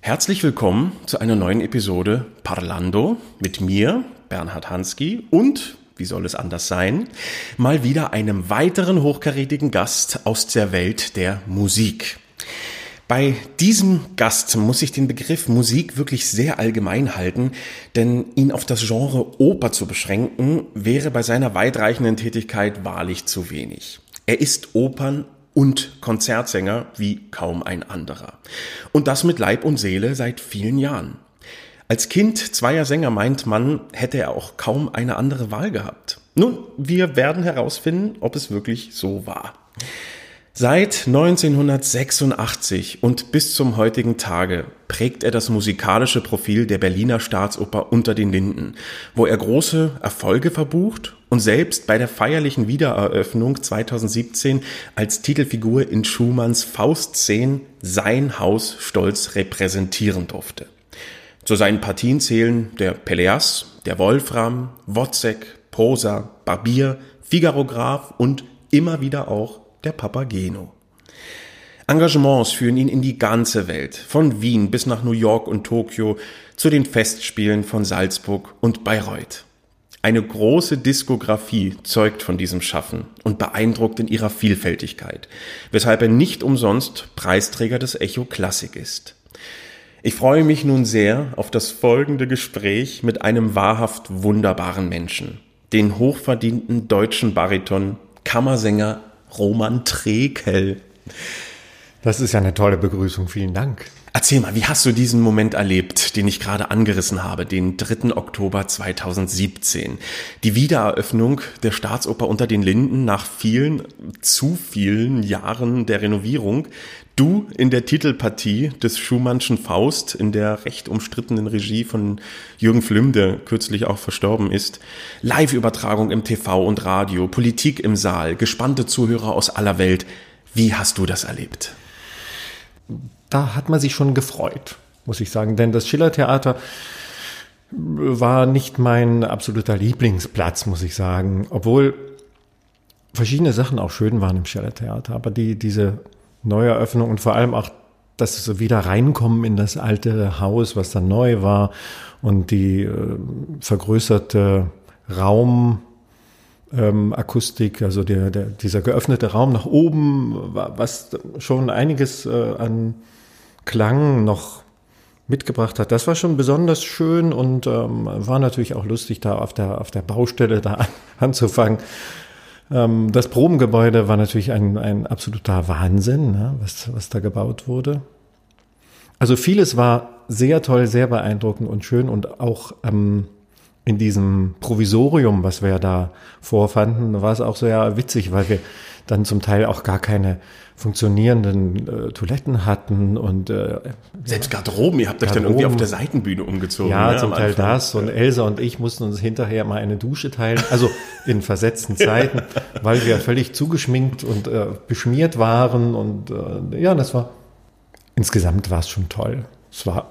Herzlich willkommen zu einer neuen Episode Parlando mit mir, Bernhard Hansky und, wie soll es anders sein, mal wieder einem weiteren hochkarätigen Gast aus der Welt der Musik. Bei diesem Gast muss ich den Begriff Musik wirklich sehr allgemein halten, denn ihn auf das Genre Oper zu beschränken, wäre bei seiner weitreichenden Tätigkeit wahrlich zu wenig. Er ist Opern- und Konzertsänger wie kaum ein anderer. Und das mit Leib und Seele seit vielen Jahren. Als Kind zweier Sänger meint man, hätte er auch kaum eine andere Wahl gehabt. Nun, wir werden herausfinden, ob es wirklich so war. Seit 1986 und bis zum heutigen Tage prägt er das musikalische Profil der Berliner Staatsoper Unter den Linden, wo er große Erfolge verbucht und selbst bei der feierlichen Wiedereröffnung 2017 als Titelfigur in Schumanns Faust 10 sein Haus stolz repräsentieren durfte. Zu seinen Partien zählen der Peleas, der Wolfram, Wozzeck, Prosa, Barbier, Figaro Graf und immer wieder auch der Papageno. Engagements führen ihn in die ganze Welt, von Wien bis nach New York und Tokio, zu den Festspielen von Salzburg und Bayreuth. Eine große Diskografie zeugt von diesem Schaffen und beeindruckt in ihrer Vielfältigkeit, weshalb er nicht umsonst Preisträger des Echo Klassik ist. Ich freue mich nun sehr auf das folgende Gespräch mit einem wahrhaft wunderbaren Menschen, den hochverdienten deutschen Bariton, Kammersänger Roman Trekel. Das ist ja eine tolle Begrüßung, vielen Dank. Erzähl mal, wie hast du diesen Moment erlebt, den ich gerade angerissen habe, den 3. Oktober 2017? Die Wiedereröffnung der Staatsoper unter den Linden nach vielen, zu vielen Jahren der Renovierung. Du in der Titelpartie des Schumannschen Faust in der recht umstrittenen Regie von Jürgen Flüm, der kürzlich auch verstorben ist. Live-Übertragung im TV und Radio, Politik im Saal, gespannte Zuhörer aus aller Welt. Wie hast du das erlebt? Da hat man sich schon gefreut, muss ich sagen. Denn das Schillertheater war nicht mein absoluter Lieblingsplatz, muss ich sagen. Obwohl verschiedene Sachen auch schön waren im Schillertheater. Aber die, diese Neueröffnung und vor allem auch das so wieder reinkommen in das alte Haus, was dann neu war und die äh, vergrößerte Raum, ähm, also der, der, dieser geöffnete Raum nach oben, was schon einiges äh, an Klang noch mitgebracht hat. Das war schon besonders schön und ähm, war natürlich auch lustig, da auf der, auf der Baustelle da an, anzufangen. Ähm, das Probengebäude war natürlich ein, ein absoluter Wahnsinn, ne, was, was da gebaut wurde. Also vieles war sehr toll, sehr beeindruckend und schön und auch ähm, in diesem Provisorium, was wir da vorfanden, war es auch sehr witzig, weil wir dann zum Teil auch gar keine funktionierenden äh, Toiletten hatten und äh, selbst Garderoben, ihr habt euch dann irgendwie auf der Seitenbühne umgezogen. Ja, ne, zum Teil Anfang. das und Elsa und ich mussten uns hinterher mal eine Dusche teilen, also in versetzten Zeiten, weil wir völlig zugeschminkt und äh, beschmiert waren und äh, ja, das war insgesamt war es schon toll. Es war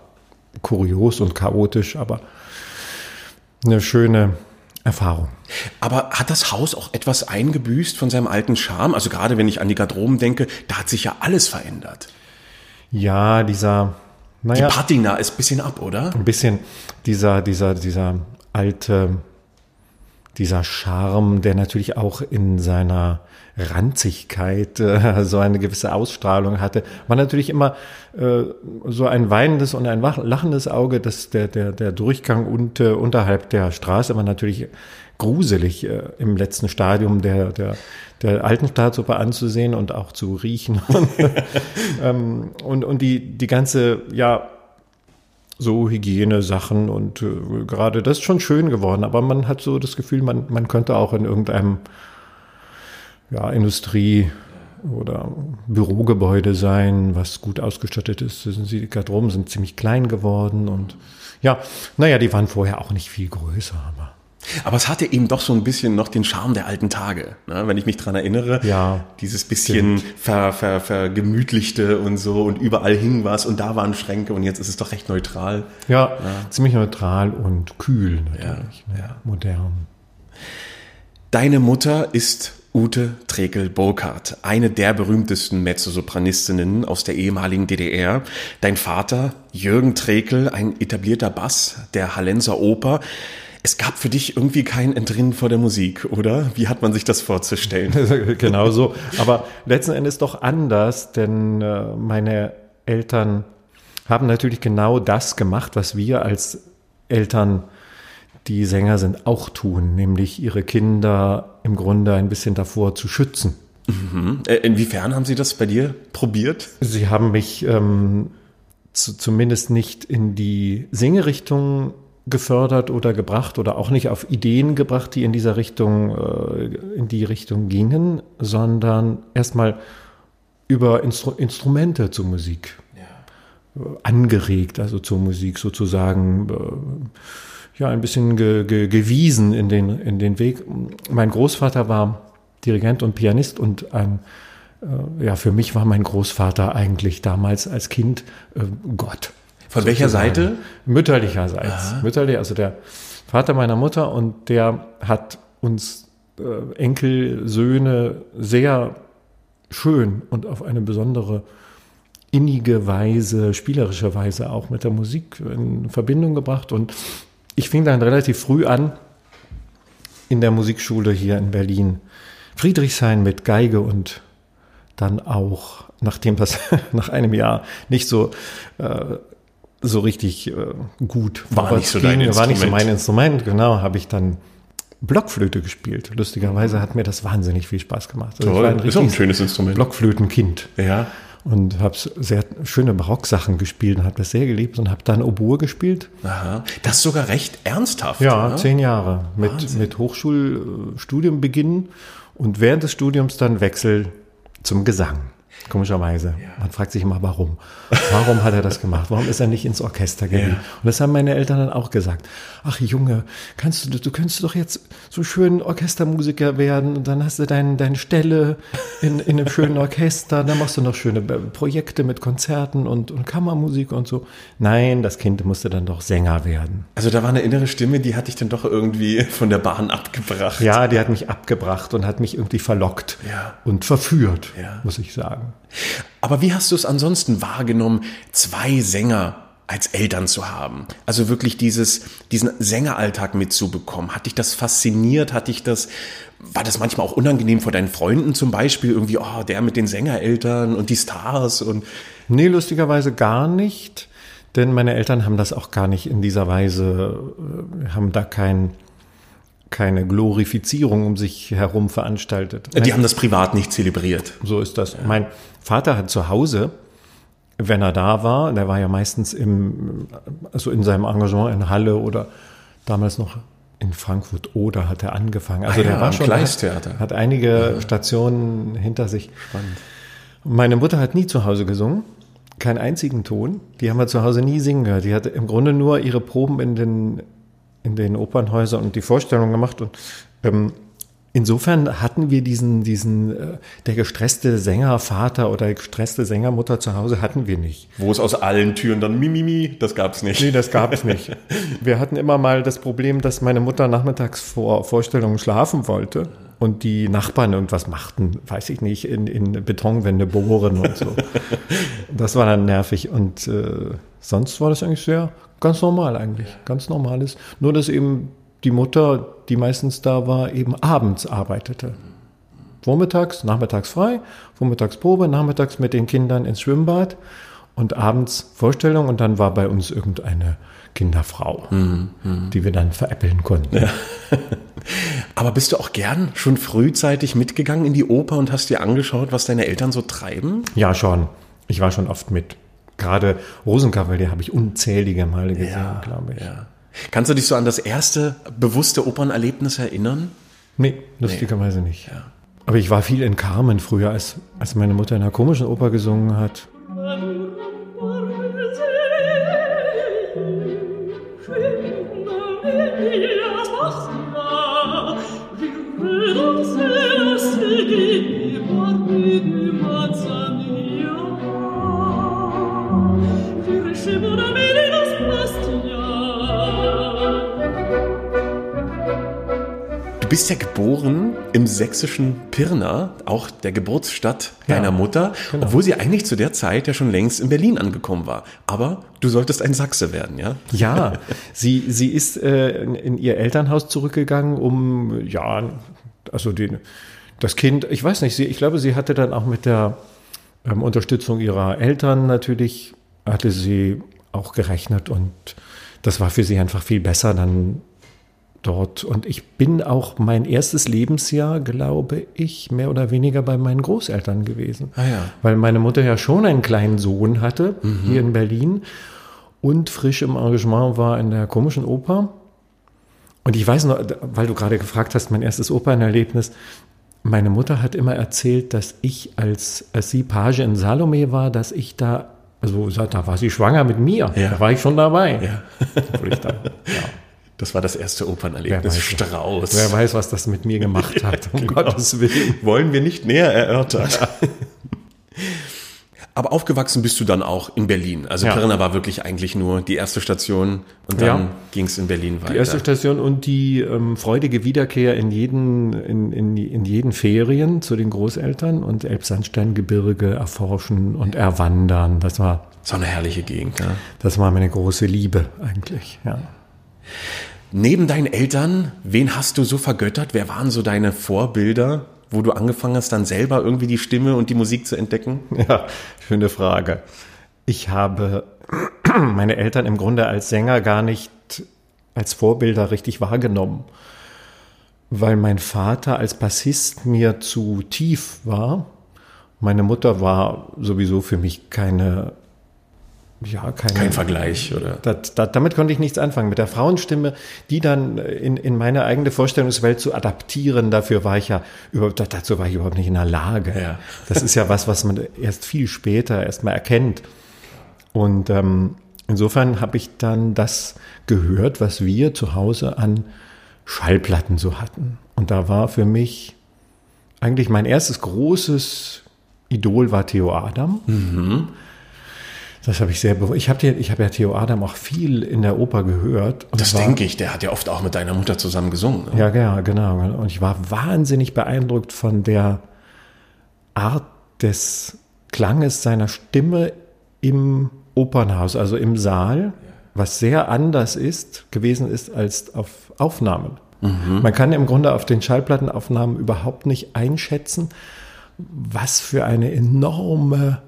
kurios und chaotisch, aber eine schöne Erfahrung. Aber hat das Haus auch etwas eingebüßt von seinem alten Charme? Also gerade wenn ich an die Garderoben denke, da hat sich ja alles verändert. Ja, dieser, naja. Die Patina ist ein bisschen ab, oder? Ein bisschen dieser, dieser, dieser alte, dieser Charme, der natürlich auch in seiner Ranzigkeit äh, so eine gewisse Ausstrahlung hatte, war natürlich immer äh, so ein weinendes und ein lachendes Auge, dass der, der, der Durchgang und, äh, unterhalb der Straße war natürlich gruselig äh, im letzten Stadium der, der, der alten Staatsoper anzusehen und auch zu riechen. ähm, und, und die, die ganze, ja, so Hygienesachen und äh, gerade das ist schon schön geworden, aber man hat so das Gefühl, man, man könnte auch in irgendeinem ja, Industrie oder Bürogebäude sein, was gut ausgestattet ist. Die Garderoben sind ziemlich klein geworden und ja, naja, die waren vorher auch nicht viel größer, aber Aber es hatte eben doch so ein bisschen noch den Charme der alten Tage, ne? wenn ich mich dran erinnere. Ja, Dieses bisschen ver, ver, vergemütlichte und so und überall hing was und da waren Schränke und jetzt ist es doch recht neutral. Ja, ziemlich neutral und kühl natürlich, ne? modern. Deine Mutter ist Ute Trekel-Burkhardt, eine der berühmtesten Mezzosopranistinnen aus der ehemaligen DDR. Dein Vater, Jürgen Trekel, ein etablierter Bass der Hallenser Oper. Es gab für dich irgendwie kein Entrinnen vor der Musik, oder? Wie hat man sich das vorzustellen? genau so. Aber letzten Endes doch anders, denn äh, meine Eltern haben natürlich genau das gemacht, was wir als Eltern, die Sänger sind, auch tun, nämlich ihre Kinder im Grunde ein bisschen davor zu schützen. Äh, Inwiefern haben Sie das bei dir probiert? Sie haben mich ähm, zu, zumindest nicht in die Singerichtung gefördert oder gebracht oder auch nicht auf Ideen gebracht, die in dieser Richtung, äh, in die Richtung gingen, sondern erstmal über Instru Instrumente zur Musik äh, angeregt, also zur Musik sozusagen äh, ja ein bisschen ge ge gewiesen in den in den Weg. Mein Großvater war Dirigent und Pianist und ein äh, ja für mich war mein Großvater eigentlich damals als Kind äh, Gott. Von welcher Seite? Mütterlicherseits. Mütterlich, also der Vater meiner Mutter und der hat uns äh, Enkel, Söhne sehr schön und auf eine besondere innige Weise, spielerische Weise auch mit der Musik in Verbindung gebracht. Und ich fing dann relativ früh an in der Musikschule hier in Berlin. Friedrichshain mit Geige und dann auch, nachdem das nach einem Jahr nicht so äh, so richtig äh, gut War nicht so dein war nicht so mein Instrument, genau, habe ich dann Blockflöte gespielt. Lustigerweise hat mir das wahnsinnig viel Spaß gemacht. Also Toll, war ein ist auch ein schönes Instrument. Blockflötenkind Ja. Und habe sehr schöne Barocksachen gespielt und habe das sehr geliebt und habe dann Oboe gespielt. Aha. Das ist sogar recht ernsthaft. Ja, ne? zehn Jahre mit, mit Hochschulstudienbeginn und während des Studiums dann Wechsel zum Gesang. Komischerweise. Man fragt sich immer, warum. Warum hat er das gemacht? Warum ist er nicht ins Orchester gegangen? Ja. Und das haben meine Eltern dann auch gesagt. Ach Junge, kannst du, du könntest doch jetzt so schön Orchestermusiker werden und dann hast du dein, deine Stelle in, in einem schönen Orchester, dann machst du noch schöne Projekte mit Konzerten und, und Kammermusik und so. Nein, das Kind musste dann doch Sänger werden. Also da war eine innere Stimme, die hat dich dann doch irgendwie von der Bahn abgebracht. Ja, die hat mich abgebracht und hat mich irgendwie verlockt Ja. und verführt, Ja. muss ich sagen. Aber wie hast du es ansonsten wahrgenommen, zwei Sänger als Eltern zu haben? Also wirklich dieses, diesen Sängeralltag mitzubekommen. Hat dich das fasziniert? Hat dich das, war das manchmal auch unangenehm vor deinen Freunden zum Beispiel? Irgendwie, oh, der mit den Sängereltern und die Stars und Nee, lustigerweise gar nicht, denn meine Eltern haben das auch gar nicht in dieser Weise, äh, haben da kein, keine Glorifizierung um sich herum veranstaltet. die haben das privat nicht zelebriert. So ist das. Mein Vater hat zu Hause, wenn er da war, der war ja meistens im, also in seinem Engagement in Halle oder damals noch in Frankfurt oder hat er angefangen. Also Ah ja, der war schon Gleistheater. Hat, hat einige Stationen hinter sich. Spannend. Meine Mutter hat nie zu Hause gesungen, keinen einzigen Ton. Die haben wir zu Hause nie singen gehört. Die hat im Grunde nur ihre Proben in den in den Opernhäusern und die Vorstellung gemacht und ähm, Insofern hatten wir diesen, diesen, äh, der gestresste Sängervater oder gestresste Sängermutter zu Hause hatten wir nicht. Wo es aus allen Türen dann Mimimi, das gab's nicht. Nee, das gab es nicht. Wir hatten immer mal das Problem, dass meine Mutter nachmittags vor Vorstellungen schlafen wollte und die Nachbarn irgendwas machten, weiß ich nicht, in, in Betonwände bohren und so. Das war dann nervig und äh, sonst war das eigentlich sehr ganz normal eigentlich, ganz normales. Nur dass eben die Mutter, die meistens da war, eben abends arbeitete. Vormittags, nachmittags frei, vormittags Probe, nachmittags mit den Kindern ins Schwimmbad und abends Vorstellung und dann war bei uns irgendeine Kinderfrau, die wir dann veräppeln konnten. Aber bist du auch gern schon frühzeitig mitgegangen in die Oper und hast dir angeschaut, was deine Eltern so treiben? Ja, schon. Ich war schon oft mit. Gerade Rosenkavalier habe ich unzählige Male gesehen, glaube ich. Ja. Kannst du dich so an das erste bewusste Opernerlebnis erinnern? Nee, lustigerweise nicht. Aber ich war viel in Carmen früher, als, als meine Mutter in einer komischen Oper gesungen hat. Bist ja geboren im sächsischen Pirna, auch der Geburtsstadt ja, deiner Mutter, genau. obwohl sie eigentlich zu der Zeit ja schon längst in Berlin angekommen war. Aber du solltest ein Sachse werden, ja? Ja, sie, sie ist äh, in, in ihr Elternhaus zurückgegangen, um, ja, also den, das Kind, ich weiß nicht, sie, ich glaube, sie hatte dann auch mit der ähm, Unterstützung ihrer Eltern natürlich, hatte sie auch gerechnet und das war für sie einfach viel besser, dann dort. Und ich bin auch mein erstes Lebensjahr, glaube ich, mehr oder weniger bei meinen Großeltern gewesen. Ah, ja. Weil meine Mutter ja schon einen kleinen Sohn hatte, mhm. hier in Berlin, und frisch im Engagement war in der komischen Oper. Und ich weiß noch, weil du gerade gefragt hast, mein erstes Opernerlebnis, meine Mutter hat immer erzählt, dass ich, als, als sie Page in Salome war, dass ich da, also da war sie schwanger mit mir. Ja. Da war ich schon dabei. Ja. ich da, ja. Das war das erste Opernerlebnis. Wer weiß, Strauß. Wer weiß, was das mit mir gemacht hat, um genau. Gottes Willen. Wollen wir nicht näher erörtern. Aber aufgewachsen bist du dann auch in Berlin. Also ja. Pirna war wirklich eigentlich nur die erste Station und dann ja. ging es in Berlin weiter. Die erste Station und die ähm, freudige Wiederkehr in jeden, in, in, in jeden Ferien zu den Großeltern und Elbsandsteingebirge erforschen und erwandern. Das war so eine herrliche Gegend. Ja. Das war meine große Liebe eigentlich. Ja. Neben deinen Eltern, wen hast du so vergöttert? Wer waren so deine Vorbilder, wo du angefangen hast, dann selber irgendwie die Stimme und die Musik zu entdecken? Ja, schöne Frage. Ich habe meine Eltern im Grunde als Sänger gar nicht als Vorbilder richtig wahrgenommen, weil mein Vater als Bassist mir zu tief war. Meine Mutter war sowieso für mich keine ja, keine, kein Vergleich, oder? Das, das, damit konnte ich nichts anfangen. Mit der Frauenstimme, die dann in, in meine eigene Vorstellungswelt zu adaptieren, dafür war ich ja überhaupt, dazu war ich überhaupt nicht in der Lage. Ja. Das ist ja was, was man erst viel später erst mal erkennt. Und ähm, insofern habe ich dann das gehört, was wir zu Hause an Schallplatten so hatten. Und da war für mich eigentlich mein erstes großes Idol war Theo Adam. Mhm das habe ich sehr bewusst. Ich habe hab ja Theo Adam auch viel in der Oper gehört. das denke ich, der hat ja oft auch mit deiner Mutter zusammen gesungen. Ne? Ja, ja, genau. Und ich war wahnsinnig beeindruckt von der Art des Klanges seiner Stimme im Opernhaus, also im Saal, was sehr anders ist, gewesen ist als auf Aufnahmen. Mhm. Man kann im Grunde auf den Schallplattenaufnahmen überhaupt nicht einschätzen, was für eine enorme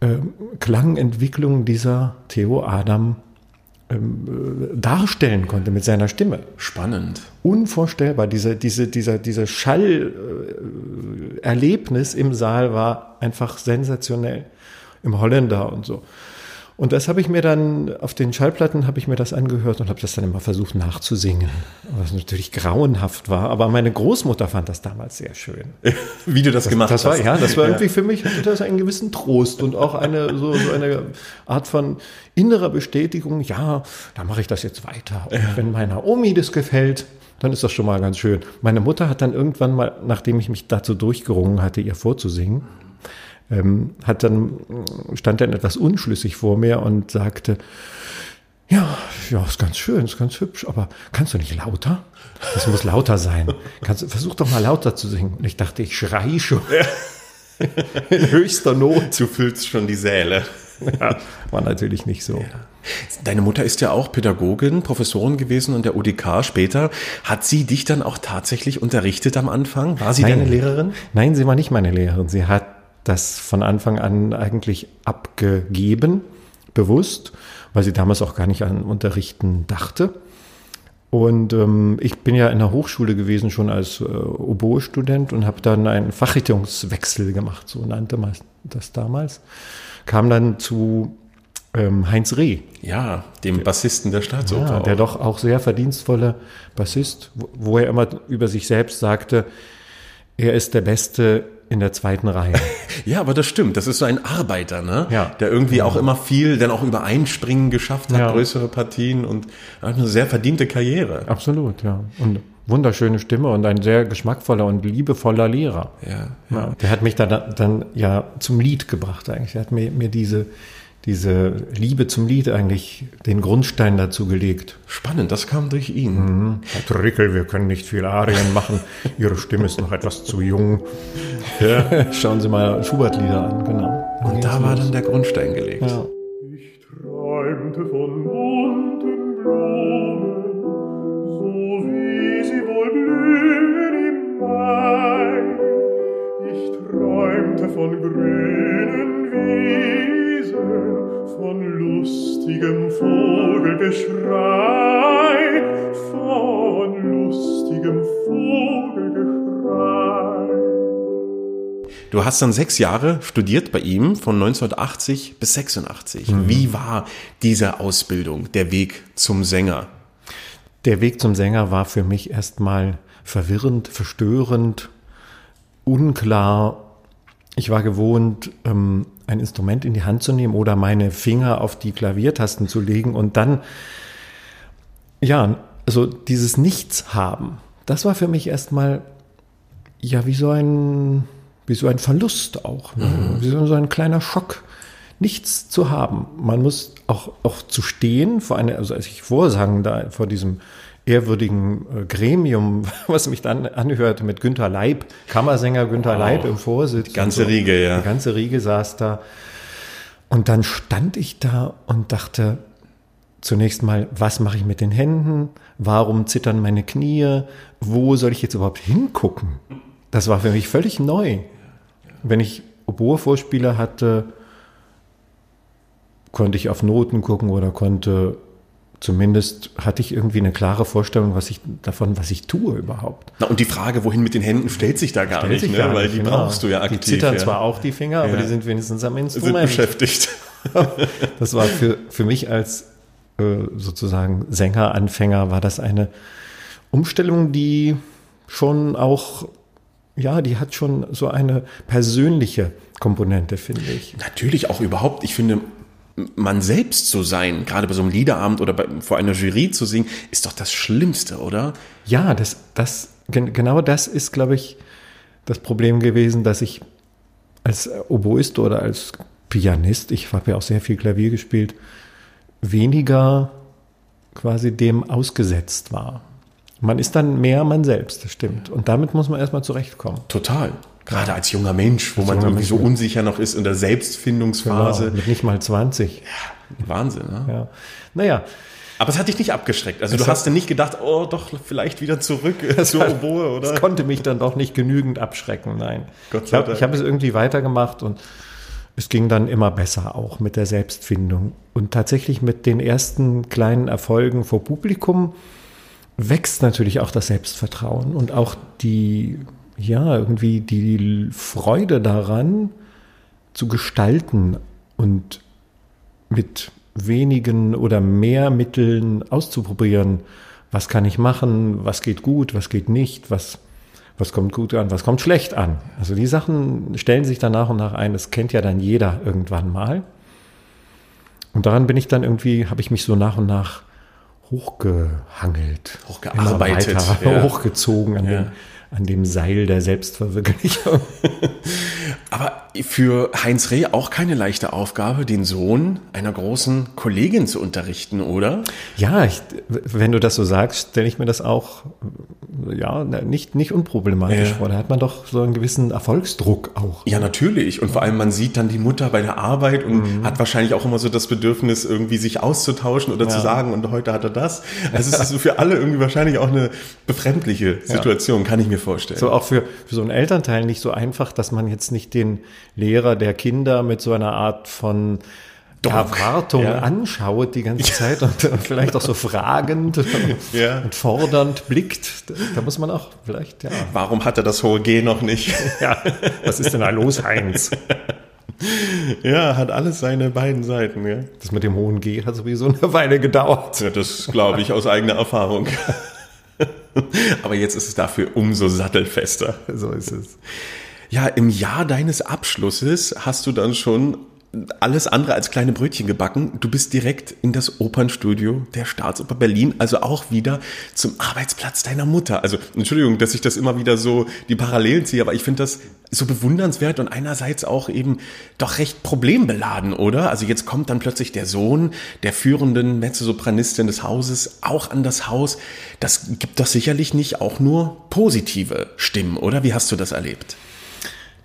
äh, Klangentwicklung dieser Theo Adam ähm, äh, darstellen konnte mit seiner Stimme. Spannend. Unvorstellbar. Diese, diese, dieser, dieser Schallerlebnis im Saal war einfach sensationell. Im Holländer und so. Und das habe ich mir dann, auf den Schallplatten habe ich mir das angehört und habe das dann immer versucht nachzusingen. Was natürlich grauenhaft war, aber meine Großmutter fand das damals sehr schön. Wie du das, das gemacht das hast. War, ja, das war ja. irgendwie für mich, hatte das einen gewissen Trost und auch eine, so, so eine Art von innerer Bestätigung, ja, da mache ich das jetzt weiter. Und ja. wenn meiner Omi das gefällt, dann ist das schon mal ganz schön. Meine Mutter hat dann irgendwann mal, nachdem ich mich dazu durchgerungen hatte, ihr vorzusingen, ähm, hat dann, stand dann etwas unschlüssig vor mir und sagte, ja, ja, ist ganz schön, ist ganz hübsch, aber kannst du nicht lauter? Das muss lauter sein. Kannst, versuch doch mal lauter zu singen. Und ich dachte, ich schrei schon. In höchster Not. Du fühlst schon die Säle. Ja, war natürlich nicht so. Ja. Deine Mutter ist ja auch Pädagogin, Professorin gewesen an der UDK später. Hat sie dich dann auch tatsächlich unterrichtet am Anfang? War sie Nein. deine Lehrerin? Nein, sie war nicht meine Lehrerin. Sie hat das von Anfang an eigentlich abgegeben, bewusst, weil sie damals auch gar nicht an Unterrichten dachte. Und ähm, ich bin ja in der Hochschule gewesen, schon als äh, Oboe-Student und habe dann einen Fachrichtungswechsel gemacht, so nannte man das damals. Kam dann zu ähm, Heinz Reh. Ja, dem Bassisten der Staatsoper. Ja, der doch auch sehr verdienstvolle Bassist, wo, wo er immer über sich selbst sagte, er ist der Beste in der zweiten Reihe. ja, aber das stimmt. Das ist so ein Arbeiter, ne? Ja. Der irgendwie auch immer viel, dann auch über Einspringen geschafft hat, ja. größere Partien und eine sehr verdiente Karriere. Absolut, ja. Und wunderschöne Stimme und ein sehr geschmackvoller und liebevoller Lehrer. Ja. ja. Der hat mich dann, dann ja zum Lied gebracht eigentlich. Er hat mir, mir diese, diese Liebe zum Lied eigentlich den Grundstein dazu gelegt. Spannend, das kam durch ihn. Mhm. Herr Trickel, wir können nicht viel Arien machen. Ihre Stimme ist noch etwas zu jung. Ja. Schauen Sie mal Schubert-Lieder an, genau. Und da war dann der Grundstein gelegt. Ja. Ich träumte von bunten Blumen, so wie sie wohl blühen im Mai. Ich träumte von grünen Wiesen, von lustigem Vogelgeschrei, von lustigem Vogelgeschrei. Du hast dann sechs Jahre studiert bei ihm, von 1980 bis 86. Mhm. Wie war diese Ausbildung, der Weg zum Sänger? Der Weg zum Sänger war für mich erstmal verwirrend, verstörend, unklar. Ich war gewohnt, ähm, ein Instrument in die Hand zu nehmen oder meine Finger auf die Klaviertasten zu legen und dann, ja, also dieses Nichts haben, das war für mich erstmal, ja, wie so ein, wie so ein Verlust auch, ne? mhm. wie so ein kleiner Schock, nichts zu haben. Man muss auch, auch zu stehen, vor eine, also als ich vorsang da vor diesem ehrwürdigen äh, Gremium, was mich dann anhörte mit Günter Leib, Kammersänger Günter wow. Leib im Vorsitz. Die ganze so. Riege, ja. Die ganze Riege saß da. Und dann stand ich da und dachte zunächst mal, was mache ich mit den Händen? Warum zittern meine Knie? Wo soll ich jetzt überhaupt hingucken? Das war für mich völlig neu. Wenn ich Oboe-Vorspieler hatte, konnte ich auf Noten gucken oder konnte zumindest hatte ich irgendwie eine klare Vorstellung, was ich davon, was ich tue überhaupt. Na, und die Frage, wohin mit den Händen, stellt sich da gar stellt nicht, ne? gar weil die genau. brauchst du ja aktiv. Die zittern ja. zwar auch die Finger, aber ja. die sind wenigstens am Instrument. Sind beschäftigt. das war für, für mich als äh, sozusagen Sänger, Anfänger, war das eine Umstellung, die schon auch, ja, die hat schon so eine persönliche Komponente, finde ich. Natürlich auch überhaupt. Ich finde, man selbst zu sein, gerade bei so einem Liederabend oder bei, vor einer Jury zu singen, ist doch das Schlimmste, oder? Ja, das, das, genau das ist, glaube ich, das Problem gewesen, dass ich als Oboist oder als Pianist, ich habe ja auch sehr viel Klavier gespielt, weniger quasi dem ausgesetzt war. Man ist dann mehr man selbst, das stimmt. Und damit muss man erstmal zurechtkommen. Total. Gerade als junger Mensch, wo als man irgendwie Mensch. so unsicher noch ist in der Selbstfindungsphase. Genau, mit nicht mal 20. Ja, Wahnsinn, ne? Ja. Naja. Aber es hat dich nicht abgeschreckt. Also es du hast dir nicht gedacht, oh, doch, vielleicht wieder zurück zur Oboe, oder? Das konnte mich dann doch nicht genügend abschrecken, nein. Gott sei Dank. Ich habe hab es irgendwie weitergemacht und es ging dann immer besser auch mit der Selbstfindung. Und tatsächlich mit den ersten kleinen Erfolgen vor Publikum wächst natürlich auch das Selbstvertrauen und auch die ja, irgendwie die Freude daran zu gestalten und mit wenigen oder mehr Mitteln auszuprobieren, was kann ich machen, was geht gut, was geht nicht, was, was kommt gut an, was kommt schlecht an. Also die Sachen stellen sich dann nach und nach ein, das kennt ja dann jeder irgendwann mal. Und daran bin ich dann irgendwie, habe ich mich so nach und nach hochgehangelt, hochgearbeitet, ja. hochgezogen an ja. den an dem Seil der Selbstverwirklichung. Aber für Heinz Reh auch keine leichte Aufgabe, den Sohn einer großen Kollegin zu unterrichten, oder? Ja, ich, wenn du das so sagst, stelle ich mir das auch ja nicht, nicht unproblematisch ja. vor. Da hat man doch so einen gewissen Erfolgsdruck auch. Ja, natürlich. Und vor allem, man sieht dann die Mutter bei der Arbeit und mhm. hat wahrscheinlich auch immer so das Bedürfnis, irgendwie sich auszutauschen oder ja. zu sagen, und heute hat er das. Also es ist für alle irgendwie wahrscheinlich auch eine befremdliche Situation, ja. kann ich mir vorstellen. So auch für, für so einen Elternteil nicht so einfach, dass man jetzt nicht den Lehrer der Kinder mit so einer Art von Erwartung ja. anschaut die ganze Zeit und vielleicht auch so fragend ja. und fordernd blickt. Da muss man auch vielleicht, ja. Warum hat er das hohe G noch nicht? Ja, was ist denn da los, Heinz? Ja, hat alles seine beiden Seiten, ja. Das mit dem hohen G hat sowieso eine Weile gedauert. Ja, das glaube ich aus eigener Erfahrung. Aber jetzt ist es dafür umso sattelfester. So ist es. Ja, im Jahr deines Abschlusses hast du dann schon alles andere als kleine Brötchen gebacken. Du bist direkt in das Opernstudio der Staatsoper Berlin, also auch wieder zum Arbeitsplatz deiner Mutter. Also Entschuldigung, dass ich das immer wieder so die Parallelen ziehe, aber ich finde das so bewundernswert und einerseits auch eben doch recht problembeladen, oder? Also jetzt kommt dann plötzlich der Sohn der führenden Mezzosopranistin des Hauses auch an das Haus. Das gibt doch sicherlich nicht auch nur positive Stimmen, oder? Wie hast du das erlebt?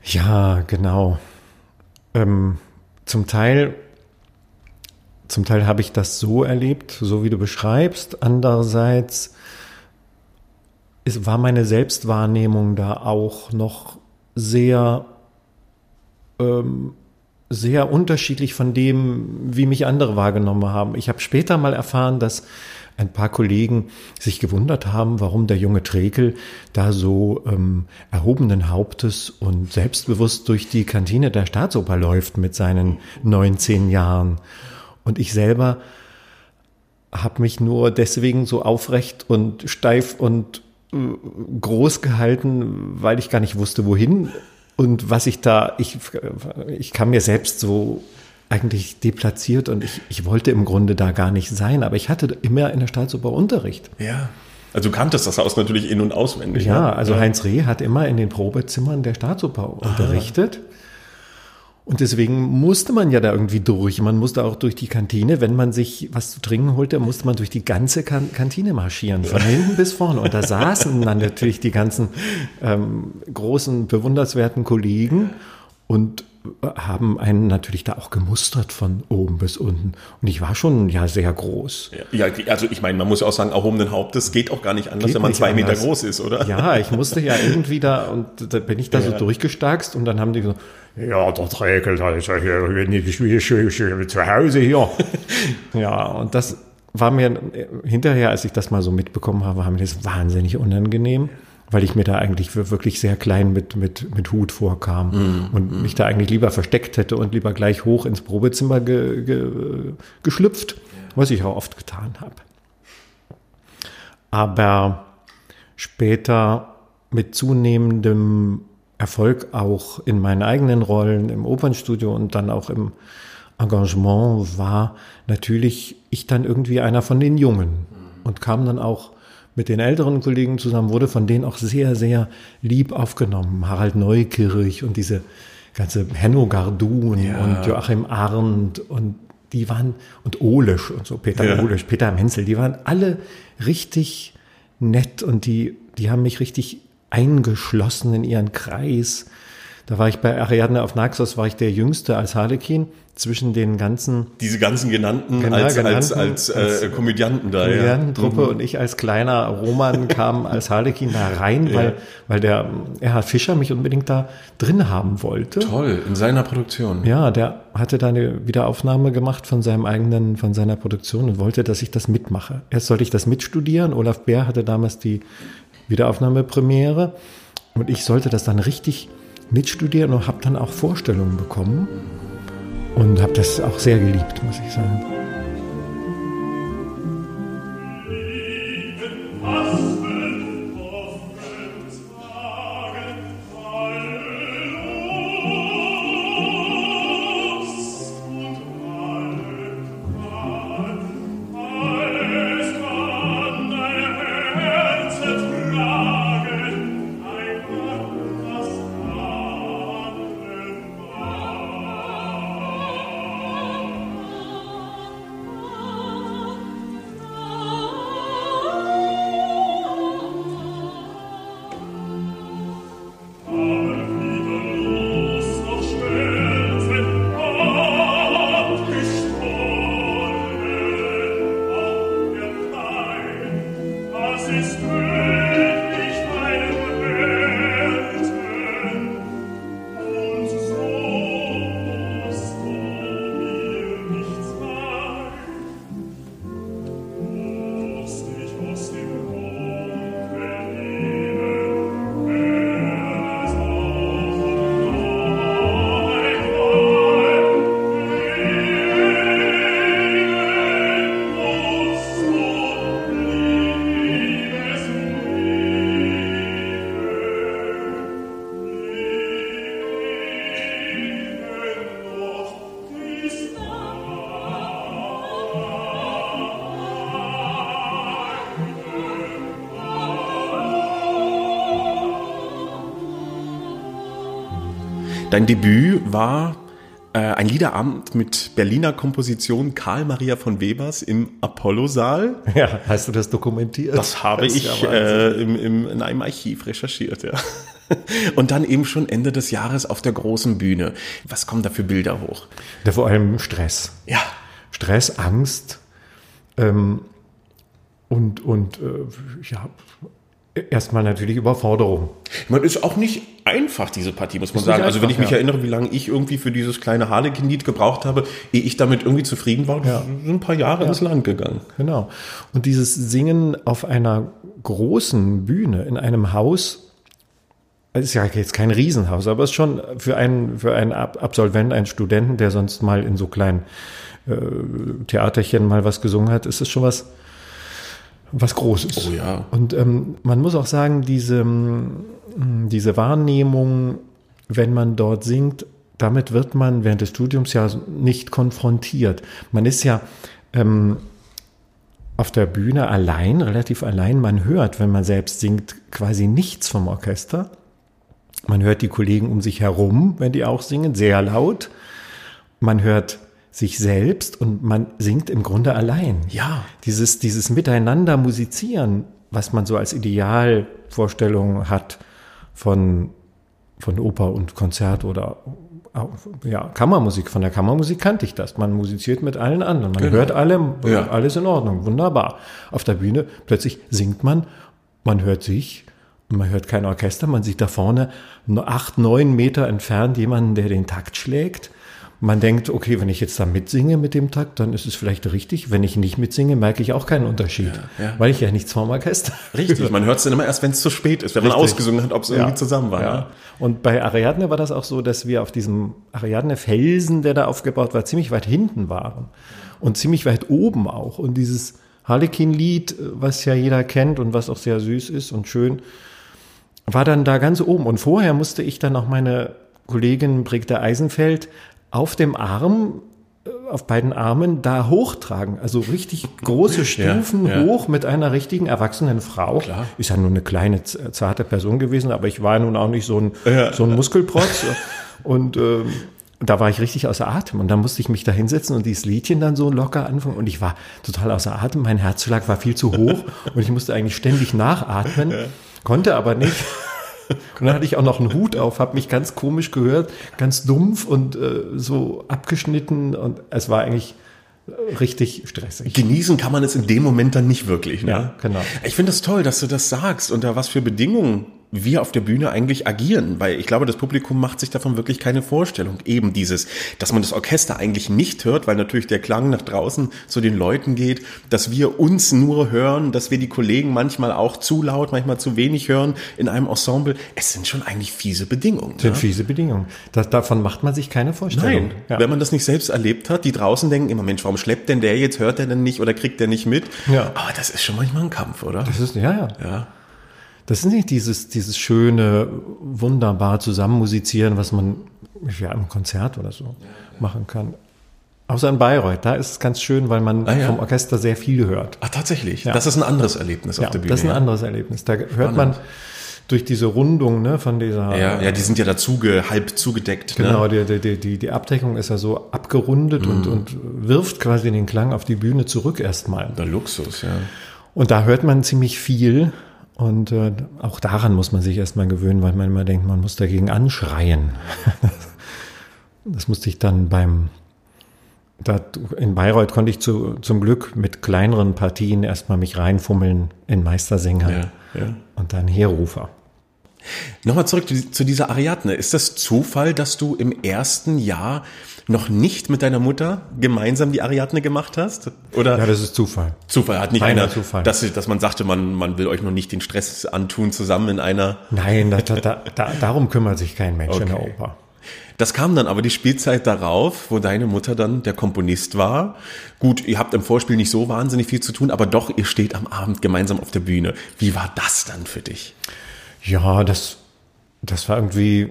Ja, genau. Ähm, zum Teil, zum Teil habe ich das so erlebt, so wie du beschreibst. Andererseits ist, war meine Selbstwahrnehmung da auch noch sehr, ähm, sehr unterschiedlich von dem, wie mich andere wahrgenommen haben. Ich habe später mal erfahren, dass ein paar Kollegen sich gewundert haben, warum der junge Trekel da so ähm, erhobenen Hauptes und selbstbewusst durch die Kantine der Staatsoper läuft mit seinen 19 Jahren. Und ich selber habe mich nur deswegen so aufrecht und steif und äh, groß gehalten, weil ich gar nicht wusste, wohin und was ich da, ich, ich kam mir selbst so eigentlich deplatziert und ich, ich wollte im Grunde da gar nicht sein, aber ich hatte immer in der Staatsoper Unterricht. Ja. Also du kanntest das Haus natürlich in- und auswendig. Ja, ne? also Heinz Reh hat immer in den Probezimmern der Staatsoper unterrichtet. Und deswegen musste man ja da irgendwie durch. Man musste auch durch die Kantine. Wenn man sich was zu trinken holte, musste man durch die ganze kan Kantine marschieren, von hinten bis vorne. Und da saßen dann natürlich die ganzen ähm, großen, bewunderswerten Kollegen und haben einen natürlich da auch gemustert von oben bis unten. Und ich war schon ja sehr groß. Ja, also ich meine, man muss auch sagen, erhobenen Hauptes geht auch gar nicht anders, Geht wenn man zwei Meter anders. groß ist, oder? Ja, ich musste ja irgendwie da, und da bin ich da so durchgestarkst und dann haben die so, ja, der Träkel, da ist ja hier schön, schön zu Hause hier. ja, und das war mir hinterher, als ich das mal so mitbekommen habe, war mir das wahnsinnig unangenehm, weil ich mir da eigentlich wir- wirklich sehr klein mit, mit, mit Hut vorkam und mich da eigentlich lieber versteckt hätte und lieber gleich hoch ins Probezimmer ge, ge, geschlüpft, was ich auch oft getan habe. Aber später mit zunehmendem Erfolg auch in meinen eigenen Rollen im Opernstudio und dann auch im Engagement war natürlich ich dann irgendwie einer von den Jungen und kam dann auch mit den älteren Kollegen zusammen, wurde von denen auch sehr, sehr lieb aufgenommen. Harald Neukirch und diese ganze Henno Gardun und Joachim Arndt und die waren, und Olesch und so, Peter Ja. Olesch, Peter Menzel, die waren alle richtig nett und die, die haben mich richtig eingeschlossen in ihren Kreis. Da war ich bei Ariadne auf Naxos, war ich der Jüngste als Harlekin zwischen den ganzen Diese ganzen genannten Genau, als, genannten, als, als, äh, als Komödianten da, ja. Komödiantentruppe und ich als kleiner Roman kam als Harlekin da rein, weil, weil der Erhard Fischer mich unbedingt da drin haben wollte. Toll, in seiner Produktion. Ja, der hatte da eine Wiederaufnahme gemacht von seinem eigenen, von seiner Produktion und wollte, dass ich das mitmache. Erst sollte ich das mitstudieren. Olaf Bär hatte damals die Wiederaufnahmepremiere und ich sollte das dann richtig mitstudieren und habe dann auch Vorstellungen bekommen und habe das auch sehr geliebt, muss ich sagen. Dein Debüt war äh, ein Liederabend mit Berliner Komposition Karl Maria von Webers im Apollo-Saal. Ja, hast du das dokumentiert? Das habe ist ich ja äh, im, im, in einem Archiv recherchiert, ja. Und dann eben schon Ende des Jahres auf der großen Bühne. Was kommen da für Bilder hoch? Ja, vor allem Stress. Ja, Stress, Angst ähm, und, und äh, ja, erstmal natürlich Überforderung. man ist auch nicht einfach, diese Partie, muss man Ist sagen. Also wenn ich einfach, mich ja. erinnere, wie lange ich irgendwie für dieses kleine Harlequin-Lied gebraucht habe, ehe ich damit irgendwie zufrieden war, Ja. sind ein paar Jahre ins Land gegangen. Genau. Und dieses Singen auf einer großen Bühne in einem Haus, es ist ja jetzt kein Riesenhaus, aber es ist schon für einen, für einen Ab- Absolventen, einen Studenten, der sonst mal in so kleinen äh, Theaterchen mal was gesungen hat, ist es schon was, was Großes. Oh ja. Und ähm, man muss auch sagen, diese, mm, diese Wahrnehmung, wenn man dort singt, damit wird man während des Studiums ja nicht konfrontiert. Man ist ja ähm, auf der Bühne allein, relativ allein. Man hört, wenn man selbst singt, quasi nichts vom Orchester. Man hört die Kollegen um sich herum, wenn die auch singen, sehr laut. Man hört sich selbst und man singt im Grunde allein. Ja. Dieses, dieses Miteinander musizieren, was man so als Idealvorstellung hat von, von Oper und Konzert oder auch, ja, Kammermusik. Von der Kammermusik kannte ich das. Man musiziert mit allen anderen. Man hört alle, Ja. alles in Ordnung. Wunderbar. Auf der Bühne plötzlich singt man, man hört sich man hört kein Orchester. Man sieht da vorne nur acht, neun Meter entfernt jemanden, der den Takt schlägt. Man denkt, okay, wenn ich jetzt da mitsinge mit dem Takt, dann ist es vielleicht richtig. Wenn ich nicht mitsinge, merke ich auch keinen Unterschied, ja. weil ich ja nichts vom Orchester. Richtig, man hört es dann immer erst, wenn es zu spät ist, wenn man Richtig. ausgesungen hat, ob es irgendwie zusammen war. Ja. Ja. Und bei Ariadne war das auch so, dass wir auf diesem Ariadne-Felsen, der da aufgebaut war, ziemlich weit hinten waren. Und ziemlich weit oben auch. Und dieses Harlequin-Lied, was ja jeder kennt und was auch sehr süß ist und schön, war dann da ganz oben. Und vorher musste ich dann auch meine Kollegin Brigitte Eisenfeld auf dem Arm, äh, auf beiden Armen da hochtragen. Also richtig große Stufen ja. hoch mit einer richtigen erwachsenen Frau. Klar. Ist ja nur eine kleine, zarte Person gewesen, aber ich war nun auch nicht so ein, so ein Muskelprotz. Und ähm, da war ich richtig außer Atem. Und dann musste ich mich da hinsetzen und dieses Liedchen dann so locker anfangen. Und ich war total außer Atem. Mein Herzschlag war viel zu hoch und ich musste eigentlich ständig nachatmen, konnte aber nicht. Und dann hatte ich auch noch einen Hut auf, habe mich ganz komisch gehört, ganz dumpf und äh, so abgeschnitten. Und es war eigentlich richtig stressig. Genießen kann man es in dem Moment dann nicht wirklich. Ne? Ja, genau. Ich finde es toll, dass du das sagst, unter was für Bedingungen wir auf der Bühne eigentlich agieren, weil ich glaube, das Publikum macht sich davon wirklich keine Vorstellung. Eben dieses, dass man das Orchester eigentlich nicht hört, weil natürlich der Klang nach draußen zu den Leuten geht, dass wir uns nur hören, dass wir die Kollegen manchmal auch zu laut, manchmal zu wenig hören in einem Ensemble. Es sind schon eigentlich fiese Bedingungen. sind ne? fiese Bedingungen. Das, davon macht man sich keine Vorstellung. Nein, Ja. wenn man das nicht selbst erlebt hat, die draußen denken immer, Mensch, warum schleppt denn der jetzt, hört der denn nicht oder kriegt der nicht mit? Ja. Aber das ist schon manchmal ein Kampf, oder? Das ist, ja, ja. Ja. Das ist nicht dieses, dieses schöne, wunderbar zusammenmusizieren, was man ja im Konzert oder so machen kann. Außer in Bayreuth, da ist es ganz schön, weil man Ah, ja. vom Orchester sehr viel hört. Ach, tatsächlich. Ja. Das ist ein anderes Erlebnis auf der Bühne. das ist ein anderes Erlebnis. Da hört man durch diese Rundung ne, von dieser. Ja, ja, die sind ja dazu ge, halb zugedeckt. Genau, Ne? die, die, die, die Abdeckung ist ja so abgerundet und, Mhm. und wirft quasi den Klang auf die Bühne zurück erstmal. Der Luxus, ja. Und da hört man ziemlich viel. Und äh, auch daran muss man sich erstmal gewöhnen, weil man immer denkt, man muss dagegen anschreien. das musste ich dann beim, da, in Bayreuth konnte ich zu, zum Glück mit kleineren Partien erstmal mich reinfummeln in Meistersänger Ja, ja. und dann Heerrufer. Nochmal zurück zu, zu dieser Ariadne. Ist das Zufall, dass du im ersten Jahr noch nicht mit deiner Mutter gemeinsam die Ariadne gemacht hast? Oder Ja, das ist Zufall. Zufall hat nicht Reiner einer, Zufall. Dass, dass man sagte, man, man will euch noch nicht den Stress antun zusammen in einer. Nein, da, da, da, darum kümmert sich kein Mensch in der Okay. Oper. Das kam dann aber die Spielzeit darauf, wo deine Mutter dann der Komponist war. Gut, ihr habt im Vorspiel nicht so wahnsinnig viel zu tun, aber doch, ihr steht am Abend gemeinsam auf der Bühne. Wie war das dann für dich? Ja, das, das war irgendwie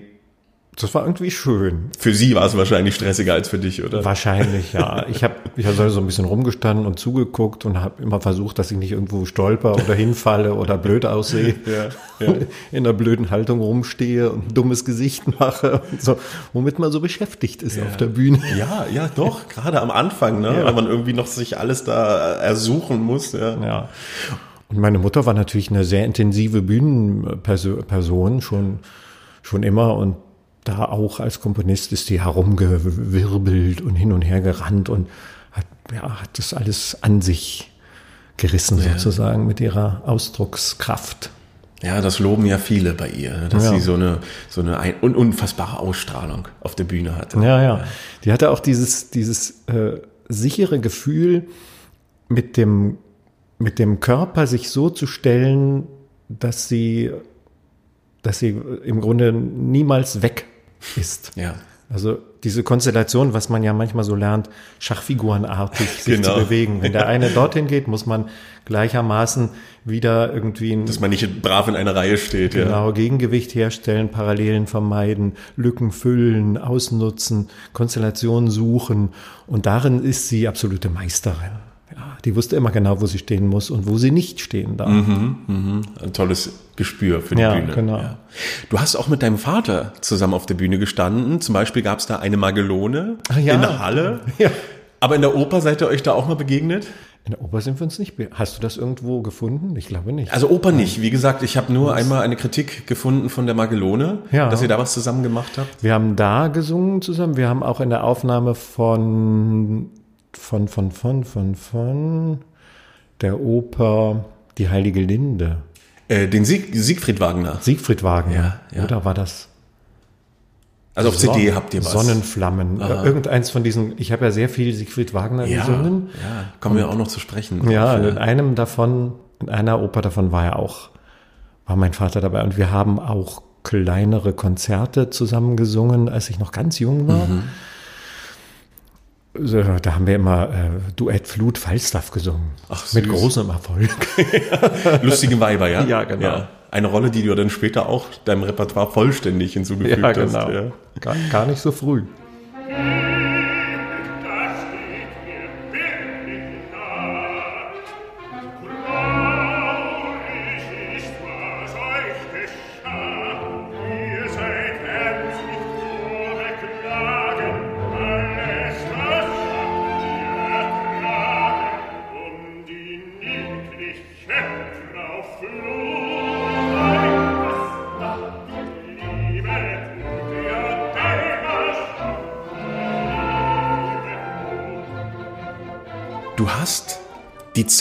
das war irgendwie schön. Für sie war es wahrscheinlich stressiger als für dich, oder? Wahrscheinlich, ja. Ich habe ich hab so ein bisschen rumgestanden und zugeguckt und habe immer versucht, dass ich nicht irgendwo stolper oder hinfalle oder blöd aussehe. Ja, ja. In einer blöden Haltung rumstehe und ein dummes Gesicht mache und so, womit man so beschäftigt ist auf der Bühne. Ja, ja, doch, gerade am Anfang, ne? Ja. wenn man irgendwie noch sich alles da ersuchen muss. Ja. Ja. Und meine Mutter war natürlich eine sehr intensive Bühnenperson, schon, schon immer. Und da auch als Komponist ist die herumgewirbelt und hin und her gerannt und hat, ja, hat das alles an sich gerissen sozusagen mit ihrer Ausdruckskraft. Ja, das loben ja viele bei ihr, ne? dass Ja. sie so eine, so eine ein, un, unfassbare Ausstrahlung auf der Bühne hatte. Ja, ja. Die hatte auch dieses, dieses äh, sichere Gefühl, mit dem, mit dem Körper sich so zu stellen, dass sie, dass sie im Grunde niemals weg ist. Ja. Also diese Konstellation, was man ja manchmal so lernt, Schachfigurenartig sich Genau. zu bewegen. Wenn der eine dorthin geht, muss man gleichermaßen wieder irgendwie ein Dass man nicht brav in einer Reihe steht. Ja. Genau, Gegengewicht herstellen, Parallelen vermeiden, Lücken füllen, ausnutzen, Konstellationen suchen. Und darin ist sie absolute Meisterin. Ja, die wusste immer genau, wo sie stehen muss und wo sie nicht stehen darf. Ein tolles Gespür für die Ja, Bühne. genau. Du hast auch mit deinem Vater zusammen auf der Bühne gestanden. Zum Beispiel gab es da eine Magellone Ah, ja. in der Halle. Ja. Aber in der Oper seid ihr euch da auch mal begegnet? In der Oper sind wir uns nicht. Hast du das irgendwo gefunden? Ich glaube nicht. Also Oper nicht. Wie gesagt, ich habe nur einmal eine Kritik gefunden von der Magellone, Ja. dass ihr da was zusammen gemacht habt. Wir haben da gesungen zusammen. Wir haben auch in der Aufnahme von, von, von, von, von, von der Oper Die Heilige Linde. Äh, den Sieg, Siegfried Wagner. Siegfried Wagner. Ja, ja. Oder war das Also auf CD habt ihr was. Sonnenflammen. Irgendeins von diesen, ich habe ja sehr viel Siegfried Wagner ja, gesungen. ja, kommen wir auch noch zu sprechen. Ja, und in einem davon, in einer Oper davon war ja auch, war mein Vater dabei. Und wir haben auch kleinere Konzerte zusammen gesungen, als ich noch ganz jung war. Mhm. Da haben wir immer äh, Duett Flut Falstaff gesungen. Ach, Mit großem Erfolg. Lustige Weiber, ja? Ja, genau. Eine Rolle, die du dann später auch deinem Repertoire vollständig hinzugefügt ja, hast. genau. Ja. Gar, gar nicht so früh.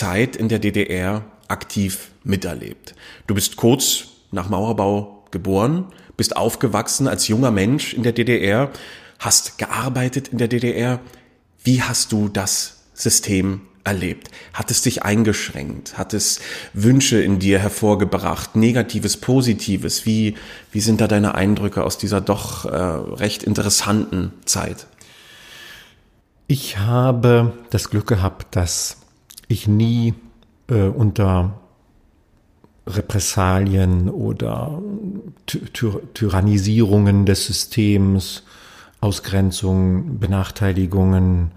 Zeit in der DDR aktiv miterlebt. Du bist kurz nach Mauerbau geboren, bist aufgewachsen als junger Mensch in der DDR, hast gearbeitet in der DDR. Wie hast du das System erlebt? Hat es dich eingeschränkt? Hat es Wünsche in dir hervorgebracht? Negatives, Positives? Wie, wie sind da deine Eindrücke aus dieser doch äh, recht interessanten Zeit? Ich habe das Glück gehabt, dass ich nie äh, unter Repressalien oder Ty Ty Tyrannisierungen des Systems, Ausgrenzungen, Benachteiligungen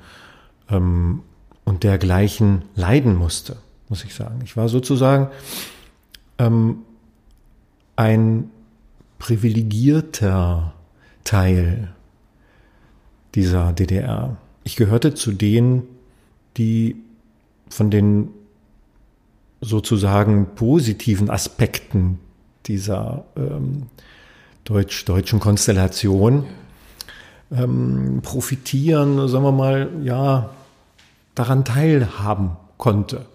ähm, und dergleichen leiden musste, muss ich sagen. Ich war sozusagen ähm, ein privilegierter Teil dieser DDR. Ich gehörte zu denen, die von den sozusagen positiven Aspekten dieser ähm, deutsch-deutschen Konstellation ähm, profitieren, sagen wir mal, ja, daran teilhaben konnte.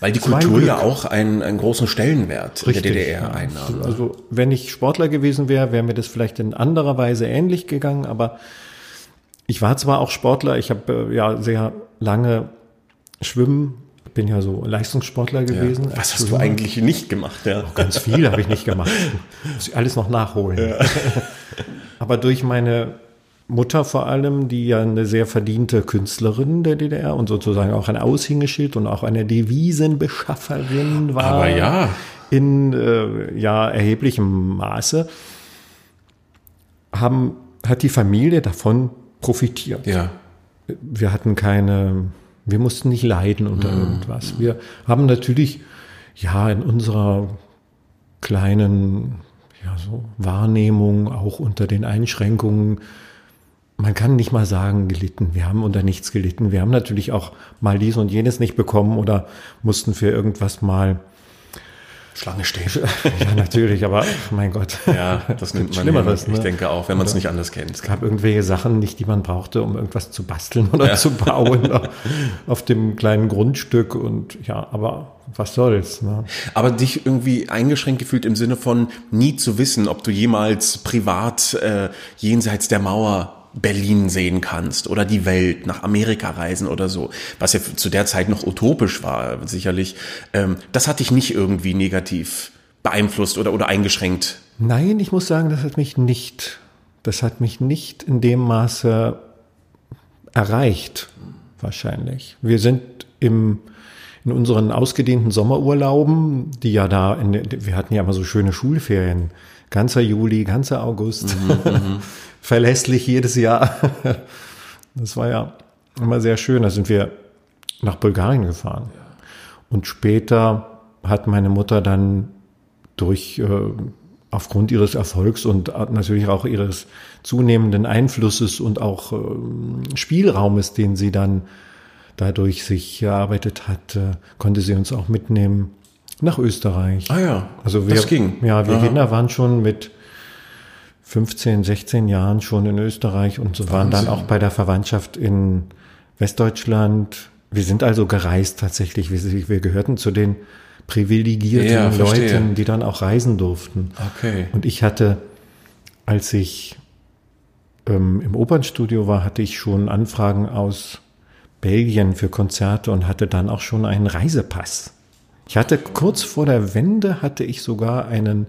Weil die Das Kultur ja auch einen, einen großen Stellenwert in der DDR ja. einnahm. ne? Also wenn ich Sportler gewesen wäre, wäre mir das vielleicht in anderer Weise ähnlich gegangen, aber ich war zwar auch Sportler, ich habe äh, ja sehr lange schwimmen, bin ja so Leistungssportler gewesen. Was als hast du eigentlich nicht gemacht? Ja. Ganz viel habe ich nicht gemacht. Muss ich alles noch nachholen. Aber durch meine Mutter vor allem, die ja eine sehr verdiente Künstlerin der DDR und sozusagen auch ein Aushängeschild und auch eine Devisenbeschafferin war. Aber ja. In äh, ja, erheblichem Maße haben hat die Familie davon profitiert. Ja. Wir hatten keine, wir mussten nicht leiden unter irgendwas. Wir haben natürlich, ja, in unserer kleinen, ja, so Wahrnehmung, auch unter den Einschränkungen, man kann nicht mal sagen, gelitten. Wir haben unter nichts gelitten. Wir haben natürlich auch mal dies und jenes nicht bekommen oder mussten für irgendwas mal, Schlange stehen. ja, natürlich, aber mein Gott. Ja, das nimmt man Schlimmeres, hin. Ich ne? denke auch, wenn man es nicht anders kennt. Es gab irgendwelche Sachen nicht, die man brauchte, um irgendwas zu basteln oder zu bauen auf dem kleinen Grundstück und ja, aber was soll's. Ne? Aber dich irgendwie eingeschränkt gefühlt im Sinne von nie zu wissen, ob du jemals privat äh, jenseits der Mauer Berlin sehen kannst oder die Welt nach Amerika reisen oder so, was ja zu der Zeit noch utopisch war, sicherlich. Ähm, das hat dich nicht irgendwie negativ beeinflusst oder, oder eingeschränkt. Nein, ich muss sagen, das hat mich nicht, das hat mich nicht in dem Maße erreicht, wahrscheinlich. Wir sind im, in unseren ausgedehnten Sommerurlauben, die ja da, in, wir hatten ja immer so schöne Schulferien, ganzer Juli, ganzer August, verlässlich jedes Jahr. Das war ja immer sehr schön. Da sind wir nach Bulgarien gefahren. Und später hat meine Mutter dann durch äh, aufgrund ihres Erfolgs und natürlich auch ihres zunehmenden Einflusses und auch äh, Spielraumes, den sie dann dadurch sich erarbeitet hat, äh, konnte sie uns auch mitnehmen nach Österreich. Ah ja, Also wir, das ging. Ja, wir Aha. Kinder waren schon mit 15, 16 Jahren schon in Österreich und so waren dann auch bei der Verwandtschaft in Westdeutschland. Wir sind also gereist tatsächlich. Wir, wir gehörten zu den privilegierten Ja. Leuten, die dann auch reisen durften. Okay. Und ich hatte, als ich ähm, im Opernstudio war, hatte ich schon Anfragen aus Belgien für Konzerte und hatte dann auch schon einen Reisepass. Ich hatte kurz vor der Wende hatte ich sogar einen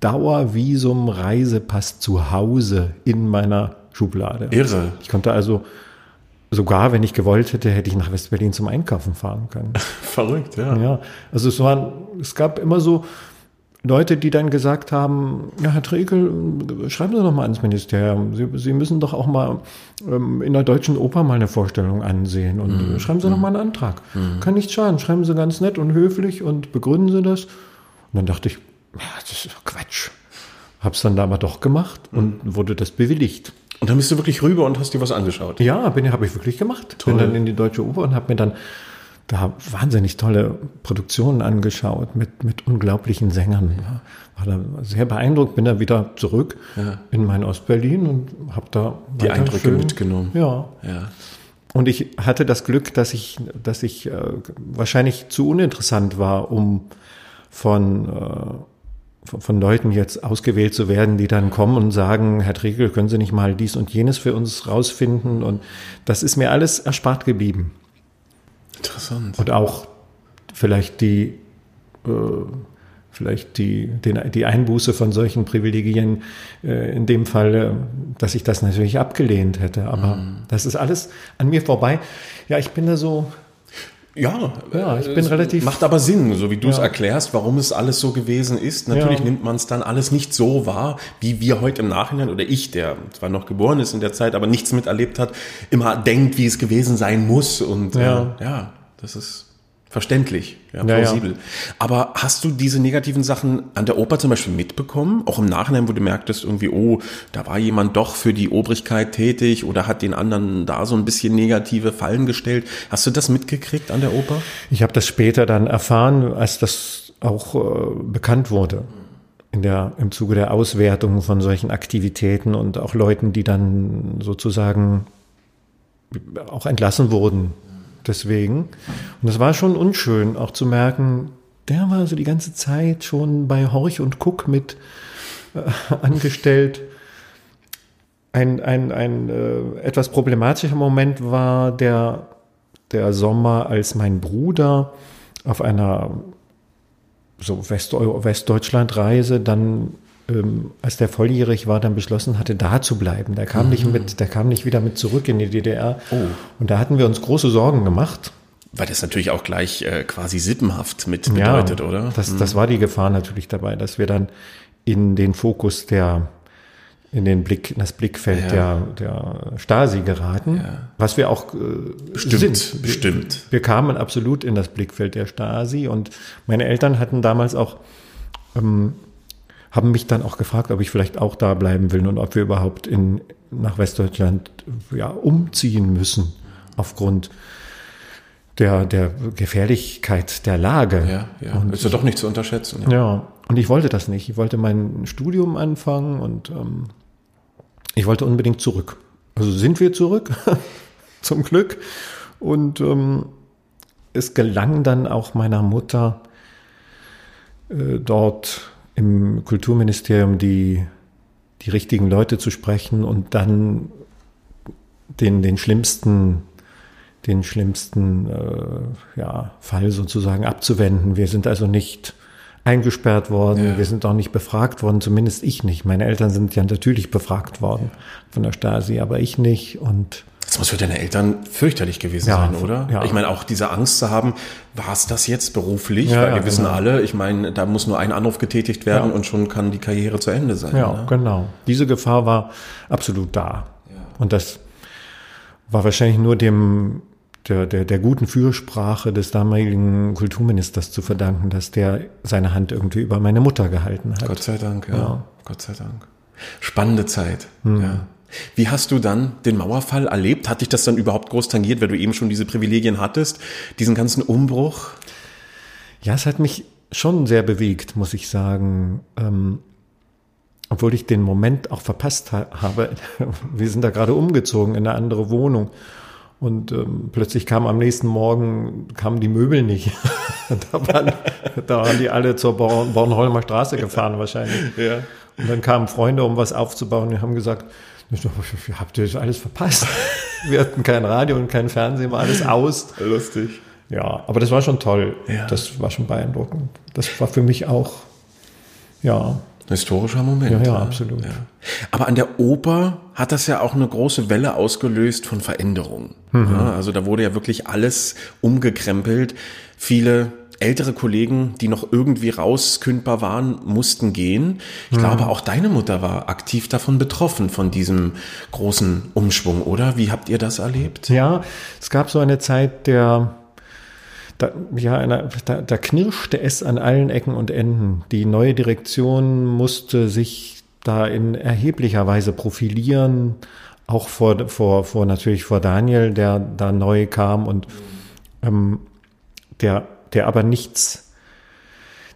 Dauervisum-Reisepass zu Hause in meiner Schublade. Irre. Ich konnte also sogar, wenn ich gewollt hätte, hätte ich nach Westberlin zum Einkaufen fahren können. Verrückt, ja. Ja, also es waren, es gab immer so Leute, die dann gesagt haben, ja, Herr Trekel, schreiben Sie doch mal ans Ministerium. Sie, Sie müssen doch auch mal ähm, in der Deutschen Oper mal eine Vorstellung ansehen und schreiben Sie doch mal einen Antrag. Kann nicht schaden. Schreiben Sie ganz nett und höflich und begründen Sie das. Und dann dachte ich, ja, das ist doch Quatsch. Hab's dann da aber doch gemacht und wurde das bewilligt. Und dann bist du wirklich rüber und hast dir was angeschaut. Ja, bin habe ich wirklich gemacht. Bin dann in die Deutsche Oper und habe mir dann da wahnsinnig tolle Produktionen angeschaut mit, mit unglaublichen Sängern. War da sehr beeindruckt, bin dann wieder zurück in mein Ostberlin und habe da Die Eindrücke mitgenommen. Ja. Ja. Und ich hatte das Glück, dass ich, dass ich äh, wahrscheinlich zu uninteressant war, um von, äh, von, von Leuten jetzt ausgewählt zu werden, die dann kommen und sagen, Herr Tregel, können Sie nicht mal dies und jenes für uns rausfinden? Und das ist mir alles erspart geblieben. Interessant. Und auch vielleicht die, äh, vielleicht die, den, die Einbuße von solchen Privilegien, äh, in dem Fall, äh, dass ich das natürlich abgelehnt hätte. Aber das ist alles an mir vorbei. Ja, ich bin da so, Ja, Ja, ich äh, bin relativ- Macht aber Sinn, so wie du es Ja. erklärst, warum es alles so gewesen ist. Natürlich Ja. nimmt man es dann alles nicht so wahr, wie wir heute im Nachhinein oder ich, der zwar noch geboren ist in der Zeit, aber nichts miterlebt hat, immer denkt, wie es gewesen sein muss. Und Ja. äh, ja das ist verständlich, ja, Ja, ja. plausibel. Aber hast du diese negativen Sachen an der Oper zum Beispiel mitbekommen? Auch im Nachhinein, wo du merktest irgendwie, oh, da war jemand doch für die Obrigkeit tätig oder hat den anderen da so ein bisschen negative Fallen gestellt. Hast du das mitgekriegt an der Oper? ich habe das später dann erfahren, als das auch äh, bekannt wurde. In der, Im Zuge der Auswertung von solchen Aktivitäten und auch Leuten, die dann sozusagen auch entlassen wurden. Deswegen. Und es war schon unschön, auch zu merken, der war so die ganze Zeit schon bei Horch und Guck mit äh, angestellt. Ein, ein, ein äh, etwas problematischer Moment war der, der Sommer, als mein Bruder auf einer so Westdeutschland-Reise dann, ähm, als der volljährig war, dann beschlossen hatte, da zu bleiben. Der kam nicht mit, der kam nicht wieder mit zurück in die DDR. Oh. Und da hatten wir uns große Sorgen gemacht. Weil das natürlich auch gleich äh, quasi sippenhaft mit bedeutet, oder? Das, das war die Gefahr natürlich dabei, dass wir dann in den Fokus der, in den Blick, in das Blickfeld Ja. der, der Stasi geraten, was wir auch äh, Bestimmt, sind. bestimmt. Wir kamen absolut in das Blickfeld der Stasi und meine Eltern hatten damals auch, ähm, haben mich dann auch gefragt, ob ich vielleicht auch da bleiben will und ob wir überhaupt in, nach Westdeutschland ja, umziehen müssen aufgrund der, der Gefährlichkeit der Lage. Ja, ja. ist ja doch nicht zu unterschätzen. Ja. Ja, und ich wollte das nicht. Ich wollte mein Studium anfangen und ähm, ich wollte unbedingt zurück. Also sind wir zurück, zum Glück. Und ähm, es gelang dann auch meiner Mutter äh, dort im Kulturministerium die, die richtigen Leute zu sprechen und dann den, den schlimmsten den schlimmsten äh, ja, Fall sozusagen abzuwenden. Wir sind also nicht eingesperrt worden, Ja. wir sind auch nicht befragt worden, zumindest ich nicht. Meine Eltern sind ja natürlich befragt worden von der Stasi, aber ich nicht. Und Das muss für deine Eltern fürchterlich gewesen Ja, sein, oder? ja. Ich meine, auch diese Angst zu haben, war es das jetzt beruflich? Ja, Weil ja, wir wissen genau. alle, ich meine, da muss nur ein Anruf getätigt werden Ja. und schon kann die Karriere zu Ende sein. ja, Ne? genau. Diese Gefahr war absolut da. Und das war wahrscheinlich nur dem der, der, der guten Fürsprache des damaligen Kulturministers zu verdanken, dass der seine Hand irgendwie über meine Mutter gehalten hat. Gott sei Dank, ja. Ja. Gott sei Dank. Spannende Zeit, ja. Wie hast du dann den Mauerfall erlebt? Hat dich das dann überhaupt groß tangiert, weil du eben schon diese Privilegien hattest? Diesen ganzen Umbruch? Ja, es hat mich schon sehr bewegt, muss ich sagen. Ähm, obwohl ich den Moment auch verpasst ha habe. Wir sind da gerade umgezogen in eine andere Wohnung. Und ähm, plötzlich kam am nächsten Morgen kamen die Möbel nicht. da, waren, da waren die alle zur Born Bornholmer Straße gefahren wahrscheinlich. Ja. Und dann kamen Freunde, um was aufzubauen, und haben gesagt, habt ihr das alles verpasst? Wir hatten kein Radio und kein Fernsehen, war alles aus. Lustig. Ja, aber das war schon toll. Ja. Das war schon beeindruckend. Das war für mich auch, ja, Historischer Moment. Ja, ja, ne? absolut. Aber an der Oper hat das ja auch eine große Welle ausgelöst von Veränderungen. Mhm. Ja, also da wurde ja wirklich alles umgekrempelt. Viele ältere Kollegen, die noch irgendwie rauskündbar waren, mussten gehen. Ich Mhm. glaube, auch deine Mutter war aktiv davon betroffen, von diesem großen Umschwung, oder? Wie habt ihr das erlebt? Ja, es gab so eine Zeit der, da, ja, einer, da, da knirschte es an allen Ecken und Enden. Die neue Direktion musste sich da in erheblicher Weise profilieren, auch vor, vor, vor natürlich vor Daniel, der da neu kam und ähm, der, der aber nichts,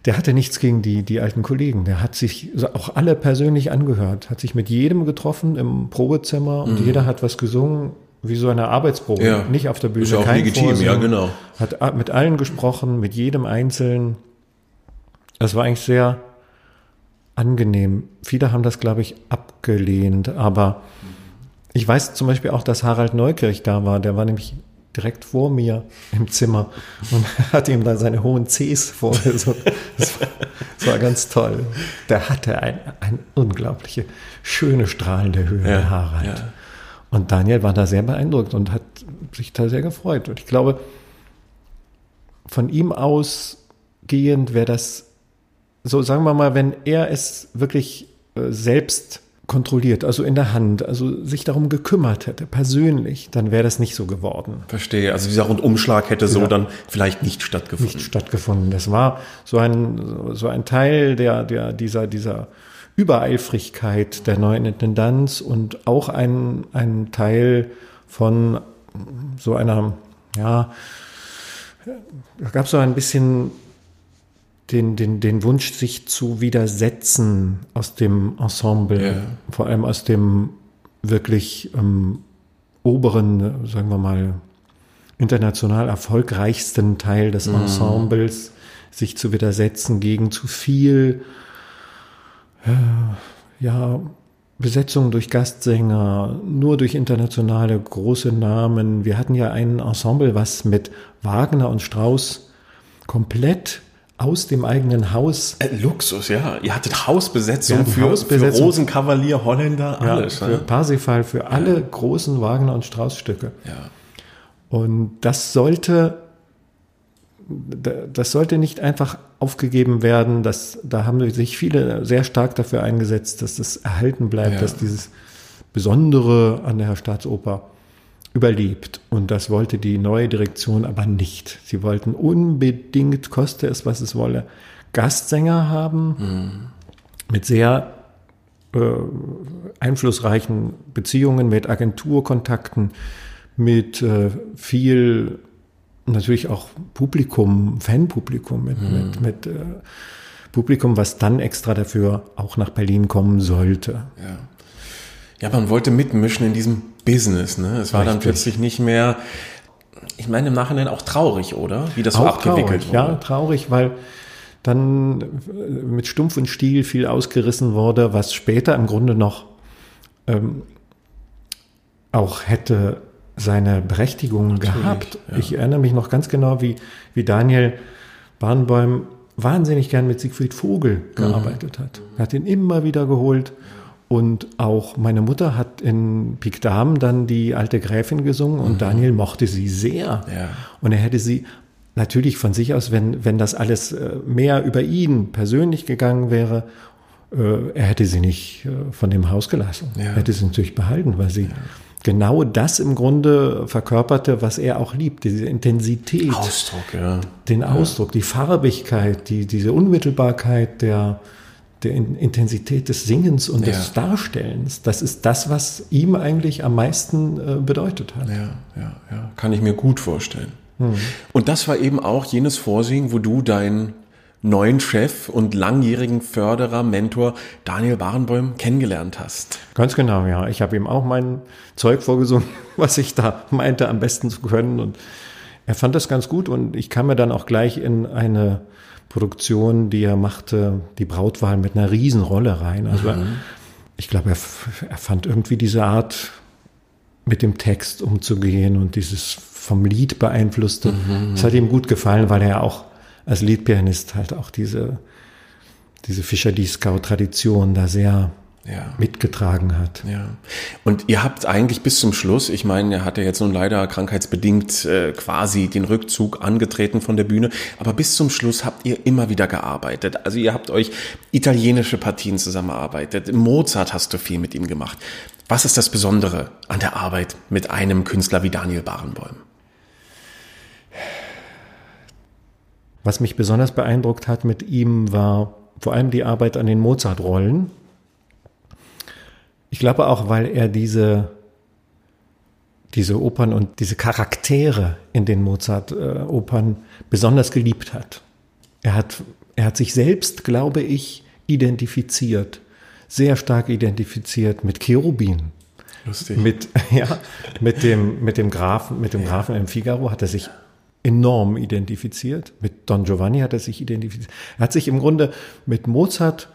der hatte nichts gegen die, die alten Kollegen. Der hat sich auch alle persönlich angehört, hat sich mit jedem getroffen im Probezimmer und jeder hat was gesungen, wie so eine Arbeitsprobe. Mhm. Ja. Nicht auf der Bühne. Ist ja auch kein legitim, Vorsingen. ja, genau. Hat mit allen gesprochen, mit jedem Einzelnen. Das war eigentlich sehr angenehm. Viele haben das, glaube ich, abgelehnt, aber ich weiß zum Beispiel auch, dass Harald Neukirch da war. Der war nämlich direkt vor mir im Zimmer und hat ihm da seine hohen Cs vorgesungen. Das war, das war ganz toll. Der hatte ein, eine unglaubliche, schöne, strahlende Höhe, Ja, der Harald. ja. Und Daniel war da sehr beeindruckt und hat sich da sehr gefreut. Und ich glaube, von ihm ausgehend wäre das, so sagen wir mal, wenn er es wirklich äh, selbst kontrolliert, also in der Hand, also sich darum gekümmert hätte, persönlich, dann wäre das nicht so geworden. Verstehe. Also dieser Rundumschlag hätte so Ja. dann vielleicht nicht stattgefunden. Nicht stattgefunden. Das war so ein, so ein Teil der, der, dieser, dieser Übereifrigkeit der neuen Intendanz und auch ein, ein Teil von so einer, ja, da gab es so ein bisschen den, den, den Wunsch, sich zu widersetzen aus dem Ensemble, Ja. vor allem aus dem wirklich ähm, oberen, sagen wir mal, international erfolgreichsten Teil des Ensembles, sich zu widersetzen gegen zu viel, äh, ja, Besetzung durch Gastsänger, nur durch internationale große Namen. Wir hatten ja ein Ensemble, was mit Wagner und Strauss komplett aus dem eigenen Haus Äh, Luxus, ja. Ihr hattet Hausbesetzung, für, Hausbesetzung. für Rosenkavalier, Holländer, alles. für ne? Parsifal, für alle großen Wagner und Strauss Stücke. Ja. Und das sollte das sollte nicht einfach aufgegeben werden. Das, da haben sich viele sehr stark dafür eingesetzt, dass das erhalten bleibt, Ja. dass dieses Besondere an der Staatsoper überlebt. Und das wollte die neue Direktion aber nicht. Sie wollten unbedingt, koste es, was es wolle, Gastsänger haben mit sehr äh, einflussreichen Beziehungen, mit Agenturkontakten, mit äh, viel natürlich auch Publikum, Fanpublikum, mit, mit, mit äh, Publikum, was dann extra dafür auch nach Berlin kommen sollte. Ja, man wollte mitmischen in diesem Business, ne? Es war dann Richtig. plötzlich nicht mehr, ich meine im Nachhinein auch traurig, oder? Wie das so abgewickelt traurig, ja, wurde. traurig, weil dann äh, mit Stumpf und Stiel viel ausgerissen wurde, was später im Grunde noch ähm, auch hätte seine Berechtigung gehabt. Ich erinnere mich noch ganz genau, wie, wie Daniel Barnbäum wahnsinnig gern mit Siegfried Vogel gearbeitet hat. Er hat ihn immer wieder geholt. Und auch meine Mutter hat in Pik Dam dann die alte Gräfin gesungen und Daniel mochte sie sehr. Ja. Und er hätte sie natürlich von sich aus, wenn, wenn das alles äh, mehr über ihn persönlich gegangen wäre, äh, er hätte sie nicht äh, von dem Haus gelassen. Ja. Er hätte sie natürlich behalten, weil sie genau das im Grunde verkörperte, was er auch liebt, diese Intensität, Ausdruck, ja. den Ausdruck, die Farbigkeit, die, diese Unmittelbarkeit der, der In- Intensität des Singens und des Ja. Darstellens. Das ist das, was ihm eigentlich am meisten äh, bedeutet hat. Ja, ja, ja. Kann ich mir gut vorstellen. Und das war eben auch jenes Vorsingen, wo du deinen neuen Chef und langjährigen Förderer, Mentor Daniel Barenbäum kennengelernt hast. Ganz genau, ja. Ich habe ihm auch mein Zeug vorgesungen, was ich da meinte, am besten zu können. Und er fand das ganz gut und ich kam mir dann auch gleich in eine Produktion, die er machte, die Brautwahl mit einer Riesenrolle rein. Also ich glaube, er, er fand irgendwie diese Art, mit dem Text umzugehen und dieses vom Lied beeinflusste. Das hat ihm gut gefallen, weil er auch als Liedpianist halt auch diese, diese Fischer-Dieskau-Tradition da sehr Ja. mitgetragen hat. Ja. Und ihr habt eigentlich bis zum Schluss, ich meine, er hat ja jetzt nun leider krankheitsbedingt äh, quasi den Rückzug angetreten von der Bühne, aber bis zum Schluss habt ihr immer wieder gearbeitet. Also ihr habt euch italienische Partien zusammengearbeitet. Mozart hast du viel mit ihm gemacht. Was ist das Besondere an der Arbeit mit einem Künstler wie Daniel Barenboim? Was mich besonders beeindruckt hat mit ihm war vor allem die Arbeit an den Mozart-Rollen. Ich glaube auch, weil er diese, diese Opern und diese Charaktere in den Mozart-Opern besonders geliebt hat. Er hat, er hat sich selbst, glaube ich, identifiziert, sehr stark identifiziert mit Cherubin. Lustig. Mit, ja, mit dem, mit dem Grafen, mit dem Grafen im Figaro hat er sich enorm identifiziert. Mit Don Giovanni hat er sich identifiziert. Er hat sich im Grunde mit Mozart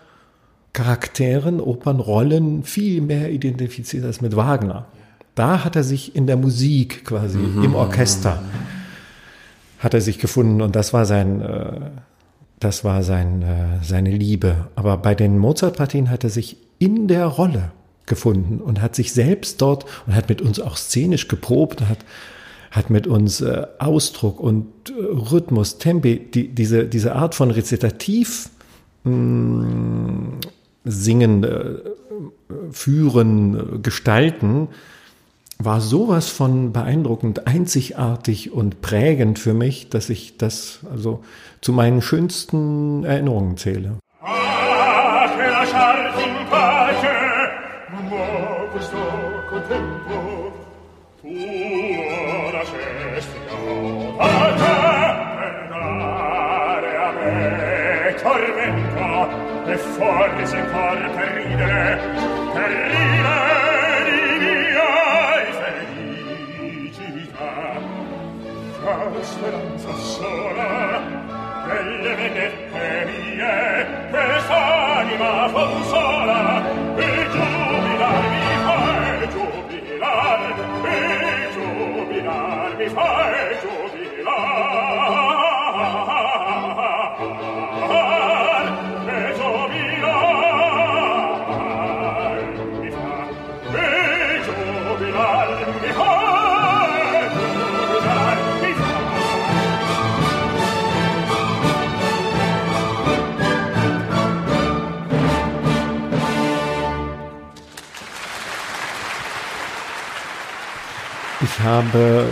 Charakteren, Opernrollen viel mehr identifiziert als mit Wagner. Da hat er sich in der Musik quasi, im Orchester, hat er sich gefunden und das war sein, äh, das war sein, äh, seine Liebe. Aber bei den Mozart-Partien hat er sich in der Rolle gefunden und hat sich selbst dort und hat mit uns auch szenisch geprobt, hat, hat mit uns äh, Ausdruck und Rhythmus, Tempi, die, diese, diese Art von Rezitativ mh, singen, äh, führen, äh, gestalten, war sowas von beeindruckend, einzigartig und prägend für mich, dass ich das also zu meinen schönsten Erinnerungen zähle. Ah, e forse par per ridere per ridere di miei felicità. Fra speranza sola delle vendette mie quest'anima consola e giubilar mi fa e giubilar e giubilar mi fa e giubilar. Habe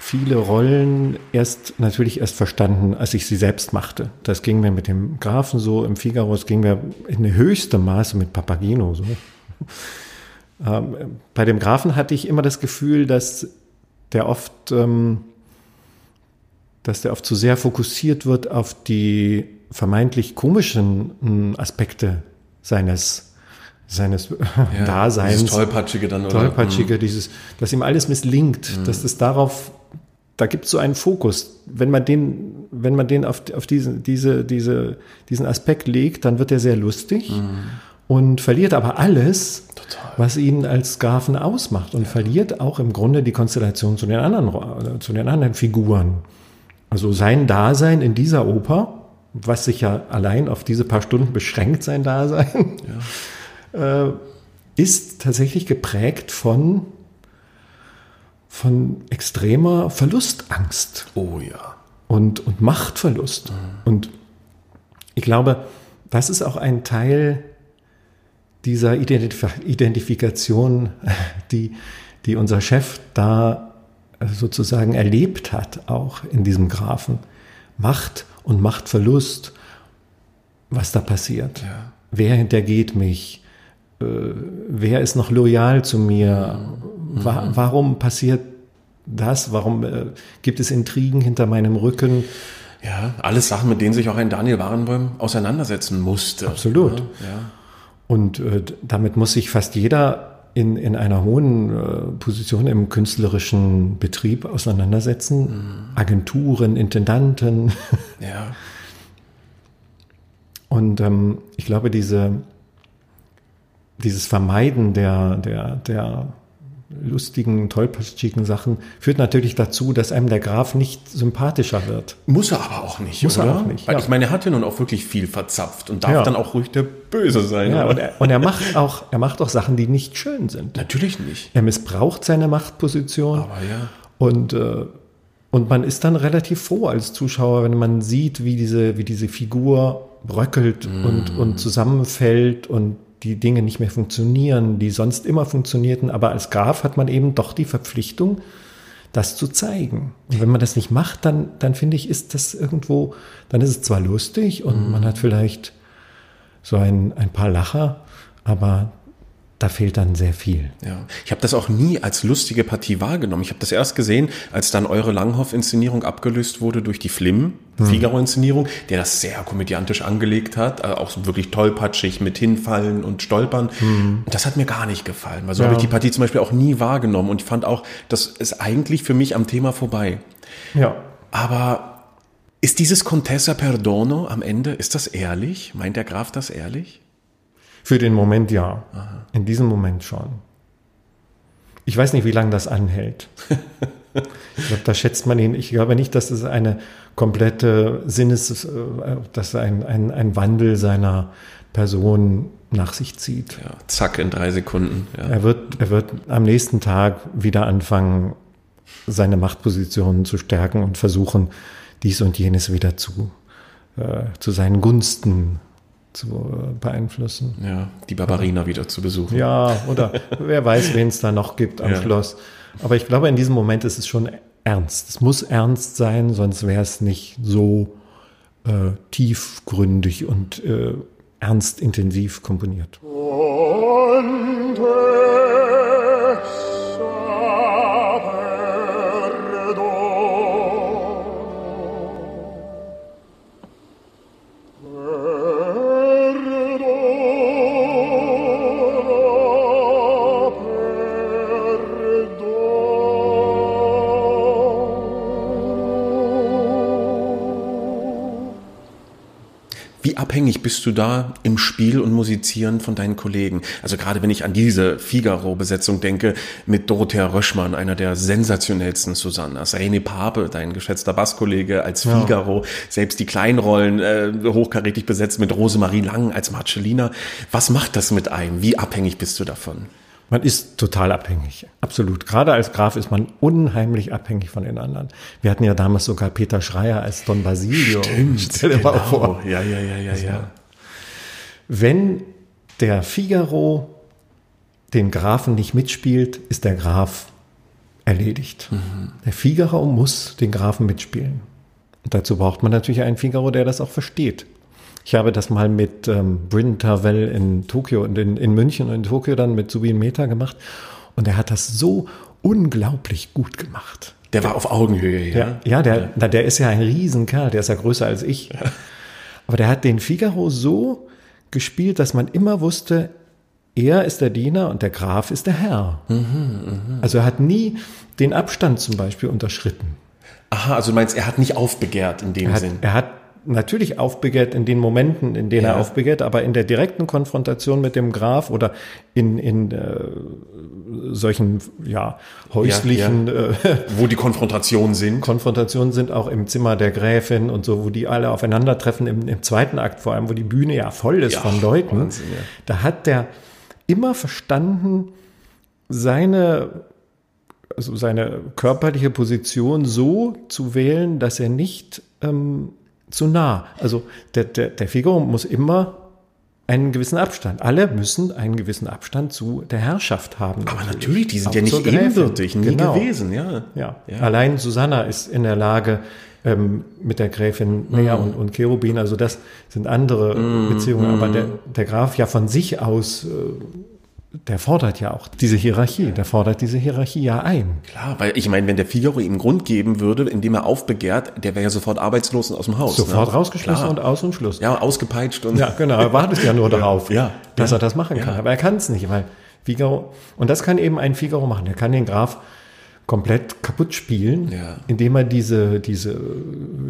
viele Rollen erst natürlich erst verstanden, als ich sie selbst machte. Das ging mir mit dem Grafen so im Figaro, es ging mir in höchstem Maße mit Papageno so. Ähm, bei dem Grafen hatte ich immer das Gefühl, dass der oft, ähm, dass der oft zu sehr fokussiert wird auf die vermeintlich komischen mh, Aspekte seines seines Ja, Daseins. dieses Tollpatschige dann, oder? Tollpatschige, dieses, dass ihm alles misslingt, dass es darauf, da gibt es so einen Fokus. Wenn man den, wenn man den auf, auf diesen, diese, diese, diesen Aspekt legt, dann wird er sehr lustig und verliert aber alles, Total. was ihn als Grafen ausmacht und verliert auch im Grunde die Konstellation zu den anderen, zu den anderen Figuren. Also sein Dasein in dieser Oper, was sich ja allein auf diese paar Stunden beschränkt, sein Dasein, äh, ist tatsächlich geprägt von, von extremer Verlustangst Oh ja. und, und Machtverlust. Und ich glaube, das ist auch ein Teil dieser Identif Identifikation, die, die unser Chef da äh, sozusagen erlebt hat, auch in diesem Graphen. Macht und Machtverlust, was da passiert. Ja. Wer hintergeht mich? Äh, wer ist noch loyal zu mir? Wa warum passiert das? Warum äh, gibt es Intrigen hinter meinem Rücken? Ja, alles Sachen, mit denen sich auch ein Daniel Barenboim auseinandersetzen musste. Absolut. Ja, ja. Und äh, damit muss sich fast jeder in, in einer hohen äh, Position im künstlerischen Betrieb auseinandersetzen. Agenturen, Intendanten. ja. Und ähm, ich glaube, diese, dieses Vermeiden der, der, der lustigen, tollpatschigen Sachen führt natürlich dazu, dass einem der Graf nicht sympathischer wird. Muss er aber auch nicht, Muss er oder? auch nicht, ja. ich meine, er hat ja nun auch wirklich viel verzapft und darf Ja. dann auch ruhig der Böse sein. Ja, und er, und er macht auch, er macht auch Sachen, die nicht schön sind. Natürlich nicht. Er missbraucht seine Machtposition. Aber ja. Und, äh, und man ist dann relativ froh als Zuschauer, wenn man sieht, wie diese, wie diese Figur bröckelt und, und zusammenfällt und die Dinge nicht mehr funktionieren, die sonst immer funktionierten. Aber als Graf hat man eben doch die Verpflichtung, das zu zeigen. Und wenn man das nicht macht, dann, dann finde ich, ist das irgendwo, dann ist es zwar lustig und man hat vielleicht so ein, ein paar Lacher, aber da fehlt dann sehr viel. Ja, ich habe das auch nie als lustige Partie wahrgenommen. Ich habe das erst gesehen, als dann eure Langhoff-Inszenierung abgelöst wurde durch die Flimm, Figaro-Inszenierung, der das sehr komödiantisch angelegt hat, also auch wirklich tollpatschig mit Hinfallen und Stolpern. Und das hat mir gar nicht gefallen, weil so Ja. habe ich die Partie zum Beispiel auch nie wahrgenommen und ich fand auch, das ist eigentlich für mich am Thema vorbei. Ja. Aber ist dieses Contessa Perdono am Ende, ist das ehrlich? Meint der Graf das ehrlich? Für den Moment ja. In diesem Moment schon. Ich weiß nicht, wie lange das anhält. ich glaube, da schätzt man ihn. Ich glaube nicht, dass es eine komplette Sinnes, äh, dass ein, ein, ein Wandel seiner Person nach sich zieht. Ja, zack, in drei Sekunden. Ja. Er wird, er wird am nächsten Tag wieder anfangen, seine Machtpositionen zu stärken und versuchen, dies und jenes wieder zu, äh, zu seinen Gunsten zu äh, beeinflussen. ja, die Barbarina wieder zu besuchen. Ja, oder wer weiß, wen es da noch gibt am Ja. Schloss. Aber ich glaube, in diesem Moment ist es schon ernst. Es muss ernst sein, sonst wäre es nicht so äh, tiefgründig und äh, ernst intensiv komponiert. Wie abhängig bist du da im Spiel und Musizieren von deinen Kollegen? Also gerade wenn ich an diese Figaro-Besetzung denke, mit Dorothea Röschmann, einer der sensationellsten Susannas, René Pape, dein geschätzter Basskollege als Figaro, selbst die Kleinrollen äh, hochkarätig besetzt mit Rosemarie Lang als Marcellina. Was macht das mit einem? Wie abhängig bist du davon? Man ist total abhängig. Absolut. Gerade als Graf ist man unheimlich abhängig von den anderen. Wir hatten ja damals sogar Peter Schreier als Don Basilio. Stell dir mal vor. Ja, ja, ja, ja, ja. Wenn der Figaro den Grafen nicht mitspielt, ist der Graf erledigt. Der Figaro muss den Grafen mitspielen. Und dazu braucht man natürlich einen Figaro, der das auch versteht. Ich habe das mal mit ähm, Bryn Tavel in Tokio und in, in München und in Tokio dann mit Subin Meta gemacht. Und er hat das so unglaublich gut gemacht. Der war auf Augenhöhe, ja. Ja, ja der, Na, der ist ja ein Riesenkerl, der ist ja größer als ich. Aber der hat den Figaro so gespielt, dass man immer wusste, er ist der Diener und der Graf ist der Herr. Also er hat nie den Abstand zum Beispiel unterschritten. Aha, also du meinst, er hat nicht aufbegehrt in dem Er hat, Sinn. er hat natürlich aufbegehrt in den Momenten, in denen Ja. er aufbegehrt, aber in der direkten Konfrontation mit dem Graf oder in, in äh, solchen ja, häuslichen Äh, Wo die Konfrontationen sind. Konfrontationen sind auch im Zimmer der Gräfin und so, wo die alle aufeinandertreffen, im, im zweiten Akt vor allem, wo die Bühne ja voll ist Ja, von Leuten. Wahnsinn, ja. Da hat der immer verstanden, seine, also seine körperliche Position so zu wählen, dass er nicht ähm, zu nah, also der, der, der Figaro muss immer einen gewissen Abstand. Alle müssen einen gewissen Abstand zu der Herrschaft haben. Aber natürlich, die sind Auch ja nicht ebenbürtig, nie Genau. gewesen, ja. Ja. Ja. allein Susanna ist in der Lage, ähm, mit der Gräfin Mea Mhm. und, und Cherubin, also das sind andere Beziehungen, aber der, der Graf ja von sich aus, äh, der fordert ja auch diese Hierarchie, der fordert diese Hierarchie ja ein. Klar, weil ich meine, wenn der Figaro ihm Grund geben würde, indem er aufbegehrt, der wäre ja sofort arbeitslos und aus dem Haus. Sofort ne? rausgeschmissen Klar. und aus und Schluss. Ja, ausgepeitscht und. Ja, genau, er wartet ja nur darauf, Ja, dass ja, er das machen kann. ja. Aber er kann es nicht, weil Figaro, und das kann eben ein Figaro machen. Er kann den Graf komplett kaputt spielen, Ja. indem er diese, diese,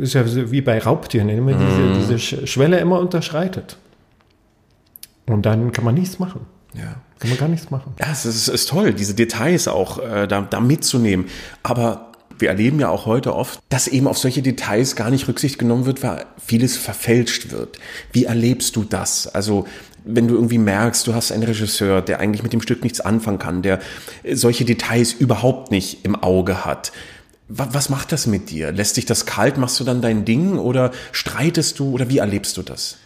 ist ja wie bei Raubtieren, indem er Mhm. diese, diese Sch- Schwelle immer unterschreitet. Und dann kann man nichts machen. ja. Kann man gar nichts machen. Ja, es ist, ist toll, diese Details auch äh, da, da mitzunehmen. Aber wir erleben ja auch heute oft, dass eben auf solche Details gar nicht Rücksicht genommen wird, weil vieles verfälscht wird. Wie erlebst du das? Also wenn du irgendwie merkst, du hast einen Regisseur, der eigentlich mit dem Stück nichts anfangen kann, der solche Details überhaupt nicht im Auge hat. Wa- Was macht das mit dir? Lässt dich das kalt? Machst du dann dein Ding oder streitest du oder wie erlebst du das?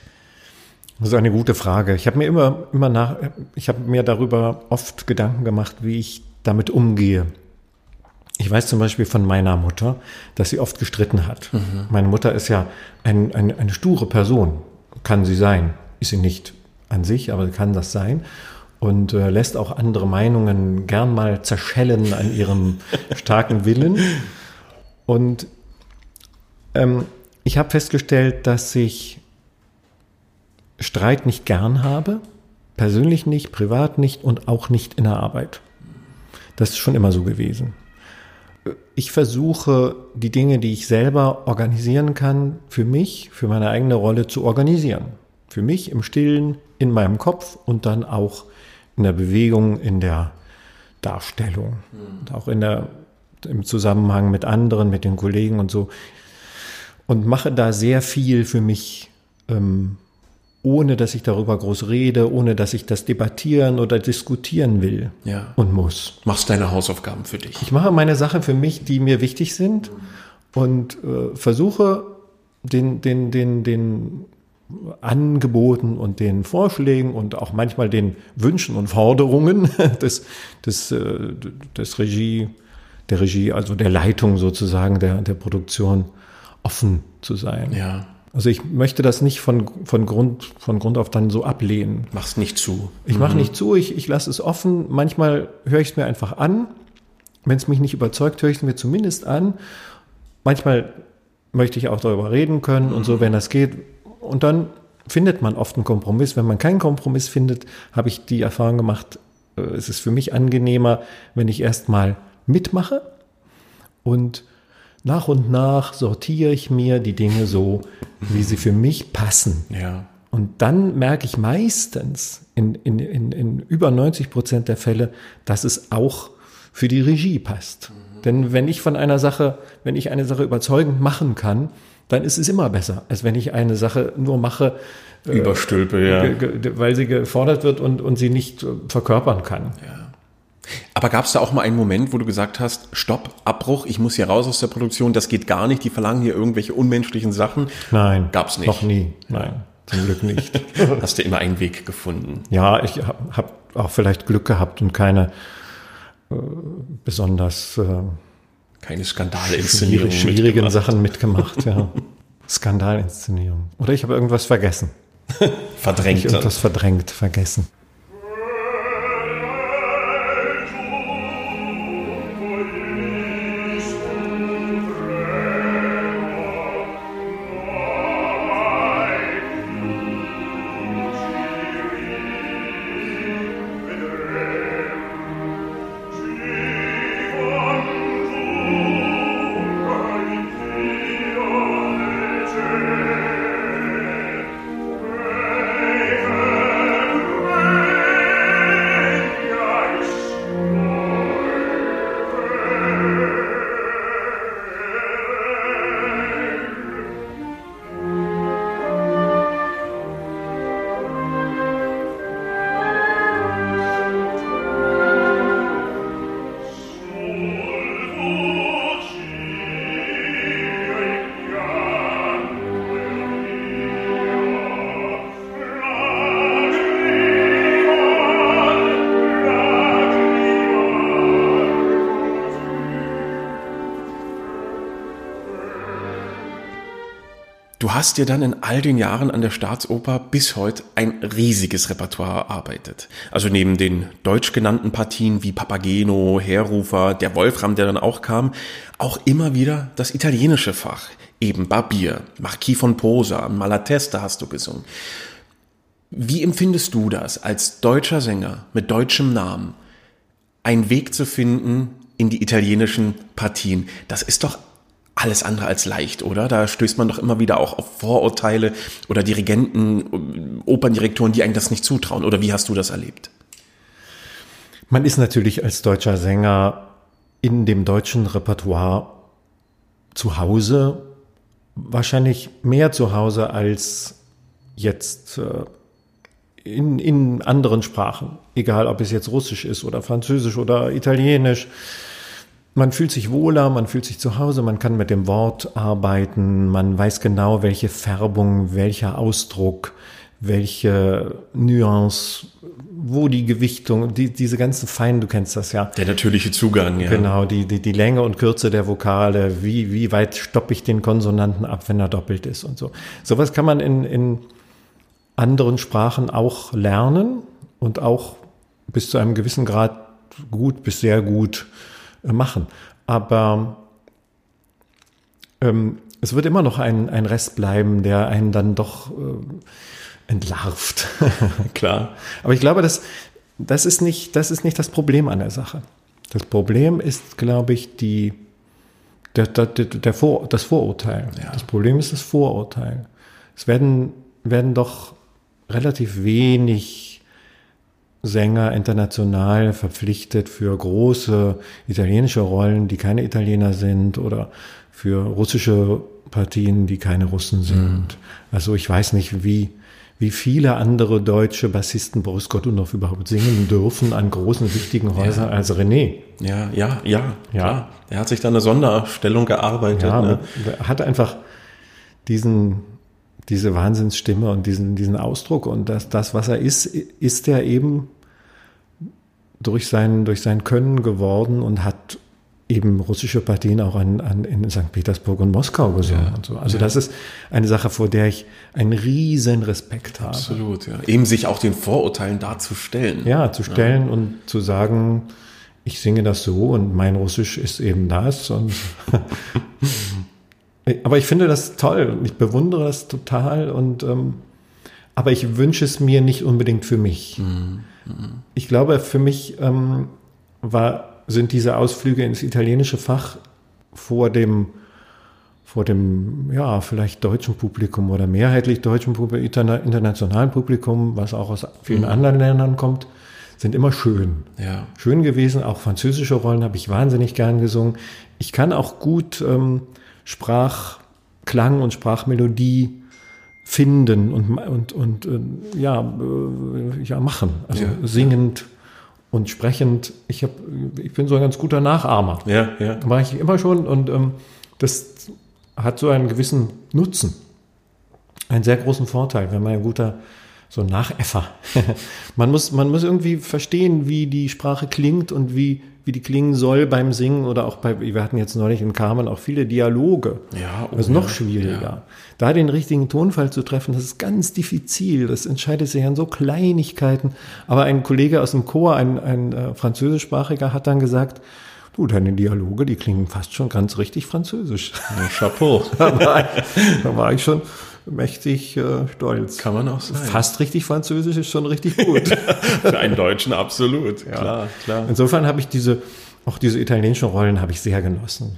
Das ist eine gute Frage. Ich habe mir immer, immer nach, ich habe mir darüber oft Gedanken gemacht, wie ich damit umgehe. Ich weiß zum Beispiel von meiner Mutter, dass sie oft gestritten hat. Meine Mutter ist ja ein, ein, eine sture Person, kann sie sein. Ist sie nicht an sich, aber kann das sein. Und äh, lässt auch andere Meinungen gern mal zerschellen an ihrem starken Willen. Und ähm, ich habe festgestellt, dass ich Streit nicht gern habe, persönlich nicht, privat nicht und auch nicht in der Arbeit. Das ist schon immer so gewesen. Ich versuche, die Dinge, die ich selber organisieren kann, für mich, für meine eigene Rolle zu organisieren. Für mich im Stillen, in meinem Kopf und dann auch in der Bewegung, in der Darstellung. Und auch in der, im Zusammenhang mit anderen, mit den Kollegen und so. Und mache da sehr viel für mich ähm, ohne dass ich darüber groß rede, ohne dass ich das debattieren oder diskutieren will Ja. und muss. Machst deine Hausaufgaben für dich. Ich mache meine Sachen für mich, die mir wichtig sind und äh, versuche den, den, den, den Angeboten und den Vorschlägen und auch manchmal den Wünschen und Forderungen des, des, äh, des Regie, der Regie, also der Leitung sozusagen der, der Produktion offen zu sein. Ja. Also ich möchte das nicht von, von, Grund, von Grund auf dann so ablehnen. Machst nicht zu. Ich mache nicht zu, ich, ich lasse es offen. Manchmal höre ich es mir einfach an. Wenn es mich nicht überzeugt, höre ich es mir zumindest an. Manchmal möchte ich auch darüber reden können und so, wenn das geht. Und dann findet man oft einen Kompromiss. Wenn man keinen Kompromiss findet, habe ich die Erfahrung gemacht, äh, es ist für mich angenehmer, wenn ich erstmal mitmache und nach und nach sortiere ich mir die Dinge so, wie sie für mich passen. Ja. Und dann merke ich meistens in, in, in, in über 90 Prozent der Fälle, dass es auch für die Regie passt. Denn wenn ich von einer Sache, wenn ich eine Sache überzeugend machen kann, dann ist es immer besser, als wenn ich eine Sache nur mache, Überstülpe, ja. ge- ge- weil sie gefordert wird und, und sie nicht äh, verkörpern kann. Aber gab es da auch mal einen Moment, wo du gesagt hast, Stopp, Abbruch, ich muss hier raus aus der Produktion, das geht gar nicht, die verlangen hier irgendwelche unmenschlichen Sachen? Nein. Gab's nicht. Noch nie. Nein. Zum Glück nicht. Hast du immer einen Weg gefunden? Ja, ich habe hab auch vielleicht Glück gehabt und keine besonders äh, Keine schwierig, Skandalinszenierung. schwierigen mitgemacht. Sachen mitgemacht. Ja. Skandalinszenierung. Oder ich habe irgendwas vergessen. Ich Verdrängt. dann. irgendwas verdrängt, vergessen. Du hast dir dann in all den Jahren an der Staatsoper bis heute ein riesiges Repertoire erarbeitet. Also neben den deutsch genannten Partien wie Papageno, Heerrufer, der Wolfram, der dann auch kam, auch immer wieder das italienische Fach. Eben Barbier, Marquis von Posa, Malatesta hast du gesungen. Wie empfindest du das als deutscher Sänger mit deutschem Namen, einen Weg zu finden in die italienischen Partien? Das ist doch alles andere als leicht, oder? Da stößt man doch immer wieder auch auf Vorurteile oder Dirigenten, Operndirektoren, die einem das nicht zutrauen. Oder wie hast du das erlebt? Man ist natürlich als deutscher Sänger in dem deutschen Repertoire zu Hause, wahrscheinlich mehr zu Hause als jetzt äh, in, in anderen Sprachen. Egal, ob es jetzt Russisch ist oder Französisch oder Italienisch. Man fühlt sich wohler, man fühlt sich zu Hause, man kann mit dem Wort arbeiten, man weiß genau, welche Färbung, welcher Ausdruck, welche Nuance, wo die Gewichtung, die, diese ganzen Feinen, du kennst das ja. Der natürliche Zugang, ja. Genau, die, die, die Länge und Kürze der Vokale, wie, wie weit stoppe ich den Konsonanten ab, wenn er doppelt ist und so. Sowas kann man in, in anderen Sprachen auch lernen und auch bis zu einem gewissen Grad gut bis sehr gut machen. Aber ähm, es wird immer noch ein, ein Rest bleiben, der einen dann doch äh, entlarvt. Klar. Aber ich glaube, das, das, ist nicht, das ist nicht das Problem an der Sache. Das Problem ist, glaube ich, die, der, der, der Vor, das Vorurteil. Ja. Das Problem ist das Vorurteil. Es werden, werden doch relativ wenig Sänger international verpflichtet für große italienische Rollen, die keine Italiener sind oder für russische Partien, die keine Russen sind. Also ich weiß nicht, wie, wie viele andere deutsche Bassisten Boris Godunov überhaupt singen dürfen an großen, wichtigen Häusern als René. Ja, ja, ja, Ja. klar. Er hat sich da eine Sonderstellung gearbeitet. Ja, ne? er hat einfach diesen, diese Wahnsinnsstimme und diesen, diesen Ausdruck und das, das, was er ist, ist er eben durch sein, durch sein Können geworden und hat eben russische Partien auch an, an, in St. Petersburg und Moskau gesungen Ja, und so. Also das ist eine Sache, vor der ich einen riesen Respekt habe. Absolut, ja. Eben sich auch den Vorurteilen darzustellen. Ja, zu stellen und zu sagen, ich singe das so und mein Russisch ist eben das. Und aber ich finde das toll und ich bewundere das total und ähm, aber ich wünsche es mir nicht unbedingt für mich. Ich glaube, für mich ähm, war, sind diese Ausflüge ins italienische Fach vor dem vor dem, ja, vielleicht deutschen Publikum oder mehrheitlich deutschen Publikum, interna internationalen Publikum, was auch aus vielen anderen Ländern kommt, sind immer schön. Ja. Schön gewesen. Auch französische Rollen habe ich wahnsinnig gern gesungen. Ich kann auch gut ähm, Sprachklang und Sprachmelodie finden und, und, und äh, ja, äh, ja, machen. Also Ja. singend und sprechend. Ich, hab, ich bin so ein ganz guter Nachahmer. Ja, ja. Mache ich immer schon und ähm, das hat so einen gewissen Nutzen. Einen sehr großen Vorteil, wenn man ein guter, so ein Nachäffer. man, muss, man muss irgendwie verstehen, wie die Sprache klingt und wie, wie die klingen soll beim Singen oder auch bei, wir hatten jetzt neulich in Carmen auch viele Dialoge. Ja, oh das ist noch schwieriger. ja. Da den richtigen Tonfall zu treffen, das ist ganz diffizil. Das entscheidet sich an so Kleinigkeiten. Aber ein Kollege aus dem Chor, ein, ein äh, französischsprachiger, hat dann gesagt, du, deine Dialoge, die klingen fast schon ganz richtig französisch. Ja, Chapeau. da, war ich, da war ich schon mächtig äh, stolz. Kann man auch sein. Fast richtig französisch ist schon richtig gut. Für einen Deutschen absolut. Klar, klar. Insofern habe ich diese, auch diese italienischen Rollen habe ich sehr genossen.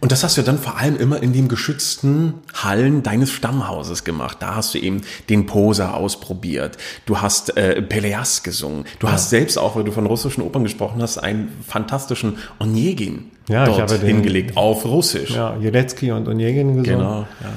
Und das hast du dann vor allem immer in den geschützten Hallen deines Stammhauses gemacht. Da hast du eben den Poser ausprobiert. Du hast äh, Peleas gesungen. Du hast selbst auch, weil du von russischen Opern gesprochen hast, einen fantastischen Onegin Ja, ich dort habe den- hingelegt auf Russisch. Ja, Jelecki und Onegin gesungen. Genau. Ja.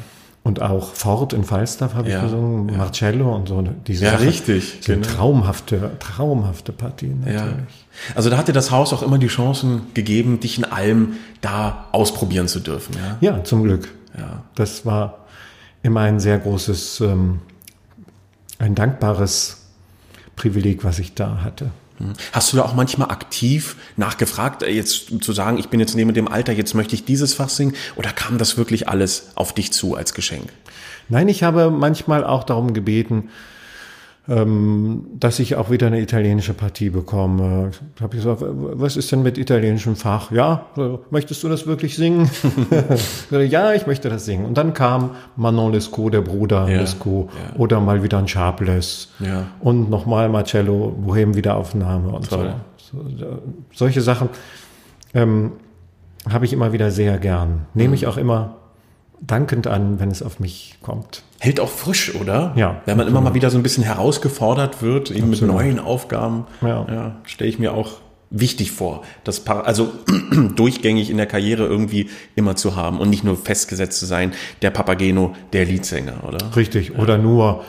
Und auch Ford in Falstaff habe ich Ja, gesungen, Marcello und so. Diese Ja, Sachen richtig, Sind genau. traumhafte, traumhafte Partien Ja. natürlich. Also da hat dir das Haus auch immer die Chancen gegeben, dich in allem da ausprobieren zu dürfen. Ja. Ja, zum Glück. Ja. Das war immer ein sehr großes, ähm, ein dankbares Privileg, was ich da hatte. Hast du da auch manchmal aktiv nachgefragt, äh, jetzt zu sagen, ich bin jetzt neben dem Alter, jetzt möchte ich dieses Fach singen? Oder kam das wirklich alles auf dich zu als Geschenk? Nein, ich habe manchmal auch darum gebeten, dass ich auch wieder eine italienische Partie bekomme. Ich habe gesagt, was ist denn mit italienischem Fach? Ja, möchtest du das wirklich singen? ja, ich möchte das singen. Und dann kam Manon Lescaut, der Bruder Ja, Lescaut, ja. oder mal wieder ein Sharpless. Ja. Und nochmal Marcello, Bohem Wiederaufnahme und Toll. so. so. Solche Sachen ähm, habe ich immer wieder sehr gern. Nehme Mhm. ich auch immer dankend an, wenn es auf mich kommt. Hält auch frisch, oder? Ja, Wenn man immer mal wieder so ein bisschen herausgefordert wird, eben mit Absolut. neuen Aufgaben, Ja. stelle ich mir auch wichtig vor, das Par also durchgängig in der Karriere irgendwie immer zu haben und nicht nur festgesetzt zu sein, der Papageno, der Leadsänger, oder? Richtig. Oder nur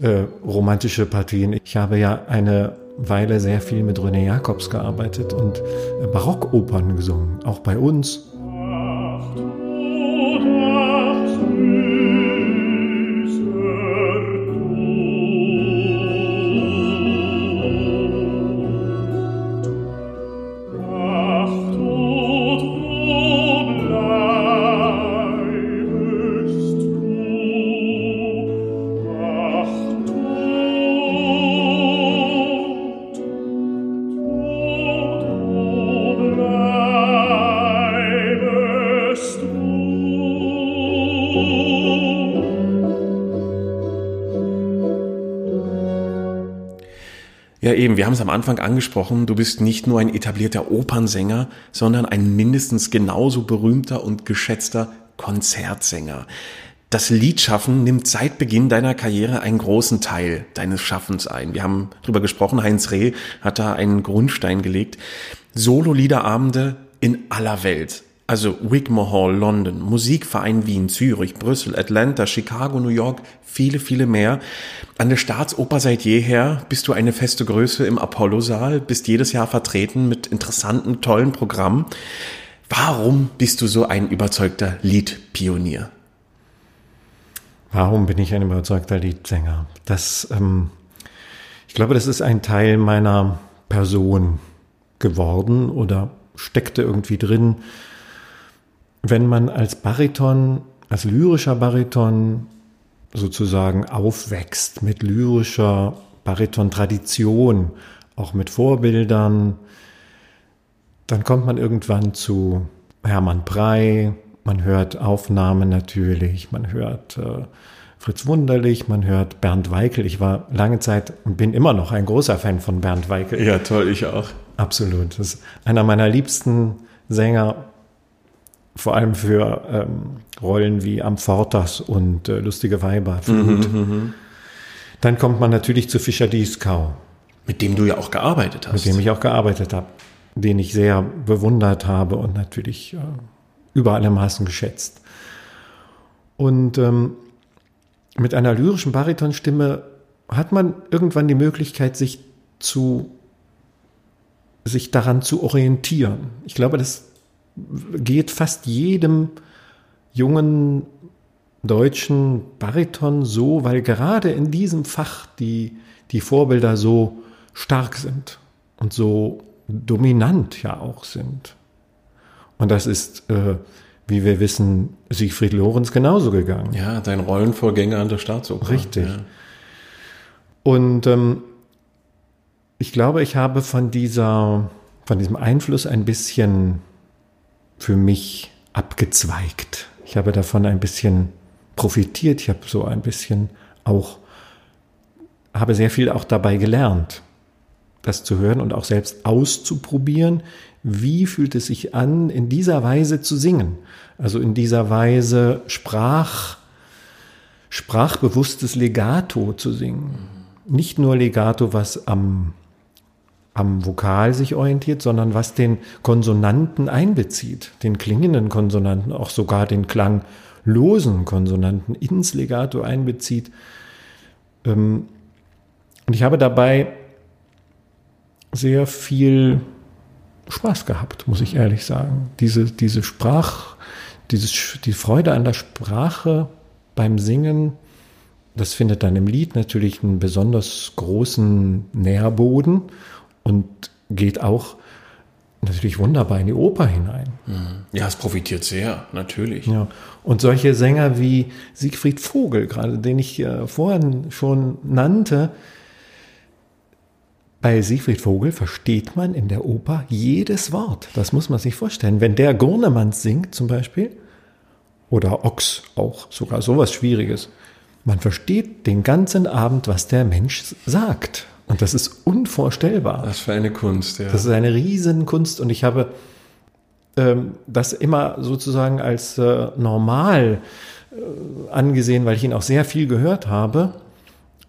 äh, romantische Partien. Ich habe ja eine Weile sehr viel mit René Jacobs gearbeitet und Barockopern gesungen, auch bei uns. Haben es am Anfang angesprochen, du bist nicht nur ein etablierter Opernsänger, sondern ein mindestens genauso berühmter und geschätzter Konzertsänger. Das Liedschaffen nimmt seit Beginn deiner Karriere einen großen Teil deines Schaffens ein. Wir haben drüber gesprochen, Heinz Reh hat da einen Grundstein gelegt. Solo-Liederabende in aller Welt. Also Wigmore Hall, London, Musikverein Wien, Zürich, Brüssel, Atlanta, Chicago, New York, viele, viele mehr. An der Staatsoper seit jeher bist du eine feste Größe im Apollo-Saal, bist jedes Jahr vertreten mit interessanten, tollen Programmen. Warum bist du so ein überzeugter Liedpionier? Warum bin ich ein überzeugter Liedsänger? Das, ähm, ich glaube, das ist ein Teil meiner Person geworden oder steckte irgendwie drin. Wenn man als Bariton, als lyrischer Bariton sozusagen aufwächst mit lyrischer Bariton-Tradition, auch mit Vorbildern, dann kommt man irgendwann zu Hermann Prey, man hört Aufnahmen natürlich, man hört äh, Fritz Wunderlich, man hört Bernd Weikel. Ich war lange Zeit und bin immer noch ein großer Fan von Bernd Weikel. Ja, toll, ich auch. Absolut. Das ist einer meiner liebsten Sänger, vor allem für ähm, Rollen wie Amfortas und äh, Lustige Weiber. Flut. Dann kommt man natürlich zu Fischer Dieskau, Mit dem du ja auch gearbeitet hast. mit dem ich auch gearbeitet habe, den ich sehr bewundert habe und natürlich äh, über alle Maßen geschätzt. Und ähm, mit einer lyrischen Baritonstimme hat man irgendwann die Möglichkeit, sich zu sich daran zu orientieren. Ich glaube, das geht fast jedem jungen deutschen Bariton so, weil gerade in diesem Fach die, die Vorbilder so stark sind und so dominant ja auch sind. Und das ist, äh, wie wir wissen, Siegfried Lorenz genauso gegangen. Ja, dein Rollenvorgänger an der Staatsoper. Richtig. Ja. Und ähm, ich glaube, ich habe von dieser, von diesem Einfluss ein bisschen für mich abgezweigt. Ich habe davon ein bisschen profitiert. Ich habe so ein bisschen auch, habe sehr viel auch dabei gelernt, das zu hören und auch selbst auszuprobieren. Wie fühlt es sich an, in dieser Weise zu singen? Also in dieser Weise Sprach, sprachbewusstes Legato zu singen. Nicht nur Legato, was am, am Vokal sich orientiert, sondern was den Konsonanten einbezieht, den klingenden Konsonanten, auch sogar den klanglosen Konsonanten ins Legato einbezieht. Ähm, und ich habe dabei sehr viel Spaß gehabt, muss ich ehrlich sagen. Diese, diese Sprach, dieses, die Freude an der Sprache beim Singen, das findet dann im Lied natürlich einen besonders großen Nährboden und geht auch natürlich wunderbar in die Oper hinein. Ja, es profitiert sehr, natürlich. Ja. Und solche Sänger wie Siegfried Vogel, gerade den ich äh, vorhin schon nannte, bei Siegfried Vogel versteht man in der Oper jedes Wort. Das muss man sich vorstellen. Wenn der Gurnemanns singt zum Beispiel, oder Ochs auch, sogar sowas Schwieriges, man versteht den ganzen Abend, was der Mensch sagt. Und das ist unvorstellbar. Was für eine Kunst, ja. Das ist eine Riesenkunst und ich habe ähm, das immer sozusagen als äh, normal äh, angesehen, weil ich ihn auch sehr viel gehört habe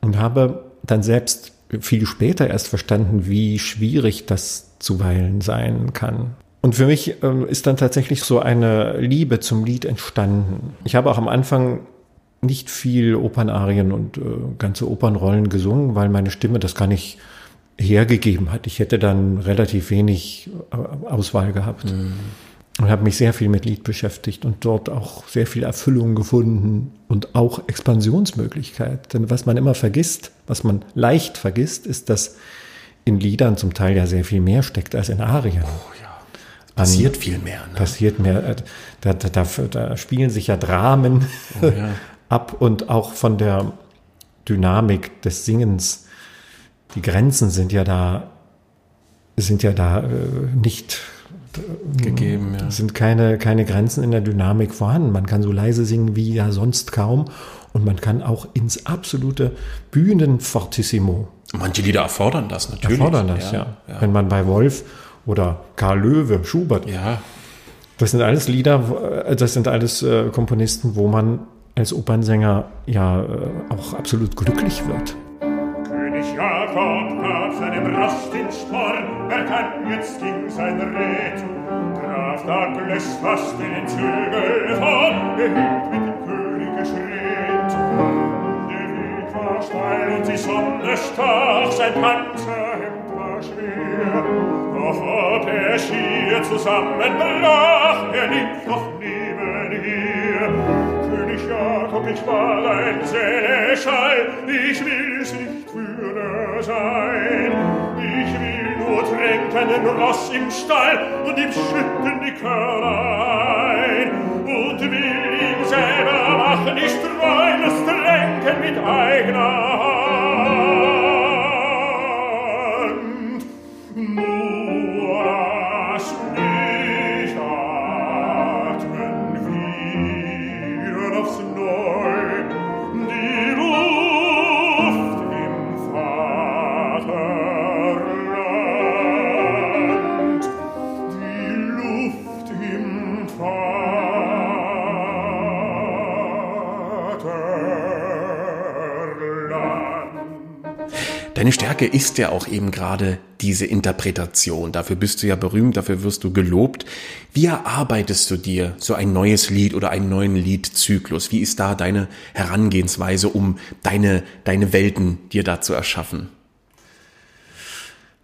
und habe dann selbst viel später erst verstanden, wie schwierig das zuweilen sein kann. Und für mich ähm, ist dann tatsächlich so eine Liebe zum Lied entstanden. Ich habe auch am Anfang nicht viel Opernarien und äh, ganze Opernrollen gesungen, weil meine Stimme das gar nicht hergegeben hat. Ich hätte dann relativ wenig äh, Auswahl gehabt. Und habe mich sehr viel mit Lied beschäftigt und dort auch sehr viel Erfüllung gefunden und auch Expansionsmöglichkeit. Denn was man immer vergisst, was man leicht vergisst, ist, dass in Liedern zum Teil ja sehr viel mehr steckt als in Arien. Oh ja. Passiert viel mehr. Ne? Passiert mehr. äh, Da, da, da, da spielen sich ja Dramen Oh ja. ab und auch von der Dynamik des Singens. Die Grenzen sind ja da, sind ja da äh, nicht Gegeben, ja. es sind keine, keine Grenzen in der Dynamik vorhanden. Man kann so leise singen wie ja sonst kaum. Und man kann auch ins absolute Bühnenfortissimo Manche Lieder erfordern das natürlich. erfordern das, ja. ja. Wenn man bei Wolf oder Karl Löwe, Schubert, Ja, das sind alles Lieder, äh, das sind alles äh, Komponisten, wo man als Opernsänger ja äh, auch absolut glücklich wird. König Jakob gab seinem Ross den Sporn, er kann jetzt ging sein Rät. Graf Douglas fasste den Zügel er hielt mit dem König geschrät. Der Weg war steil und die Sonne stach, sein Panzerhemd war schwer. Doch ob er schier zusammenbrach, er lief noch nebenher. König Jakob, ich war ein Seneschall, ich will es nicht für sein. Ich will nur tränken den Ross im Stall und ihm schütten die Körner ein. Und will ihm selber machen, ich treu, das Tränken mit eigener Hand. Deine Stärke ist ja auch eben gerade diese Interpretation. Dafür bist du ja berühmt, dafür wirst du gelobt. Wie erarbeitest du dir so ein neues Lied oder einen neuen Liedzyklus? Wie ist da deine Herangehensweise, um deine, deine Welten dir da zu erschaffen?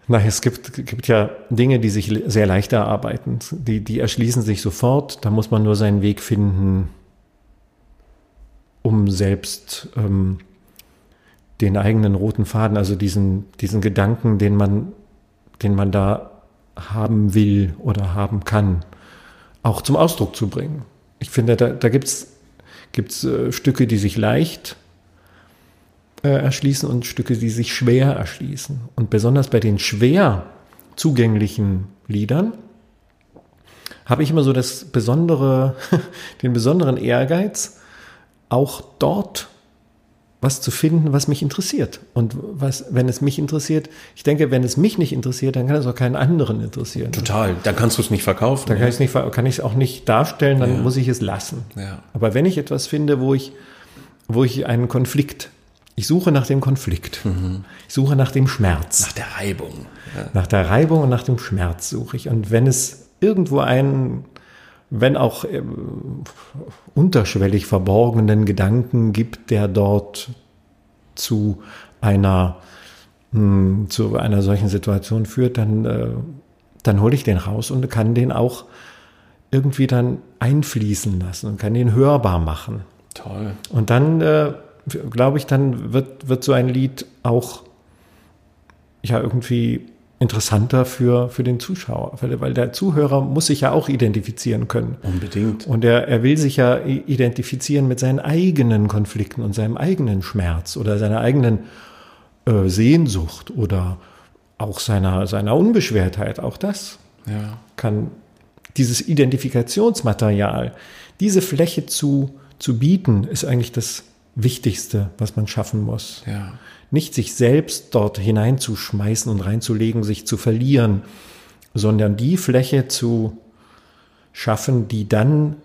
Na, es gibt, gibt ja Dinge, die sich sehr leicht erarbeiten. Die, die erschließen sich sofort. Da muss man nur seinen Weg finden, um selbst ähm, den eigenen roten Faden, also diesen, diesen Gedanken, den man, den man da haben will oder haben kann, auch zum Ausdruck zu bringen. Ich finde, da, da gibt es äh, Stücke, die sich leicht äh, erschließen und Stücke, die sich schwer erschließen. Und besonders bei den schwer zugänglichen Liedern habe ich immer so das besondere, den besonderen Ehrgeiz, auch dort was zu finden, was mich interessiert. Und was, wenn es mich interessiert, ich denke, wenn es mich nicht interessiert, dann kann es auch keinen anderen interessieren. Total. Dann kannst du es nicht verkaufen. Dann kann ich es nicht, kann ich es auch nicht darstellen, dann ja. muss ich es lassen. Ja. Aber wenn ich etwas finde, wo ich, wo ich einen Konflikt, ich suche nach dem Konflikt, mhm. ich suche nach dem Schmerz. Nach der Reibung. Ja. Nach der Reibung und nach dem Schmerz suche ich. Und wenn es irgendwo einen wenn auch äh, unterschwellig verborgenen Gedanken gibt, der dort zu einer mh, hm, zu einer solchen Situation führt, dann äh, dann hole ich den raus und kann den auch irgendwie dann einfließen lassen und kann den hörbar machen. Toll. Und dann äh, glaube ich, dann wird wird so ein Lied auch ja irgendwie interessanter für, für den Zuschauer, weil der Zuhörer muss sich ja auch identifizieren können. Unbedingt. Und er, er will sich ja identifizieren mit seinen eigenen Konflikten und seinem eigenen Schmerz oder seiner eigenen äh, Sehnsucht oder auch seiner, seiner Unbeschwertheit. Auch das ja. kann dieses Identifikationsmaterial, diese Fläche zu, zu bieten, ist eigentlich das Wichtigste, was man schaffen muss. Ja nicht sich selbst dort hineinzuschmeißen und reinzulegen, sich zu verlieren, sondern die Fläche zu schaffen, die dann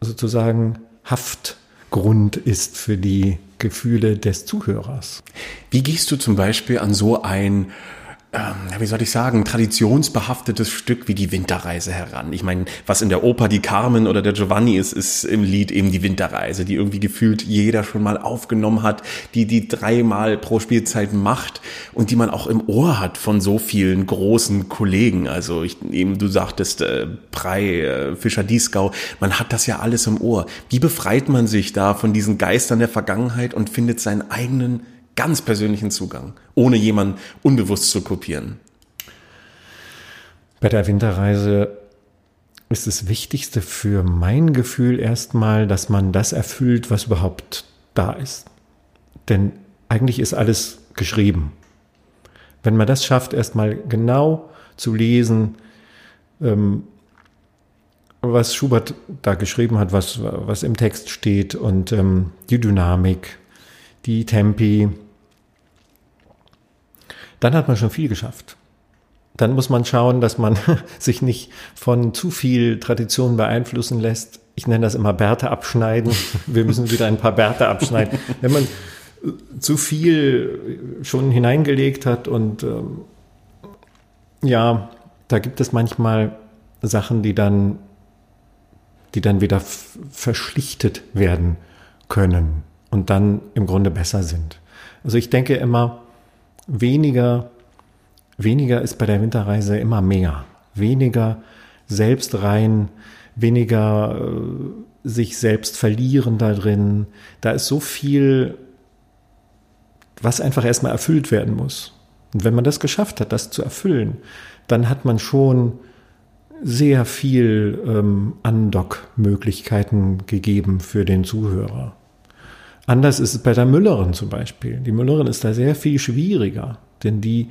sozusagen Haftgrund ist für die Gefühle des Zuhörers. Wie gehst du zum Beispiel an so ein wie soll ich sagen, traditionsbehaftetes Stück wie die Winterreise heran. Ich meine, was in der Oper die Carmen oder der Giovanni ist, ist im Lied eben die Winterreise, die irgendwie gefühlt jeder schon mal aufgenommen hat, die die dreimal pro Spielzeit macht und die man auch im Ohr hat von so vielen großen Kollegen. Also ich, eben du sagtest äh, Prey, äh, Fischer Dieskau, man hat das ja alles im Ohr. Wie befreit man sich da von diesen Geistern der Vergangenheit und findet seinen eigenen ganz persönlichen Zugang, ohne jemanden unbewusst zu kopieren. Bei der Winterreise ist das Wichtigste für mein Gefühl erstmal, dass man das erfüllt, was überhaupt da ist. Denn eigentlich ist alles geschrieben. Wenn man das schafft, erstmal genau zu lesen, ähm, was Schubert da geschrieben hat, was, was im Text steht und ähm, die Dynamik, die Tempi, dann hat man schon viel geschafft. Dann muss man schauen, dass man sich nicht von zu viel Tradition beeinflussen lässt. Ich nenne das immer Bärte abschneiden. Wir müssen wieder ein paar Bärte abschneiden. Wenn man äh, zu viel schon hineingelegt hat und ähm, ja, da gibt es manchmal Sachen, die dann, die dann wieder verschlichtet werden können und dann im Grunde besser sind. Also ich denke immer, weniger, weniger ist bei der Winterreise immer mehr. Weniger selbst rein, weniger äh, sich selbst verlieren da drin. Da ist so viel, was einfach erstmal erfüllt werden muss. Und wenn man das geschafft hat, das zu erfüllen, dann hat man schon sehr viel ähm, Andock-Möglichkeiten gegeben für den Zuhörer. Anders ist es bei der Müllerin zum Beispiel. Die Müllerin ist da sehr viel schwieriger, denn die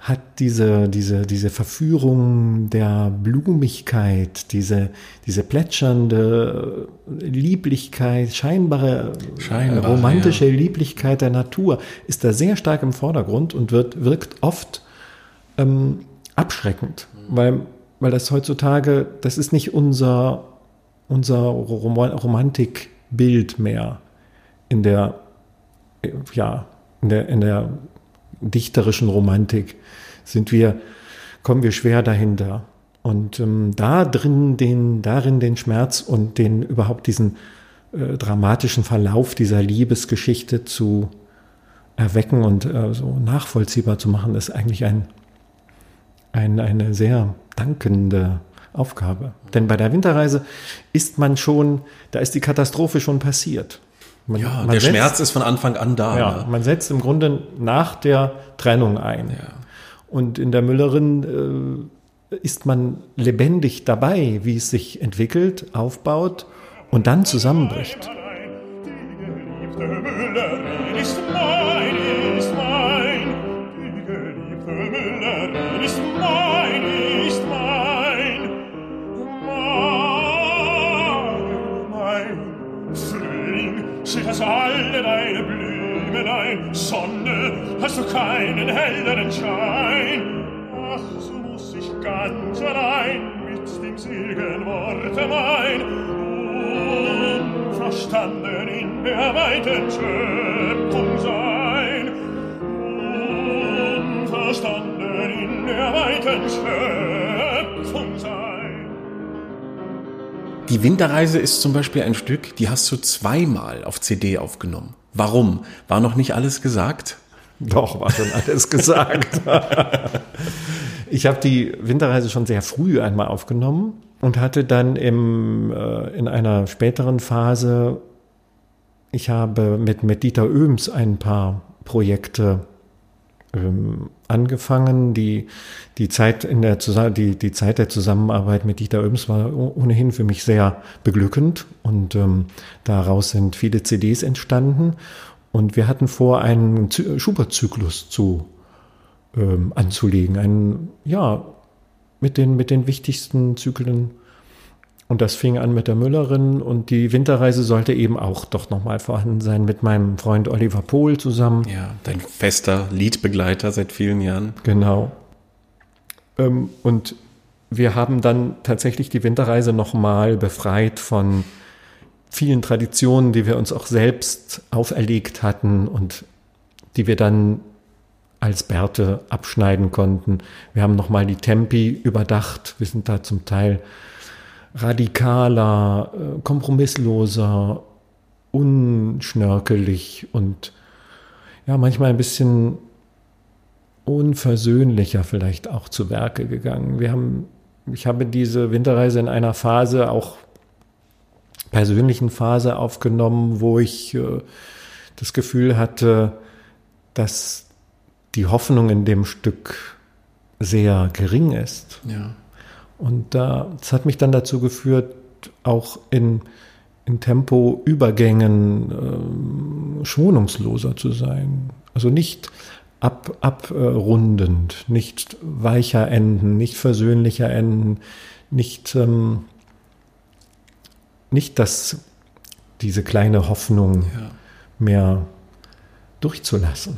hat diese, diese, diese Verführung der Blumigkeit, diese, diese plätschernde Lieblichkeit, scheinbare Scheinbar, romantische ja. Lieblichkeit der Natur ist da sehr stark im Vordergrund und wird, wirkt oft ähm, abschreckend, weil, weil das heutzutage, das ist nicht unser, unser Romantikbild mehr in der, ja, in der, in der dichterischen Romantik sind wir, kommen wir schwer dahinter. Und ähm, da drin den, darin den Schmerz und den überhaupt diesen äh, dramatischen Verlauf dieser Liebesgeschichte zu erwecken und äh, so nachvollziehbar zu machen, ist eigentlich ein, ein, eine sehr dankende Aufgabe. Denn bei der Winterreise ist man schon, da ist die Katastrophe schon passiert. Man, ja, man der setzt, Schmerz ist von Anfang an da. Ja, ne? man setzt im Grunde nach der Trennung ein. Ja. Und in der Müllerin ist man lebendig dabei, wie es sich entwickelt, aufbaut und dann zusammenbricht. Die geliebte Müllerin ist das alle deine Blümelein. Sonne, hast du keinen helleren Schein. Ach, so muss ich ganz allein mit dem seligen Worte mein unverstanden in der weiten Schöpfung sein. Unverstanden in der weiten Schöpfung Die Winterreise ist zum Beispiel ein Stück, die hast du zweimal auf CD aufgenommen. Warum? War noch nicht alles gesagt? Doch, war schon alles gesagt. ich habe die Winterreise schon sehr früh einmal aufgenommen und hatte dann im, äh, in einer späteren Phase, ich habe mit, mit Dieter Oehms ein paar Projekte ähm, angefangen. Die, die, Zeit in der, die, die Zeit der Zusammenarbeit mit Dieter Oehms war ohnehin für mich sehr beglückend und ähm, daraus sind viele CDs entstanden. Und wir hatten vor, einen Schubert-Zyklus zu ähm, anzulegen. Einen, ja, mit den, mit den wichtigsten Zyklen. Und das fing an mit der Müllerin und die Winterreise sollte eben auch doch nochmal vorhanden sein mit meinem Freund Oliver Pohl zusammen. Ja, dein fester Liedbegleiter seit vielen Jahren. Genau. Ähm, und wir haben dann tatsächlich die Winterreise nochmal befreit von vielen Traditionen, die wir uns auch selbst auferlegt hatten und die wir dann als Bärte abschneiden konnten. Wir haben nochmal die Tempi überdacht. Wir sind da zum Teil radikaler, äh, kompromissloser, unschnörkelig und ja, manchmal ein bisschen unversöhnlicher vielleicht auch zu Werke gegangen. Wir haben, ich habe diese Winterreise in einer Phase, auch persönlichen Phase aufgenommen, wo ich äh, das Gefühl hatte, dass die Hoffnung in dem Stück sehr gering ist. Ja. Und da, das hat mich dann dazu geführt, auch in, in Tempoübergängen äh, schonungsloser zu sein. Also nicht ab, abrundend, nicht weicher enden, nicht versöhnlicher enden, nicht, ähm, nicht das, diese kleine Hoffnung ja. mehr durchzulassen.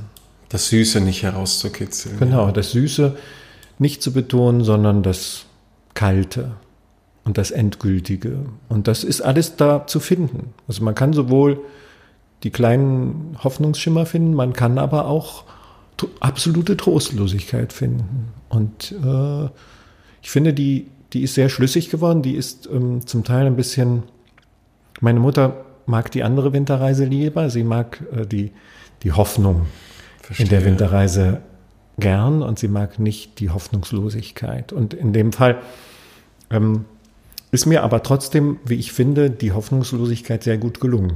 Das Süße nicht herauszukitzeln. Genau, das Süße nicht zu betonen, sondern das Kalte und das Endgültige. Und das ist alles da zu finden. Also man kann sowohl die kleinen Hoffnungsschimmer finden, man kann aber auch absolute Trostlosigkeit finden. Und äh, ich finde, die, die ist sehr schlüssig geworden. Die ist ähm, zum Teil ein bisschen. Meine Mutter mag die andere Winterreise lieber. Sie mag äh, die, die Hoffnung Verstehe. in der Winterreise gern und sie mag nicht die Hoffnungslosigkeit. Und in dem Fall ähm, ist mir aber trotzdem, wie ich finde, die Hoffnungslosigkeit sehr gut gelungen.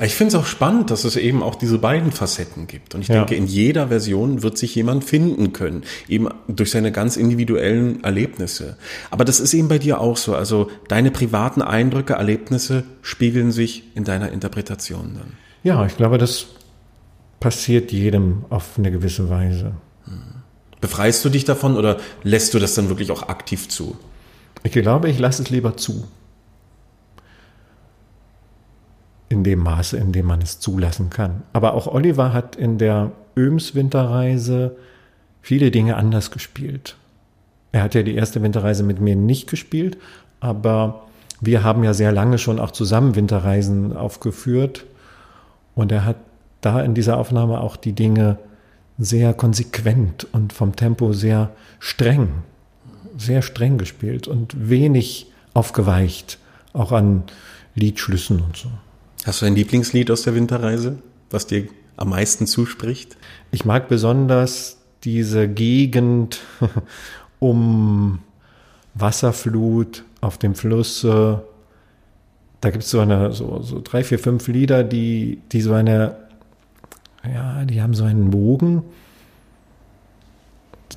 Ich finde es auch spannend, dass es eben auch diese beiden Facetten gibt. Und ich ja. denke, in jeder Version wird sich jemand finden können, eben durch seine ganz individuellen Erlebnisse. Aber das ist eben bei dir auch so. Also deine privaten Eindrücke, Erlebnisse spiegeln sich in deiner Interpretation dann. Ja, ich glaube, das passiert jedem auf eine gewisse Weise. Befreist du dich davon oder lässt du das dann wirklich auch aktiv zu? Ich glaube, ich lasse es lieber zu. In dem Maße, in dem man es zulassen kann. Aber auch Oliver hat in der Öms Winterreise viele Dinge anders gespielt. Er hat ja die erste Winterreise mit mir nicht gespielt, aber wir haben ja sehr lange schon auch zusammen Winterreisen aufgeführt. Und er hat da in dieser Aufnahme auch die Dinge sehr konsequent und vom Tempo sehr streng, sehr streng gespielt und wenig aufgeweicht, auch an Liedschlüssen und so. Hast du ein Lieblingslied aus der Winterreise, was dir am meisten zuspricht? Ich mag besonders diese Gegend um Wasserflut auf dem Fluss. Da gibt es so eine, so, so drei, vier, fünf Lieder, die, die so eine ja, die haben so einen Bogen.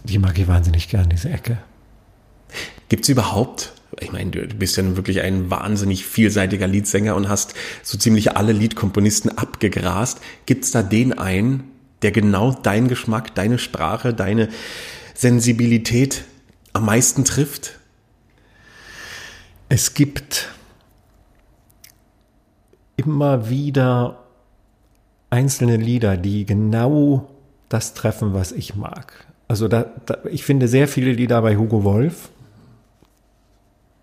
Die mag ich wahnsinnig gern, diese Ecke. Gibt es überhaupt, ich meine, du bist ja wirklich ein wahnsinnig vielseitiger Liedsänger und hast so ziemlich alle Liedkomponisten abgegrast. Gibt es da den einen, der genau deinen Geschmack, deine Sprache, deine Sensibilität am meisten trifft? Es gibt immer wieder einzelne Lieder, die genau das treffen, was ich mag. Also da, da, ich finde sehr viele Lieder bei Hugo Wolf,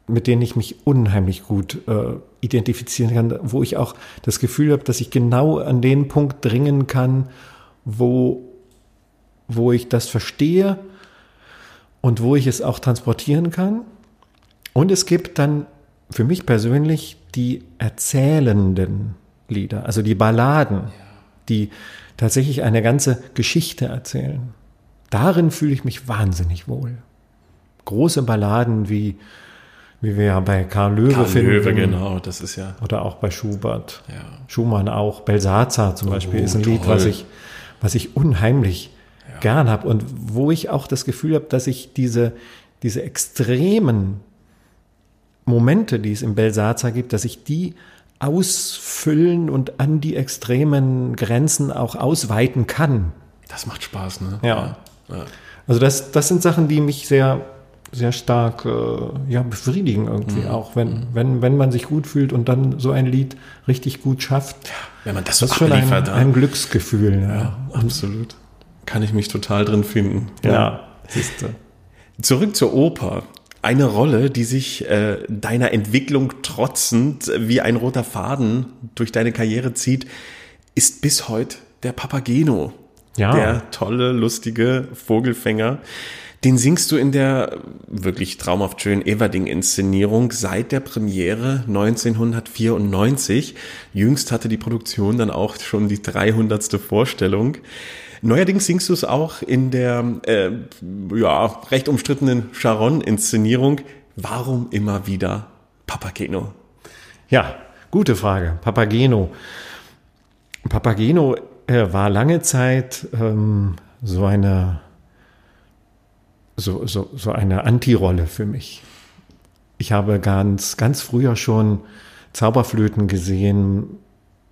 mit denen ich mich unheimlich gut äh, identifizieren kann, wo ich auch das Gefühl habe, dass ich genau an den Punkt dringen kann, wo, wo ich das verstehe und wo ich es auch transportieren kann. Und es gibt dann für mich persönlich die erzählenden Lieder, also die Balladen, die tatsächlich eine ganze Geschichte erzählen. Darin fühle ich mich wahnsinnig wohl. Große Balladen wie wie wir ja bei Karl Löwe Karl finden. Löwe, genau, das ist ja. Oder auch bei Schubert. Ja. Schumann auch. Belsazar zum Beispiel Oh, ist ein Lied, toll. was ich, was ich unheimlich gern habe und wo ich auch das Gefühl habe, dass ich diese, diese extremen Momente, die es im Belsazar gibt, dass ich die ausfüllen und an die extremen Grenzen auch ausweiten kann. Das macht Spaß, ne? Ja. ja. Also das, das sind Sachen, die mich sehr, sehr stark äh, ja, befriedigen irgendwie auch, wenn, wenn, wenn man sich gut fühlt und dann so ein Lied richtig gut schafft. Wenn man das so Das ist schon ein, ein Glücksgefühl. Ja, absolut. Kann ich mich total drin finden. ja. du. Zurück zur Oper. Eine Rolle, die sich äh, deiner Entwicklung trotzend wie ein roter Faden durch deine Karriere zieht, ist bis heute der Papageno. Ja. Der tolle, lustige Vogelfänger. Den singst du in der wirklich traumhaft schönen Everding-Inszenierung seit der Premiere 1994. Jüngst hatte die Produktion dann auch schon die 300. Vorstellung. Neuerdings singst du es auch in der äh, ja, recht umstrittenen Charon-Inszenierung. Warum immer wieder Papageno? Ja, gute Frage. Papageno. Papageno äh, war lange Zeit ähm, so eine so, so, so eine Antirolle für mich. Ich habe ganz, ganz früher schon Zauberflöten gesehen,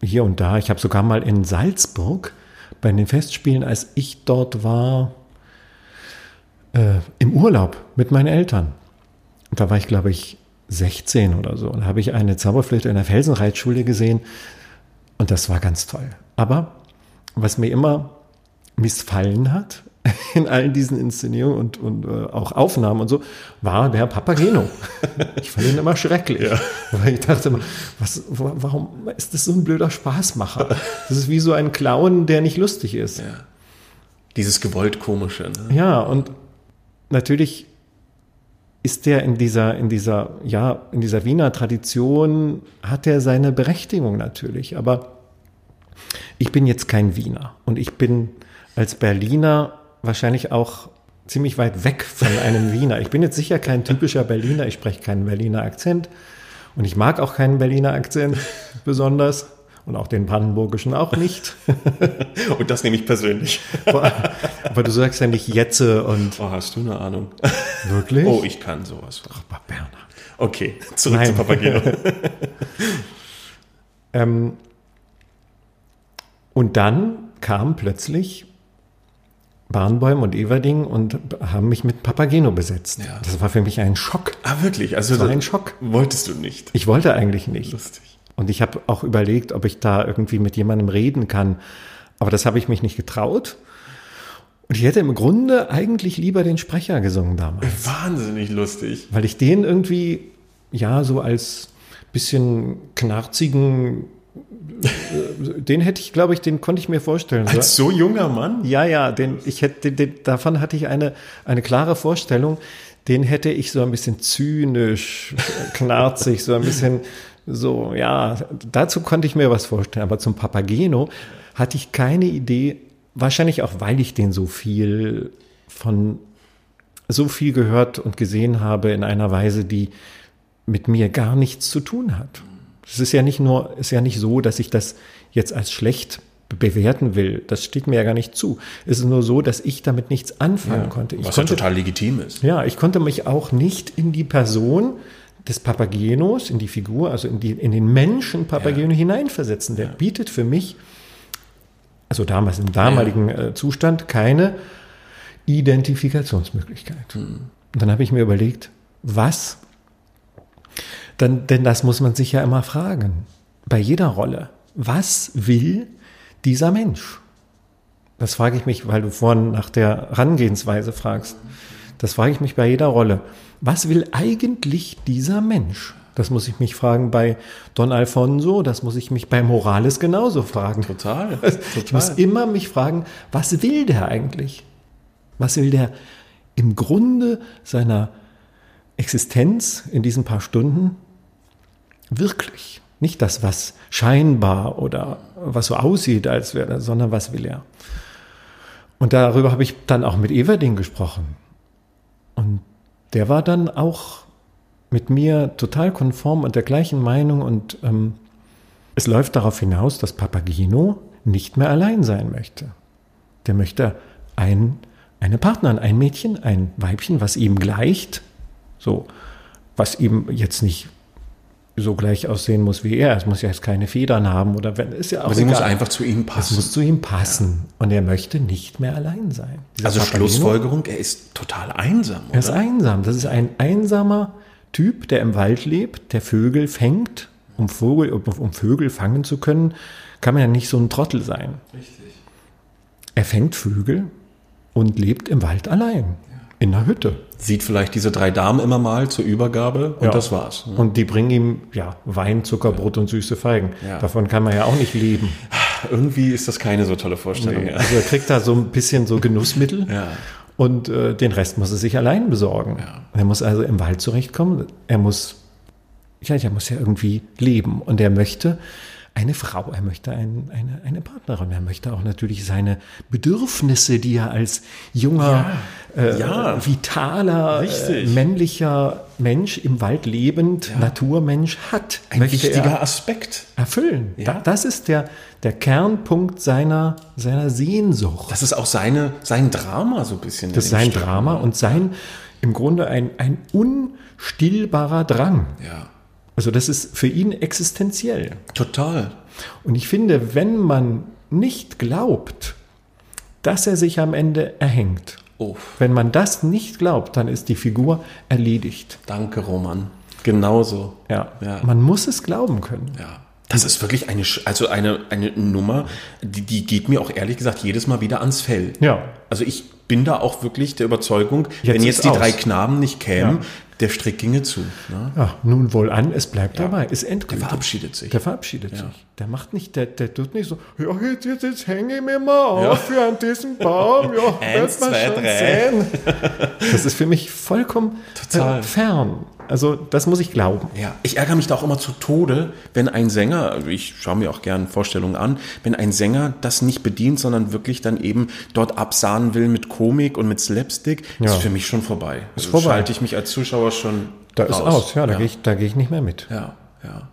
hier und da. Ich habe sogar mal in Salzburg bei den Festspielen, als ich dort war, äh, im Urlaub mit meinen Eltern. Da war ich, glaube ich, 16 oder so. Da habe ich eine Zauberflöte in der Felsenreitschule gesehen. Und das war ganz toll. Aber was mir immer missfallen hat in allen diesen Inszenierungen und, und äh, auch Aufnahmen und so, war der Papageno. Ich fand ihn immer schrecklich. Weil ich dachte immer, was, wa- warum ist das so ein blöder Spaßmacher? Das ist wie so ein Clown, der nicht lustig ist. Ja. Dieses gewollt komische. Ne? Ja, und natürlich ist der in dieser, in dieser, ja, in dieser Wiener Tradition, hat er seine Berechtigung natürlich. Aber ich bin jetzt kein Wiener und ich bin als Berliner wahrscheinlich auch ziemlich weit weg von einem Wiener. Ich bin jetzt sicher kein typischer Berliner, ich spreche keinen Berliner Akzent und ich mag auch keinen Berliner Akzent besonders und auch den brandenburgischen auch nicht. Und das nehme ich persönlich. Aber du sagst ja nicht Jetze und Oh, hast du eine Ahnung? wirklich? Oh, ich kann sowas. Aber Bernhard. Okay, zurück Nein. zu Papageno. Ähm, und dann kam plötzlich Barnbäum und Everding und haben mich mit Papageno besetzt. Ja. Das war für mich ein Schock. ah, wirklich? Also war das ein Schock. wolltest du nicht. Ich wollte eigentlich nicht. Lustig. Und ich habe auch überlegt, ob ich da irgendwie mit jemandem reden kann. Aber das habe ich mich nicht getraut. Und ich hätte im Grunde eigentlich lieber den Sprecher gesungen damals. Wahnsinnig lustig. Weil ich den irgendwie, ja, so als bisschen knarzigen, den hätte ich, glaube ich, den konnte ich mir vorstellen. Als so junger Mann? ja, ja, den, ich hätte, den, davon hatte ich eine, eine klare Vorstellung. Den hätte ich so ein bisschen zynisch, knarzig, so ein bisschen so, ja, dazu konnte ich mir was vorstellen. Aber zum Papageno hatte ich keine Idee, wahrscheinlich auch, weil ich den so viel von, so viel gehört und gesehen habe in einer Weise, die mit mir gar nichts zu tun hat. Es ist ja nicht nur, ist ja nicht so, dass ich das jetzt als schlecht bewerten will. Das steht mir ja gar nicht zu. Es ist nur so, dass ich damit nichts anfangen Ja, konnte. Ich was konnte ja total legitim ist. ja, ich konnte mich auch nicht in die Person des Papagenos, in die Figur, also in, die, in den Menschen Papageno hineinversetzen. Der bietet für mich, also damals im damaligen äh, Zustand, keine Identifikationsmöglichkeit. Und dann habe ich mir überlegt, was? Dann, denn das muss man sich ja immer fragen. Bei jeder Rolle. Was will dieser Mensch? Das frage ich mich, weil du vorhin nach der Herangehensweise fragst. Das frage ich mich bei jeder Rolle. Was will eigentlich dieser Mensch? Das muss ich mich fragen bei Don Alfonso, das muss ich mich bei Morales genauso fragen. Total. Ich muss immer mich fragen, was will der eigentlich? Was will der im Grunde seiner Existenz in diesen paar Stunden wirklich? Nicht das, was scheinbar oder was so aussieht, als wäre, sondern was will er? Und darüber habe ich dann auch mit Everding gesprochen. Und der war dann auch mit mir total konform und der gleichen Meinung. Und ähm, es läuft darauf hinaus, dass Papagino nicht mehr allein sein möchte. Der möchte ein, eine Partnerin, ein Mädchen, ein Weibchen, was ihm gleicht. So, was ihm jetzt nicht so gleich aussehen muss wie er. Es muss ja jetzt keine Federn haben oder wenn ist ja auch Aber sie egal. muss einfach zu ihm es passen. muss zu ihm passen. Und er möchte nicht mehr allein sein. Dieser also Papageno- Schlussfolgerung, er ist total einsam, er ist oder? einsam. Das ist ein einsamer Typ, der im Wald lebt, der Vögel fängt. Um Vogel, um, um Vögel fangen zu können, kann man ja nicht so ein Trottel sein. Richtig. Er fängt Vögel und lebt im Wald allein. In einer Hütte. Sieht vielleicht diese drei Damen immer mal zur Übergabe und Ja. das war's. Und die bringen ihm ja Wein, Zuckerbrot und süße Feigen. Ja. Davon kann man ja auch nicht leben. Irgendwie ist das keine so tolle Vorstellung. Ja. Also er kriegt da so ein bisschen so Genussmittel. Ja. Und äh, den Rest muss er sich allein besorgen. Er muss also im Wald zurechtkommen. Er muss, ja, der muss ja irgendwie leben. Und er möchte eine Frau, er möchte ein, eine, eine Partnerin, er möchte auch natürlich seine Bedürfnisse, die er als junger, äh, Ja. vitaler, äh, männlicher Mensch im Wald lebend, Naturmensch hat, Ein wichtiger er Aspekt. erfüllen. Ja. Da, das ist der, der Kernpunkt seiner, seiner Sehnsucht. Das ist auch seine, sein Drama so ein bisschen. Das ist sein Stück, Drama und sein, im Grunde ein, ein unstillbarer Drang. Ja, Also das ist für ihn existenziell. total. Und ich finde, wenn man nicht glaubt, dass er sich am Ende erhängt, Oh, wenn man das nicht glaubt, dann ist die Figur erledigt. danke, Roman. Genauso. Ja. Ja. Man muss es glauben können. Ja. Das ist wirklich eine, also eine, eine Nummer, die, die geht mir auch ehrlich gesagt jedes Mal wieder ans Fell. Ja. Also ich bin da auch wirklich der Überzeugung, Jetzt wenn jetzt die aus. drei Knaben nicht kämen, Ja. Der Strick ginge zu. Ne? Ja, nun wohl an, es bleibt dabei, ist Der endgültig. verabschiedet sich. Der verabschiedet Ja. sich. Der macht nicht, der, der tut nicht so, ja, jetzt, jetzt, jetzt hänge ich mir mal auf hier an diesem Baum, ja, Eins, zwei, drei. sehen. Das ist für mich vollkommen Total. Fern. Also, das muss ich glauben. Ja, ich ärgere mich da auch immer zu Tode, wenn ein Sänger, ich schaue mir auch gerne Vorstellungen an, wenn ein Sänger das nicht bedient, sondern wirklich dann eben dort absahnen will mit Komik und mit Slapstick, Ja. ist für mich schon vorbei. Ist vorbei. Schalte ich mich als Zuschauer schon Da ist aus, ja, da ja. gehe ich, da gehe ich nicht mehr mit. Ja, ja.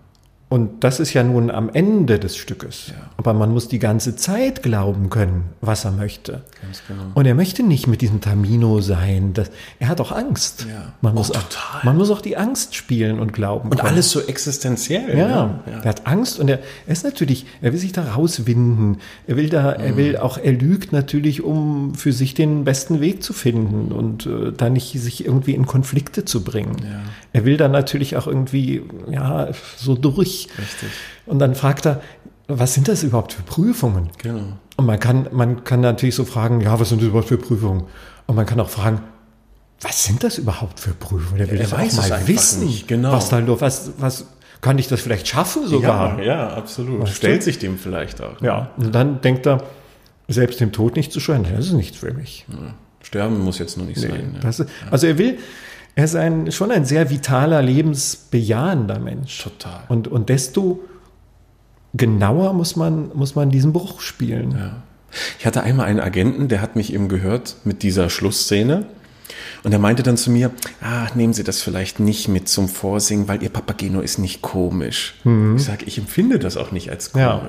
Und das ist ja nun am Ende des Stückes. Aber man muss die ganze Zeit glauben können, was er möchte. Ganz genau. Und er möchte nicht mit diesem Tamino sein. Das, er hat auch Angst. Ja. Man, Oh, muss auch, total. man muss auch die Angst spielen und glauben Und können. alles so existenziell. Ja, ne? er hat Angst und er, er ist natürlich, er will sich da rauswinden. Er will da, er will Mhm. auch, er lügt natürlich, um für sich den besten Weg zu finden und äh, da nicht sich irgendwie in Konflikte zu bringen. Er will da natürlich auch irgendwie, ja, so durch. Richtig. Und dann fragt er, was sind das überhaupt für Prüfungen? Genau. Und man kann, man kann natürlich so fragen, ja, was sind das überhaupt für Prüfungen? Und man kann auch fragen, was sind das überhaupt für Prüfungen? Der will er das weiß auch mal wissen. nicht, genau. Was da los, was, was, kann ich das vielleicht schaffen sogar? Ja, ja, absolut. Weißt Stellt du? sich dem vielleicht auch. Ja, und dann denkt er, selbst dem Tod nicht zu scheuen, das ist nichts für mich. Sterben muss jetzt noch nicht sein. Ja. Das ist, also er will, er ist ein, schon ein sehr vitaler, lebensbejahender Mensch. Total. Und, und desto genauer muss man, muss man diesen Bruch spielen. Ich hatte einmal einen Agenten, der hat mich eben gehört mit dieser Schlussszene Und er meinte dann zu mir, ah, nehmen Sie das vielleicht nicht mit zum Vorsingen, weil Ihr Papageno ist nicht komisch. Ich sage, ich empfinde das auch nicht als Mhm. Ja.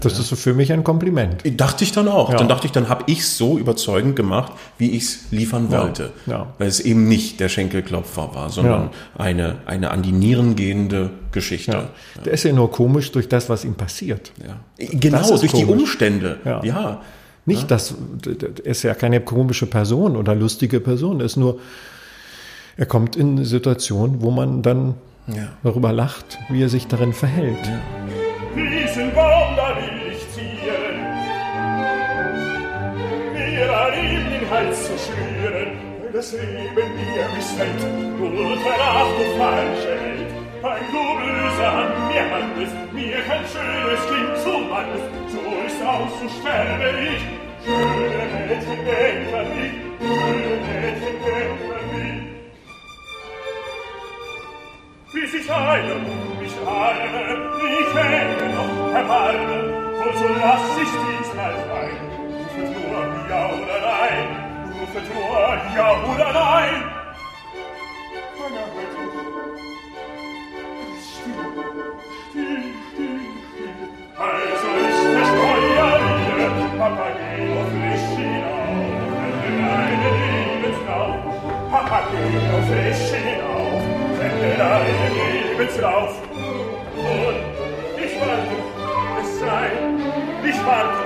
Das ist so für mich ein Kompliment. Dachte ich dann auch. Ja. Dann dachte ich, dann habe ich es so überzeugend gemacht, wie ich es liefern wollte. Ja. Weil es eben nicht der Schenkelklopfer war, sondern eine, eine an die Nieren gehende Geschichte. Ja. Der ist ja nur komisch durch das, was ihm passiert. Ja. Genau, durch die komisch. Umstände. Ja. ja. Nicht, dass er ist ja keine komische Person oder lustige Person. Er ist nur, er kommt in eine Situation, wo man dann Ja. darüber lacht, wie er sich darin verhält. Diesen Baum da Hals zu weil das Leben mir missfällt, und danach du falsche Welt. Ein du böse an mir handelst, mir kein schönes Kind zuwandelst, so ist aus, so sterbe ich. Schöne Mädchen, denk an mich, schöne Mädchen, denk an mich. wie sich einer um mich arme, ich hänge noch erbarme, und so lass ich diesmal sein. Rufet nur ja nur ja oder nein. Meiner Hütte, still, still, still, still. Also ist der Steuer hier, Papageno frisch hinauf, wenn deine Lebenslauf, Papageno frisch hinauf, wenn deine Lebenslauf. Und ich warte, es sei, ich warte,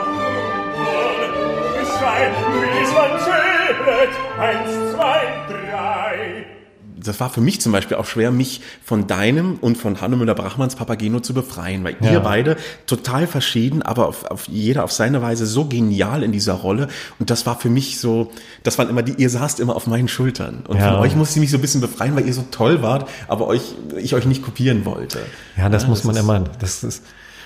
das war für mich zum Beispiel auch schwer, mich von deinem und von Hanno Müller-Brachmanns Papageno zu befreien, weil Ja. ihr beide total verschieden, aber auf, auf jeder auf seine Weise so genial in dieser Rolle. Und das war für mich so, das waren immer die, ihr saßt immer auf meinen Schultern. Und Ja. von euch musste ich mich so ein bisschen befreien, weil ihr so toll wart, aber euch, ich euch nicht kopieren wollte. Ja, das muss man ist- immer, das ist,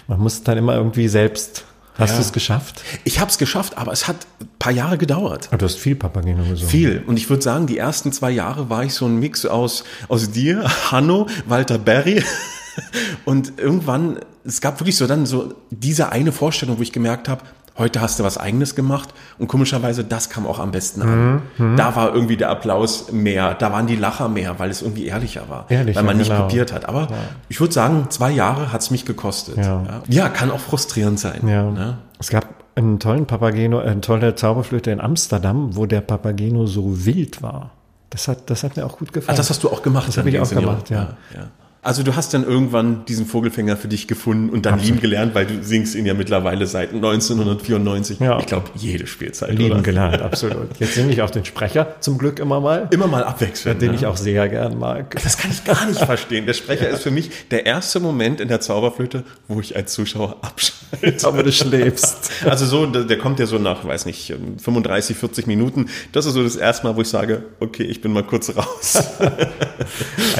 man muss dann immer irgendwie selbst, hast Ja. du es geschafft? Ich habe es geschafft, aber es hat ein paar Jahre gedauert. Ah, Du hast viel Papageno gesungen. Viel. Und ich würde sagen, die ersten zwei Jahre war ich so ein Mix aus, aus dir, Hanno, Walter Berry. Und irgendwann, es gab wirklich so dann so diese eine Vorstellung, wo ich gemerkt habe, heute hast du was eigenes gemacht. Und komischerweise, das kam auch am besten an. Mhm, Da war irgendwie der Applaus mehr, da waren die Lacher mehr, weil es irgendwie ehrlicher war. Ehrlicher, weil man nicht genau. kopiert hat. Aber ich würde sagen, zwei Jahre hat's mich gekostet. Ja. Ja. ja, kann auch frustrierend sein. Ja. Ne? Es gab einen tollen Papageno, eine tolle Zauberflöte in Amsterdam, wo der Papageno so wild war. Das hat, das hat mir auch gut Ah, gefallen. das hast du auch gemacht. Das habe ich auch gemacht, ja. ja. Also du hast dann irgendwann diesen Vogelfänger für dich gefunden und dann lieben gelernt, weil du singst ihn ja mittlerweile seit 1994. Ja. Ich glaube, jede Spielzeit. lieben oder? gelernt, absolut. Jetzt singe ich auch den Sprecher, zum Glück immer mal, Immer mal abwechseln. den ne? ich auch sehr gern mag. Das kann ich gar nicht verstehen. Der Sprecher ist für mich der erste Moment in der Zauberflöte, wo ich als Zuschauer abschalte. Aber du schläfst. Also so, der der kommt ja so nach, weiß nicht, 35, 40 Minuten. Das ist so das erste Mal, wo ich sage, okay, ich bin mal kurz raus.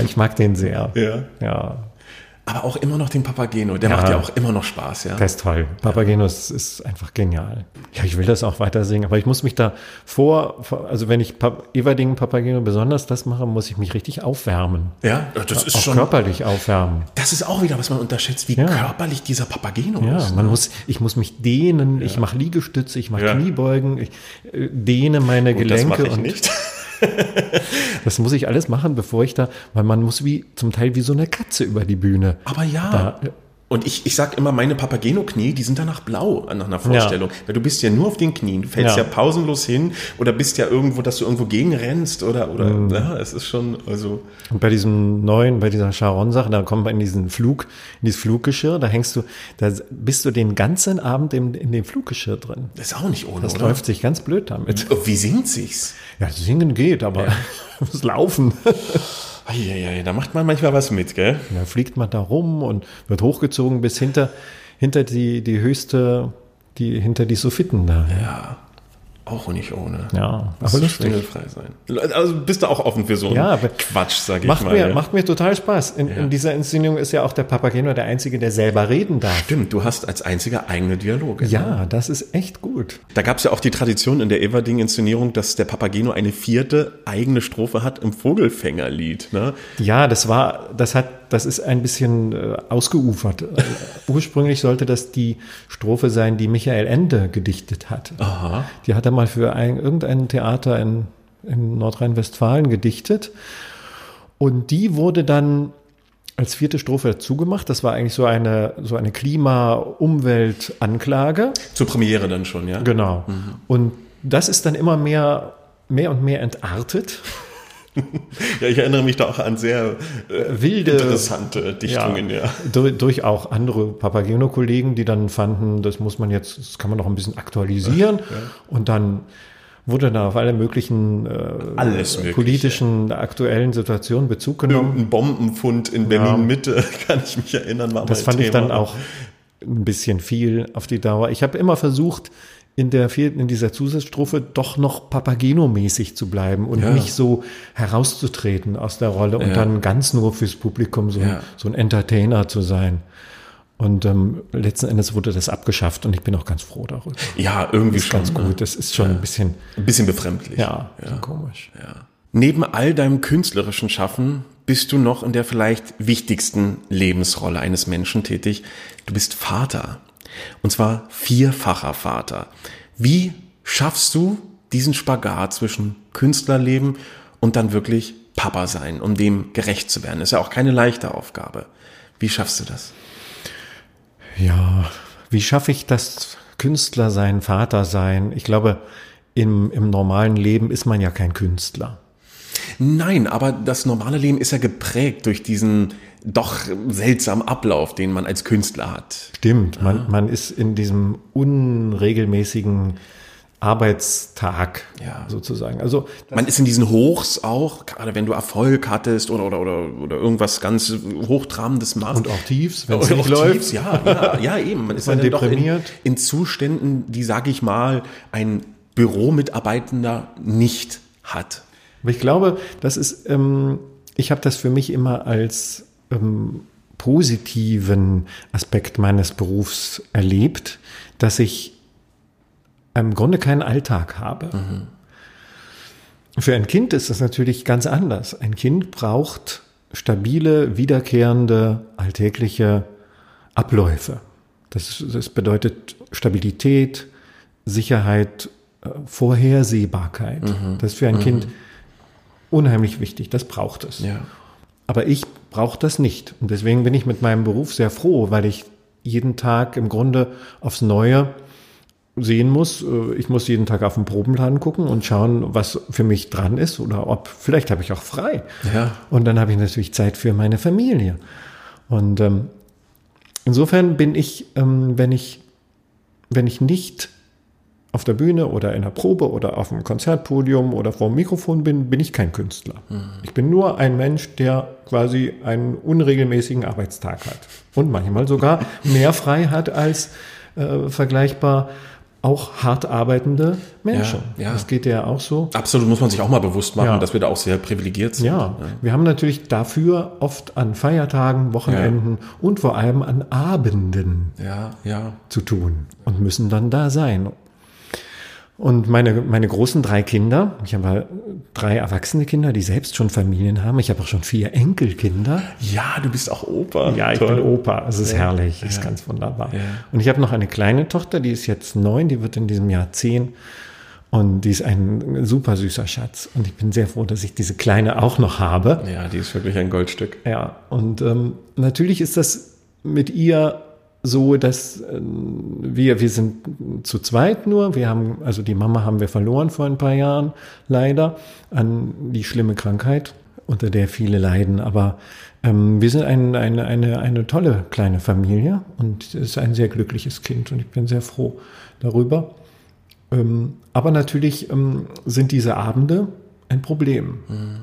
Ich mag den sehr. Ja. Ja, Aber auch immer noch den Papageno. Der Ja. macht ja auch immer noch Spaß, ja. der ist toll. Papageno ist, ist einfach genial. Ja, ich will das auch weiter singen, aber ich muss mich da vor, also wenn ich Pap Everdingen Papageno besonders das mache, muss ich mich richtig aufwärmen. Ja, das ist auch schon. körperlich aufwärmen. Das ist auch wieder, was man unterschätzt, wie Ja. körperlich dieser Papageno Ja, ist. man muss, ich muss mich dehnen, ich mache Liegestütze, ich mache Ja. Kniebeugen, ich äh, dehne meine Gut, das Gelenke mache ich und nicht. Das muss ich alles machen, bevor ich da, weil man muss wie zum Teil wie so eine Katze über die Bühne. Aber ja. Da, Und ich, ich sag immer, meine Papageno-Knie, die sind danach blau nach einer Vorstellung. Weil du bist ja nur auf den Knien. Du fällst ja, Ja. pausenlos hin oder bist ja irgendwo, dass du irgendwo gegenrennst oder, oder, Mhm. ja, es ist schon, also, Und bei diesem neuen, bei dieser Charon-Sache, da kommen wir in diesen Flug, in dieses Fluggeschirr, da hängst du, da bist du den ganzen Abend in, in dem Fluggeschirr drin. das ist auch nicht ohne, Das oder? läuft sich ganz blöd damit. Wie singt sich's? Ja, singen geht, aber das Laufen. Eieiei, da macht man manchmal was mit, gell? Da fliegt man da rum und wird hochgezogen bis hinter, hinter die, die höchste, die, hinter die Soffitten da. Ja. Auch nicht ohne. Ja, Muss aber lustig. schwindelfrei sein. Also bist du auch offen für so einen Ja, Quatsch, sag ich Macht mal. mir, ja. macht mir total Spaß. In, in dieser Inszenierung ist ja auch der Papageno der Einzige, der selber reden darf. Stimmt, du hast als einziger eigene Dialoge. Ja, das ist echt gut. Da gab es ja auch die Tradition in der Everding-Inszenierung, dass der Papageno eine vierte eigene Strophe hat im Vogelfängerlied. Ne? Ja, das war, das hat, das ist ein bisschen äh, ausgeufert. Ursprünglich sollte das die Strophe sein, die Michael Ende gedichtet hat. Aha. Die hat er mal für ein, irgendein Theater in in Nordrhein-Westfalen gedichtet. Und die wurde dann als vierte Strophe zugemacht. Das war eigentlich so eine, so eine Klima-Umwelt-Anklage. Zur Premiere dann schon, ja? Genau. Mhm. Und das ist dann immer mehr, mehr und mehr entartet. Ja, ich erinnere mich da auch an sehr äh, wilde, interessante Dichtungen, ja. ja. Durch, durch, auch andere Papageno-Kollegen, die dann fanden, das muss man jetzt, das kann man noch ein bisschen aktualisieren. Ja. Und dann wurde da auf alle möglichen äh, politischen aktuellen Situationen Bezug genommen. Ein Bombenfund in Berlin Mitte, kann ich mich erinnern, war Das fand Thema. ich dann auch ein bisschen viel auf die Dauer. Ich habe immer versucht, in der in dieser Zusatzstrophe doch noch Papageno-mäßig zu bleiben und ja. nicht so herauszutreten aus der Rolle und ja. dann ganz nur fürs Publikum so, ja. so ein Entertainer zu sein. Und ähm, letzten Endes wurde das abgeschafft und ich bin auch ganz froh darüber. Ja, irgendwie das ist schon. Ganz gut. Ne? Das ist schon ein bisschen. Ein bisschen befremdlich. Ja, ja. komisch. Ja. Neben all deinem künstlerischen Schaffen bist du noch in der vielleicht wichtigsten Lebensrolle eines Menschen tätig. Du bist Vater. Und zwar vierfacher Vater. Wie schaffst du diesen Spagat zwischen Künstlerleben und dann wirklich Papa sein, um dem gerecht zu werden? ist ja auch keine leichte Aufgabe. Wie schaffst du das? Ja, wie schaffe ich das Künstler sein, Vater sein? Ich glaube, im, im normalen Leben ist man ja kein Künstler. Nein, aber das normale Leben ist ja geprägt durch diesen doch seltsamen Ablauf, den man als Künstler hat. Stimmt, man, man ist in diesem unregelmäßigen Arbeitstag ja. sozusagen. Also man ist in diesen Hochs auch, gerade wenn du Erfolg hattest oder oder oder, oder irgendwas ganz hochtrabendes machst und auch Tiefs, wenn es nicht läuft. Tiefs, ja, ja, ja, eben. Man ist man ja deprimiert in, in, Zuständen, die sage ich mal ein Büromitarbeitender nicht hat. Aber ich glaube, das ist, ähm, ich habe das für mich immer als ähm, positiven Aspekt meines Berufs erlebt, dass ich im Grunde keinen Alltag habe. Mhm. Für ein Kind ist das natürlich ganz anders. Ein Kind braucht stabile, wiederkehrende, alltägliche Abläufe. Das, das bedeutet Stabilität, Sicherheit, äh, Vorhersehbarkeit. Mhm. Das ist für ein mhm. Kind unheimlich wichtig. Das braucht es. Ja. Aber ich brauche das nicht. Und deswegen bin ich mit meinem Beruf sehr froh, weil ich jeden Tag im Grunde aufs Neue sehen muss. Äh, ich muss jeden Tag auf den Probenplan gucken und schauen, was für mich dran ist oder ob, vielleicht habe ich auch frei. Ja. Und dann habe ich natürlich Zeit für meine Familie. Und ähm, insofern bin ich, ähm, wenn ich, wenn ich nicht auf der Bühne oder in der Probe oder auf dem Konzertpodium oder vor dem Mikrofon bin, bin ich kein Künstler. Mhm. Ich bin nur ein Mensch, der quasi einen unregelmäßigen Arbeitstag hat und manchmal sogar mehr frei hat als äh, vergleichbar auch hart arbeitende Menschen. Ja, ja. Das geht ja auch so. Absolut, muss man sich auch mal bewusst machen, ja. dass wir da auch sehr privilegiert sind. Ja. wir haben natürlich dafür oft an Feiertagen, Wochenenden und vor allem an Abenden ja, ja. zu tun und müssen dann da sein. Und meine, meine großen drei Kinder, ich habe drei erwachsene Kinder, die selbst schon Familien haben. Ich habe auch schon vier Enkelkinder. Ja, du bist auch Opa. Ja, ich Toll. bin Opa. Es ist ja, herrlich, es ja. ist ganz wunderbar. Ja. Und ich habe noch eine kleine Tochter, die ist jetzt neun, die wird in diesem Jahr zehn. Und die ist ein super süßer Schatz. Und ich bin sehr froh, dass ich diese kleine auch noch habe. Ja, die ist wirklich ein Goldstück. Ja, und ähm, natürlich ist das mit ihr so, dass äh, wir, wir sind zu zweit nur. Wir haben, also die Mama haben wir verloren vor ein paar Jahren, leider, an die schlimme Krankheit, unter der viele leiden. Aber ähm, wir sind ein, eine, eine, eine tolle kleine Familie und es ist ein sehr glückliches Kind und ich bin sehr froh darüber. Ähm, aber natürlich ähm, sind diese Abende ein Problem. Mhm.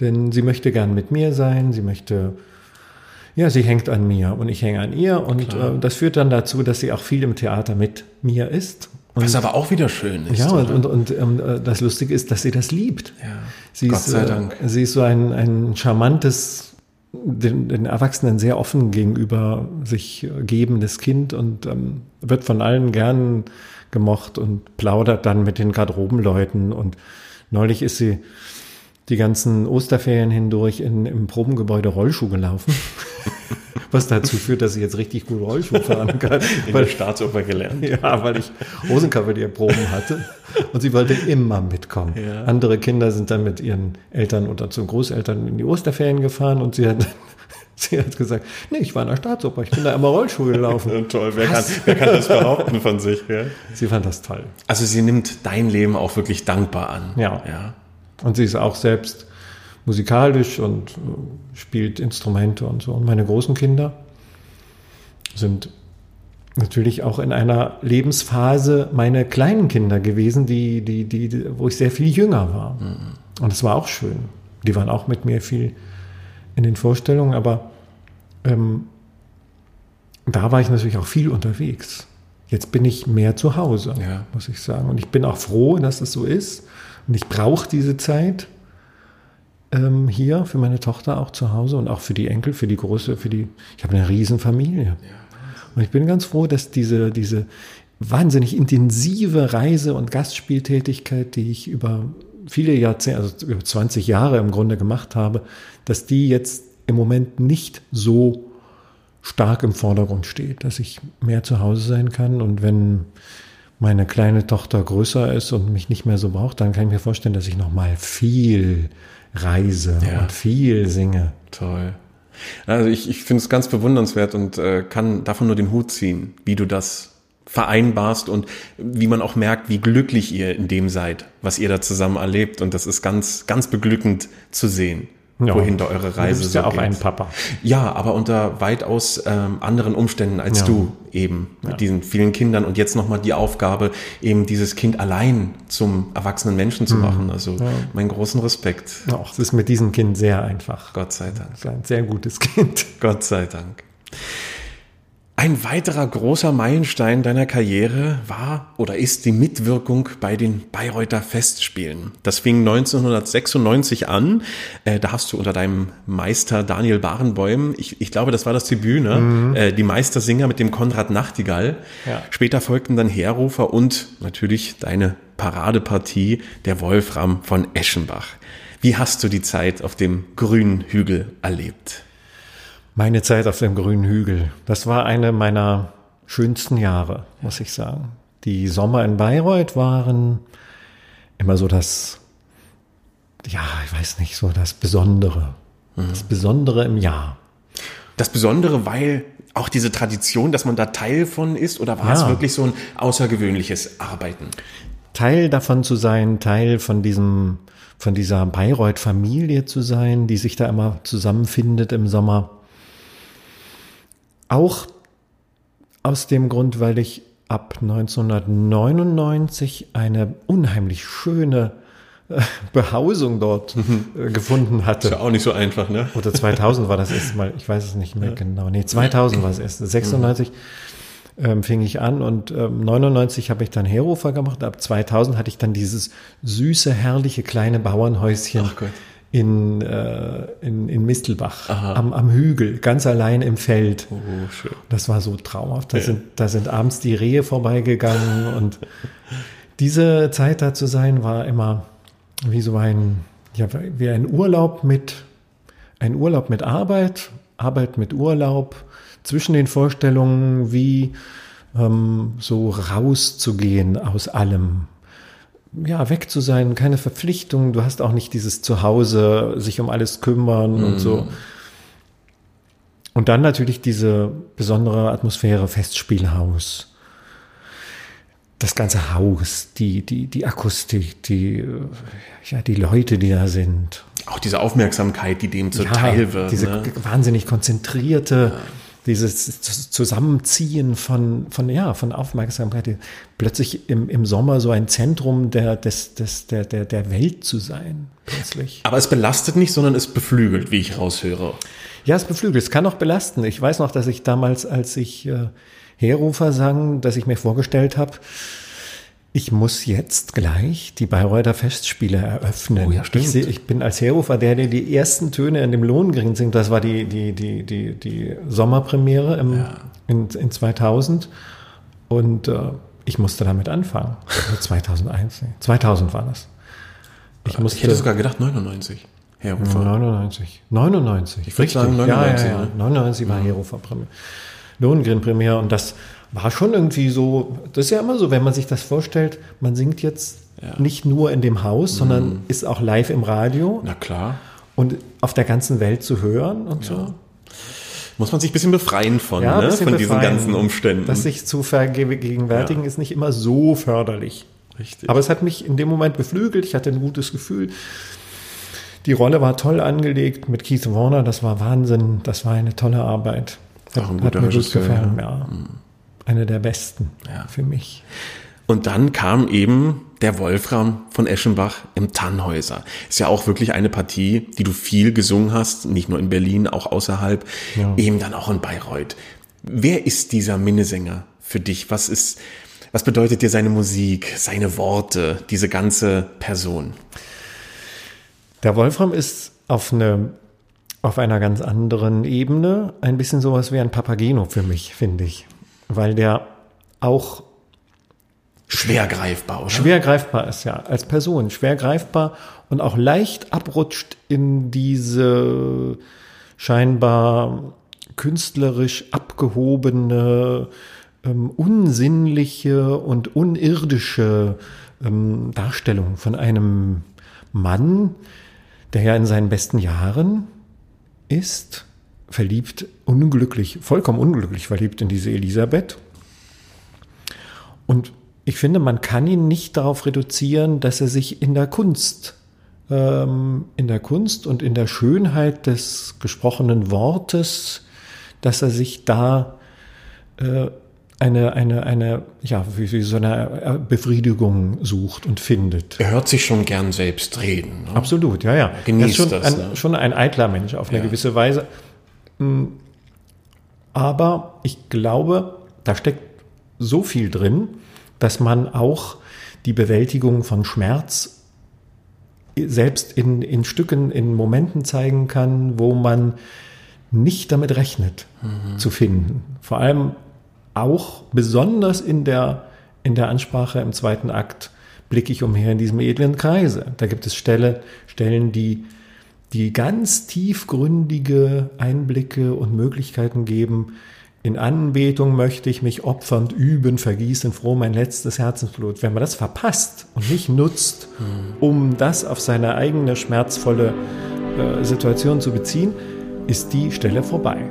Denn sie möchte gern mit mir sein, sie möchte ja, sie hängt an mir und ich hänge an ihr und äh, das führt dann dazu, dass sie auch viel im Theater mit mir ist. Und, Was aber auch wieder schön ist. Ja, und, und, und ähm, äh, das Lustige ist, dass sie das liebt. Ja, sie Gott ist, sei Dank. Äh, sie ist so ein, ein charmantes, den, den Erwachsenen sehr offen gegenüber sich gebendes Kind und ähm, wird von allen gern gemocht und plaudert dann mit den Garderobenleuten. Und neulich ist sie die ganzen Osterferien hindurch in, im Probengebäude Rollschuh gelaufen. was dazu führt, dass ich jetzt richtig gut Rollschuh fahren kann. In weil, der Staatsoper gelernt. ja, weil ich Rosenkavalierproben hatte und sie wollte immer mitkommen. Ja. Andere Kinder sind dann mit ihren Eltern oder zu Großeltern in die Osterferien gefahren und sie hat, sie hat gesagt, nee, ich war in der Staatsoper, ich bin da immer Rollschuh gelaufen. Toll, wer kann, wer kann das behaupten von sich? Ja? Sie fand das toll. Also sie nimmt dein Leben auch wirklich dankbar an. Ja. ja. Und sie ist auch selbst musikalisch und äh, spielt Instrumente und so. Und meine großen Kinder sind natürlich auch in einer Lebensphase meine kleinen Kinder gewesen, die, die, die, die wo ich sehr viel jünger war. Und es war auch schön. Die waren auch mit mir viel in den Vorstellungen, aber ähm, da war ich natürlich auch viel unterwegs. Jetzt bin ich mehr zu Hause, Ja. muss ich sagen. Und ich bin auch froh, dass es so ist. Und ich brauche diese Zeit ähm, hier für meine Tochter auch zu Hause und auch für die Enkel, für die große, für die. Ich habe eine Riesenfamilie. Und ich bin ganz froh, dass diese, diese wahnsinnig intensive Reise- und Gastspieltätigkeit, die ich über viele Jahrzehnte, also über 20 Jahre im Grunde gemacht habe, dass die jetzt im Moment nicht so stark im Vordergrund steht, dass ich mehr zu Hause sein kann und wenn meine kleine Tochter größer ist und mich nicht mehr so braucht, dann kann ich mir vorstellen, dass ich noch mal viel reise Ja. und viel singe. Toll. Also ich, ich finde es ganz bewundernswert und äh, kann davon nur den Hut ziehen, wie du das vereinbarst und wie man auch merkt, wie glücklich ihr in dem seid, was ihr da zusammen erlebt. Und das ist ganz, ganz beglückend zu sehen, Ja. wohin da eure Reise du bist so ja auch geht. ein Papa. Ja, aber unter weitaus ähm, anderen Umständen als Ja. du eben mit diesen vielen Kindern und jetzt nochmal die Aufgabe, eben dieses Kind allein zum erwachsenen Menschen Mhm. zu machen. Also meinen großen Respekt. Auch es ist mit diesem Kind sehr einfach. Gott sei Dank. Ein sehr gutes Kind. Gott sei Dank. Ein weiterer großer Meilenstein deiner Karriere war oder ist die Mitwirkung bei den Bayreuther Festspielen. Das fing 1996 an. Äh, da hast du unter deinem Meister Daniel Barenbäum, ich, ich glaube, das war das Debüt, ne? Äh, die Meistersinger mit dem Konrad Nachtigall. Ja. Später folgten dann Heerrufer und natürlich deine Paradepartie, der Wolfram von Eschenbach. Wie hast du die Zeit auf dem grünen Hügel erlebt? Meine Zeit auf dem grünen Hügel, das war eine meiner schönsten Jahre, muss ich sagen. Die Sommer in Bayreuth waren immer so das, ja, ich weiß nicht, so das Besondere. Das Besondere im Jahr. Das Besondere, weil auch diese Tradition, dass man da Teil von ist, oder war es Ja. wirklich so ein außergewöhnliches Arbeiten? Teil davon zu sein, Teil von diesem, von dieser Bayreuth-Familie zu sein, die sich da immer zusammenfindet im Sommer. Auch aus dem Grund, weil ich ab 1999 eine unheimlich schöne äh, Behausung dort äh, gefunden hatte. auch nicht so einfach, ne? Oder 2000 war das erste Mal, ich weiß es nicht mehr genau. Nee, 2000 war das erste. 96 ähm, fing ich an und ähm, 99 habe ich dann Herofer gemacht. Ab 2000 hatte ich dann dieses süße, herrliche kleine Bauernhäuschen Ach Gott. In, äh, in, in Mistelbach am, am Hügel, ganz allein im Feld. Oh, schön. Das war so traumhaft. Da, sind, da sind abends die Rehe vorbeigegangen und diese Zeit da zu sein, war immer wie so ein, ja, wie ein Urlaub mit, ein Urlaub mit Arbeit, Arbeit mit Urlaub, zwischen den Vorstellungen, wie ähm, so rauszugehen aus allem. Ja, weg zu sein, keine Verpflichtungen. Du hast auch nicht dieses Zuhause, sich um alles kümmern und so. Und dann natürlich diese besondere Atmosphäre, Festspielhaus. Das ganze Haus, die, die, die Akustik, die, ja, die Leute, die da sind. Auch diese Aufmerksamkeit, die dem zuteil wird. Diese ne? wahnsinnig konzentrierte, dieses Zusammenziehen von, von, ja, von Aufmerksamkeit. Plötzlich im, im Sommer so ein Zentrum der, des, des, der, der, der Welt zu sein, plötzlich. Aber es belastet nicht, sondern es beflügelt, wie ich raushöre. Ja, es beflügelt. Es kann auch belasten. Ich weiß noch, dass ich damals, als ich äh, Heerrufer sang, dass ich mir vorgestellt habe, ich muss jetzt gleich die Bayreuther Festspiele eröffnen. Oh ja, stimmt. Ich, seh, ich bin als Heerrufer der, der die ersten Töne in dem Lohengrin singt. Das war die, die, die, die, die Sommerpremiere im, in, in 2000. Und äh, ich musste damit anfangen. Also 2001, nee, 2000 war das. Ich musste, Ich hätte sogar gedacht 99. Herr Hofer? 99. 99. Ich würd sagen 99, Ja, ja, ja. ne? 99 war Herofer Premiere. Lohengrin Premiere. Und das war schon irgendwie so, das ist ja immer so, wenn man sich das vorstellt, man singt jetzt nicht nur in dem Haus, sondern ist auch live im Radio Na klar. und auf der ganzen Welt zu hören und so. Muss man sich ein bisschen befreien von, ein ne? von diesen befreien. ganzen Umständen. Das sich zu vergegenwärtigen Ja. ist nicht immer so förderlich. Richtig. Aber es hat mich in dem Moment beflügelt. Ich hatte ein gutes Gefühl. Die Rolle war toll angelegt mit Keith Warner. Das war Wahnsinn. Das war eine tolle Arbeit. Auch ein guter mir gut gefallen, ja. Eine der besten Ja. für mich. Und dann kam eben der Wolfram von Eschenbach im Tannhäuser. Ist ja auch wirklich eine Partie, die du viel gesungen hast, nicht nur in Berlin, auch außerhalb, eben dann auch in Bayreuth. Wer ist dieser Minnesänger für dich? Was ist, was bedeutet dir seine Musik, seine Worte, diese ganze Person? Der Wolfram ist auf eine auf einer ganz anderen Ebene ein bisschen sowas wie ein Papageno für mich, finde ich. Weil der auch Schwer greifbar, oder? schwer greifbar ist, ja, als Person, schwer greifbar und auch leicht abrutscht in diese scheinbar künstlerisch abgehobene, ähm, unsinnliche und unirdische ähm, Darstellung von einem Mann, der ja in seinen besten Jahren ist, verliebt, unglücklich, vollkommen unglücklich verliebt in diese Elisabeth. Und ich finde, man kann ihn nicht darauf reduzieren, dass er sich in der Kunst, ähm, in der Kunst und in der Schönheit des gesprochenen Wortes, dass er sich da äh, eine, eine, eine, ja, wie, wie so eine Befriedigung sucht und findet. Er hört sich schon gern selbst reden. Ne? Absolut, ja, ja. genießt er ist schon, das, ein, ne? schon ein eitler Mensch auf eine gewisse Weise. Mm, Aber ich glaube, da steckt so viel drin, dass man auch die Bewältigung von Schmerz selbst in, in Stücken, in Momenten zeigen kann, wo man nicht damit rechnet zu finden. Vor allem auch besonders in der, in der Ansprache im zweiten Akt blicke ich umher in diesem edlen Kreise. Da gibt es Stelle, Stellen, die, die ganz tiefgründige Einblicke und Möglichkeiten geben. In Anbetung möchte ich mich opfernd üben, vergießen froh mein letztes Herzensblut. Wenn man das verpasst und nicht nutzt, um das auf seine eigene schmerzvolle äh, Situation zu beziehen, ist die Stelle vorbei.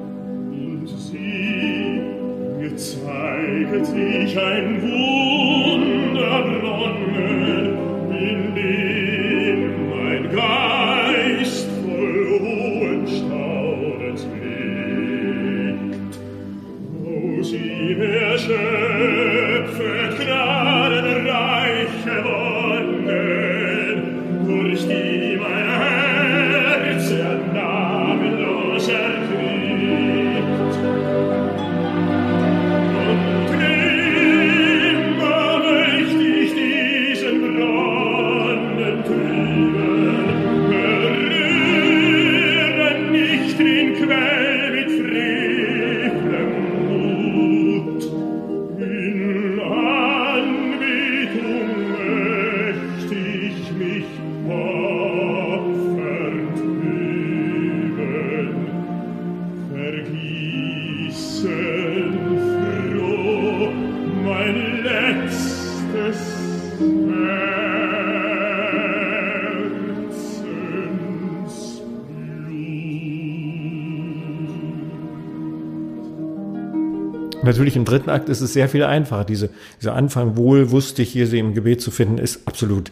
Natürlich im dritten Akt ist es sehr viel einfacher. Diese, dieser Anfang wohl wusste ich, hier sie im Gebet zu finden, ist absolut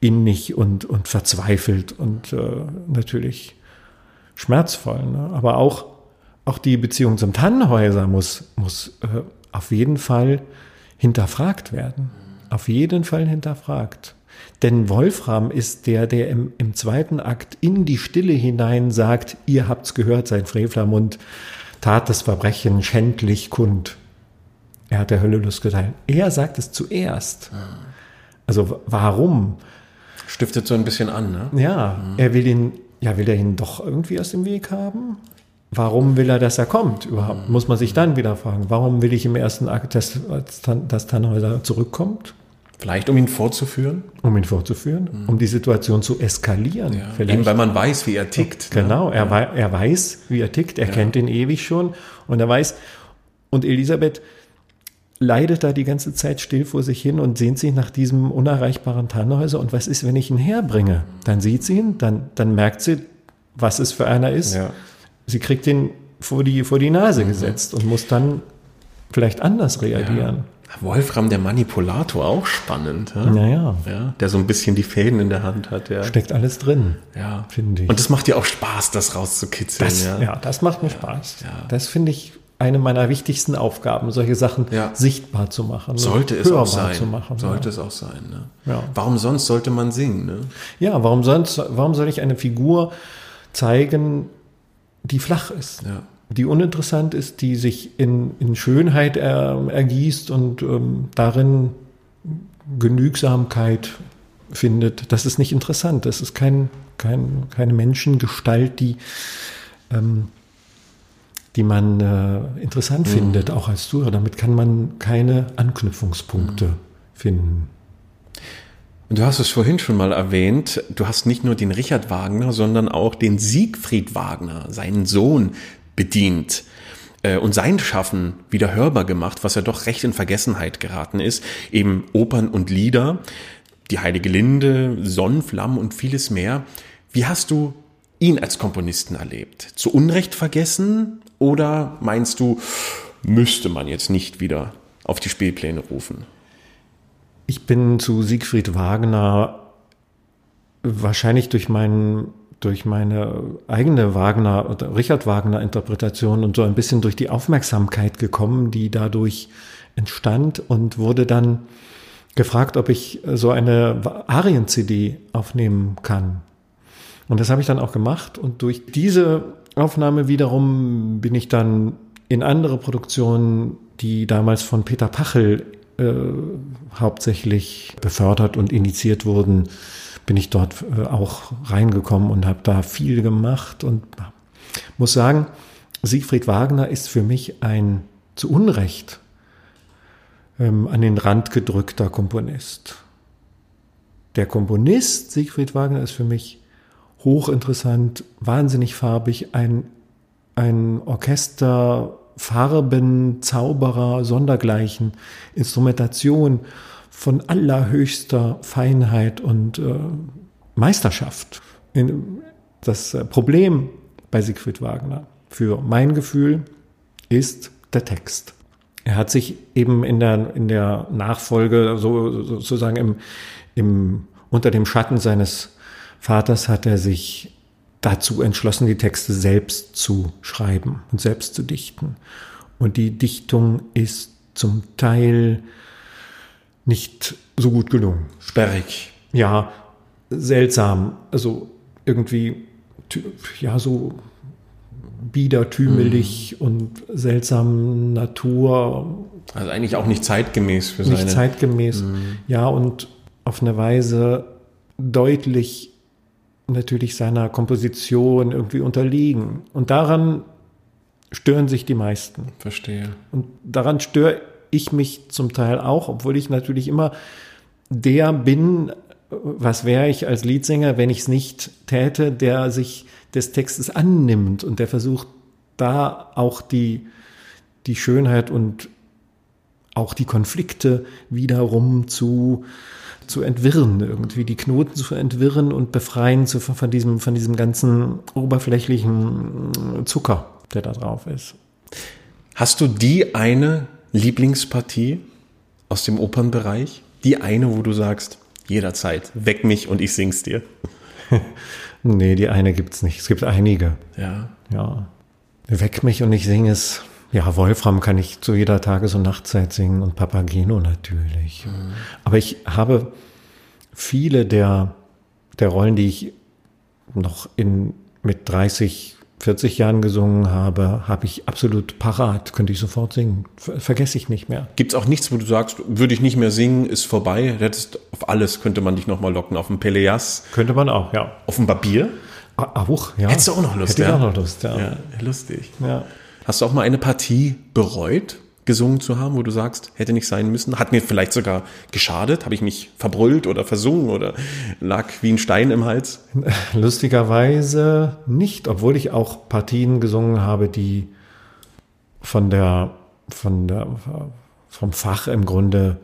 innig und, und verzweifelt und äh, natürlich schmerzvoll. Ne? Aber auch, auch die Beziehung zum Tannenhäuser muss, muss äh, auf jeden Fall hinterfragt werden. Auf jeden Fall hinterfragt. Denn Wolfram ist der, der im, im zweiten Akt in die Stille hinein sagt, ihr habt's gehört, sein Frevlermund tat das Verbrechen schändlich kund. Er hat der Hölle Lust geteilt. Er sagt es zuerst. Also w- warum? Stiftet so ein bisschen an, ne? Ja, er will ihn, ja, will er ihn doch irgendwie aus dem Weg haben? Warum will er, dass er kommt überhaupt? Muss man sich dann wieder fragen, warum will ich im ersten Akt, dass, dass Tannhäuser zurückkommt? Vielleicht um ihn vorzuführen? Um ihn vorzuführen, mhm. um die Situation zu eskalieren. Ja. Vielleicht. Eben weil man weiß, wie er tickt. Ne? Genau, ne? er, ja. er weiß, wie er tickt, er ja. kennt ihn ewig schon und er weiß, und Elisabeth leidet da die ganze Zeit still vor sich hin und sehnt sich nach diesem unerreichbaren Tannhäuser. Und was ist, wenn ich ihn herbringe? Dann sieht sie ihn, dann, dann merkt sie, was es für einer ist. Sie kriegt ihn vor die, vor die Nase mhm. gesetzt und muss dann vielleicht anders reagieren. Wolfram der Manipulator, auch spannend. Ja? Naja. Ja, der so ein bisschen die Fäden in der Hand hat. Ja. Steckt alles drin, ja. finde ich. Und das macht dir auch Spaß, das rauszukitzeln. Das, ja. ja, das macht mir Spaß. Ja. Das finde ich eine meiner wichtigsten Aufgaben, solche Sachen ja. sichtbar zu machen. Sollte es auch sein. Zu machen, sollte ja. es auch sein. Ne? Ja. Warum sonst sollte man singen? Ne? Ja, warum sonst, warum soll ich eine Figur zeigen, die flach ist? Ja die uninteressant ist, die sich in, in Schönheit er, ergießt und ähm, darin Genügsamkeit findet. Das ist nicht interessant. Das ist kein, kein, keine Menschengestalt, die, ähm, die man äh, interessant mhm. findet, auch als Zuhörer. Damit kann man keine Anknüpfungspunkte mhm. finden. Du hast es vorhin schon mal erwähnt, du hast nicht nur den Richard Wagner, sondern auch den Siegfried Wagner, seinen Sohn, bedient äh, und sein Schaffen wieder hörbar gemacht, was ja doch recht in Vergessenheit geraten ist. Eben Opern und Lieder, die Heilige Linde, Sonnenflammen und vieles mehr. Wie hast du ihn als Komponisten erlebt? Zu Unrecht vergessen oder meinst du, müsste man jetzt nicht wieder auf die Spielpläne rufen? Ich bin zu Siegfried Wagner wahrscheinlich durch meinen durch meine eigene Wagner oder Richard Wagner Interpretation und so ein bisschen durch die Aufmerksamkeit gekommen, die dadurch entstand und wurde dann gefragt, ob ich so eine Arien-CD aufnehmen kann. Und das habe ich dann auch gemacht und durch diese Aufnahme wiederum bin ich dann in andere Produktionen, die damals von Peter Pachel äh, hauptsächlich befördert und initiiert wurden, bin ich dort äh, auch reingekommen und habe da viel gemacht und muss sagen, Siegfried Wagner ist für mich ein zu Unrecht ähm, an den Rand gedrückter Komponist. Der Komponist Siegfried Wagner ist für mich hochinteressant, wahnsinnig farbig, ein, ein Orchester, Farben, Zauberer, Sondergleichen, Instrumentation, von allerhöchster Feinheit und äh, Meisterschaft. Das äh, Problem bei Siegfried Wagner für mein Gefühl ist der Text. Er hat sich eben in der, in der Nachfolge, so, sozusagen im, im, unter dem Schatten seines Vaters hat er sich dazu entschlossen, die Texte selbst zu schreiben und selbst zu dichten. Und die Dichtung ist zum Teil nicht so gut gelungen. Sperrig. Ja, seltsam. Also irgendwie, ja, so biedertümelig mm. und seltsam Natur. Also eigentlich auch nicht zeitgemäß für seine. Nicht zeitgemäß, mm. ja, und auf eine Weise deutlich natürlich seiner Komposition irgendwie unterliegen. Und daran stören sich die meisten. Verstehe. Und daran störe ich mich zum Teil auch, obwohl ich natürlich immer der bin, was wäre ich als Leadsänger, wenn ich es nicht täte, der sich des Textes annimmt und der versucht, da auch die, die Schönheit und auch die Konflikte wiederum zu, zu entwirren, irgendwie die Knoten zu entwirren und befreien zu, von, diesem, von diesem ganzen oberflächlichen Zucker, der da drauf ist. Hast du die eine Lieblingspartie aus dem Opernbereich? Die eine, wo du sagst, jederzeit, weck mich und ich sing's dir. nee, die eine gibt's nicht. Es gibt einige. Ja. Ja. Weck mich und ich singe es. Ja, Wolfram kann ich zu jeder Tages- und Nachtzeit singen und Papageno natürlich. Mhm. Aber ich habe viele der, der Rollen, die ich noch in, mit 30 40 Jahren gesungen habe, habe ich absolut parat, könnte ich sofort singen. Vergesse ich nicht mehr. Gibt es auch nichts, wo du sagst, würde ich nicht mehr singen, ist vorbei? Hättest, auf alles könnte man dich nochmal locken. Auf dem Peleas? Könnte man auch, ja. Auf dem Barbier? Auch, ja. Hättest du auch noch Lust, Hätte ja? ich auch noch Lust, ja. ja lustig. Ja. Hast du auch mal eine Partie bereut? Gesungen zu haben, wo du sagst, hätte nicht sein müssen? Hat mir vielleicht sogar geschadet? Habe ich mich verbrüllt oder versungen oder lag wie ein Stein im Hals? Lustigerweise nicht, obwohl ich auch Partien gesungen habe, die von der, von der, vom Fach im Grunde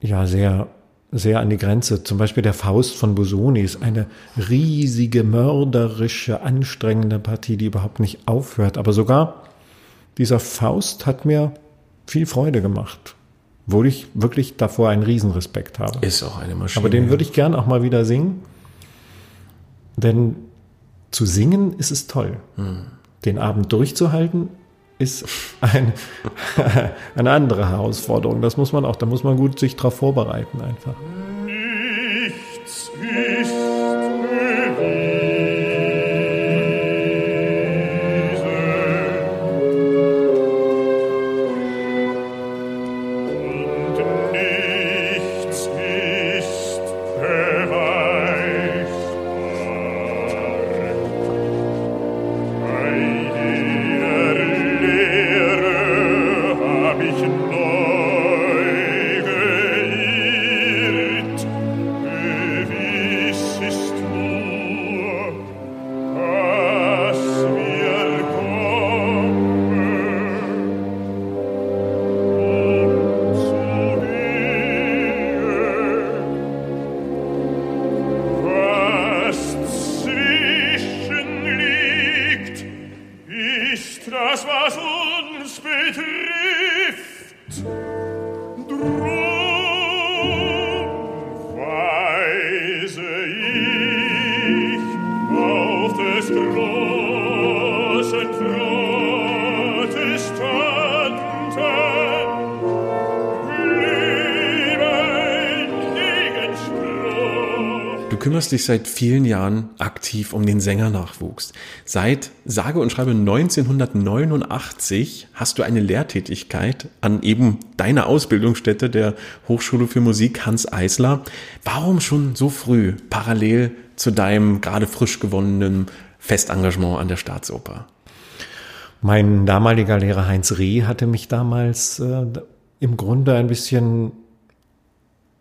ja sehr sehr an die Grenze. Zum Beispiel der Faust von Busoni ist eine riesige, mörderische, anstrengende Partie, die überhaupt nicht aufhört. Aber sogar dieser Faust hat mir viel Freude gemacht. Obwohl ich wirklich davor einen Riesenrespekt habe. Ist auch eine Maschine. Aber den würde ich gern auch mal wieder singen. Denn zu singen ist es toll. Hm. Den Abend durchzuhalten ist ein, eine andere Herausforderung. Das muss man auch, da muss man gut sich darauf vorbereiten einfach. Nichts ist kümmerst dich seit vielen Jahren aktiv um den Sängernachwuchs. Seit sage und schreibe 1989 hast du eine Lehrtätigkeit an eben deiner Ausbildungsstätte der Hochschule für Musik Hans Eisler. Warum schon so früh parallel zu deinem gerade frisch gewonnenen Festengagement an der Staatsoper? Mein damaliger Lehrer Heinz Reh hatte mich damals äh, im Grunde ein bisschen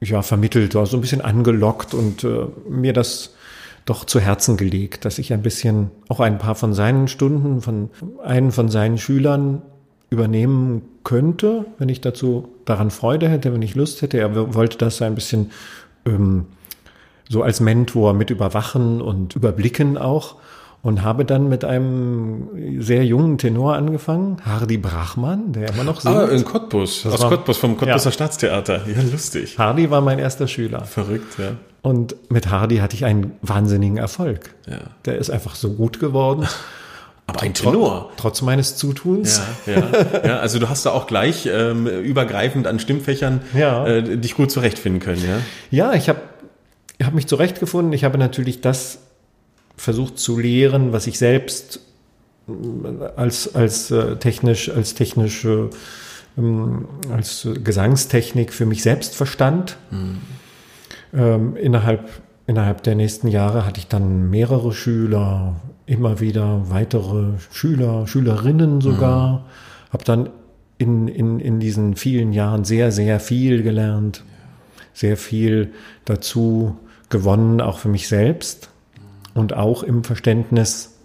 ja, vermittelt, so ein bisschen angelockt und äh, mir das doch zu Herzen gelegt, dass ich ein bisschen auch ein paar von seinen Stunden von einen von seinen Schülern übernehmen könnte, wenn ich dazu daran Freude hätte, wenn ich Lust hätte. Er wollte das ein bisschen ähm, so als Mentor mit überwachen und überblicken auch und habe dann mit einem sehr jungen Tenor angefangen, Hardy Brachmann, der immer noch singt. Ah, in Cottbus, das aus war, Cottbus, vom Cottbuser ja. Staatstheater. Ja, lustig. Hardy war mein erster Schüler. Verrückt, ja. Und mit Hardy hatte ich einen wahnsinnigen Erfolg. Ja. Der ist einfach so gut geworden. Aber ein Tenor. Trotz meines Zutuns. Ja, ja, ja. Also du hast da auch gleich ähm, übergreifend an Stimmpfächern ja. äh, dich gut zurechtfinden können, ja? Ja, ich habe ich hab mich zurechtgefunden. Ich habe natürlich das versucht zu lehren, was ich selbst äh, als, als äh, technisch, als technische, ähm, als Gesangstechnik für mich selbst verstand. Mhm. Ähm, innerhalb, innerhalb der nächsten Jahre hatte ich dann mehrere Schüler, immer wieder weitere Schüler, Schülerinnen sogar. Mhm. Habe dann in, in, in diesen vielen Jahren sehr, sehr viel gelernt, sehr viel dazu gewonnen, auch für mich selbst und auch im Verständnis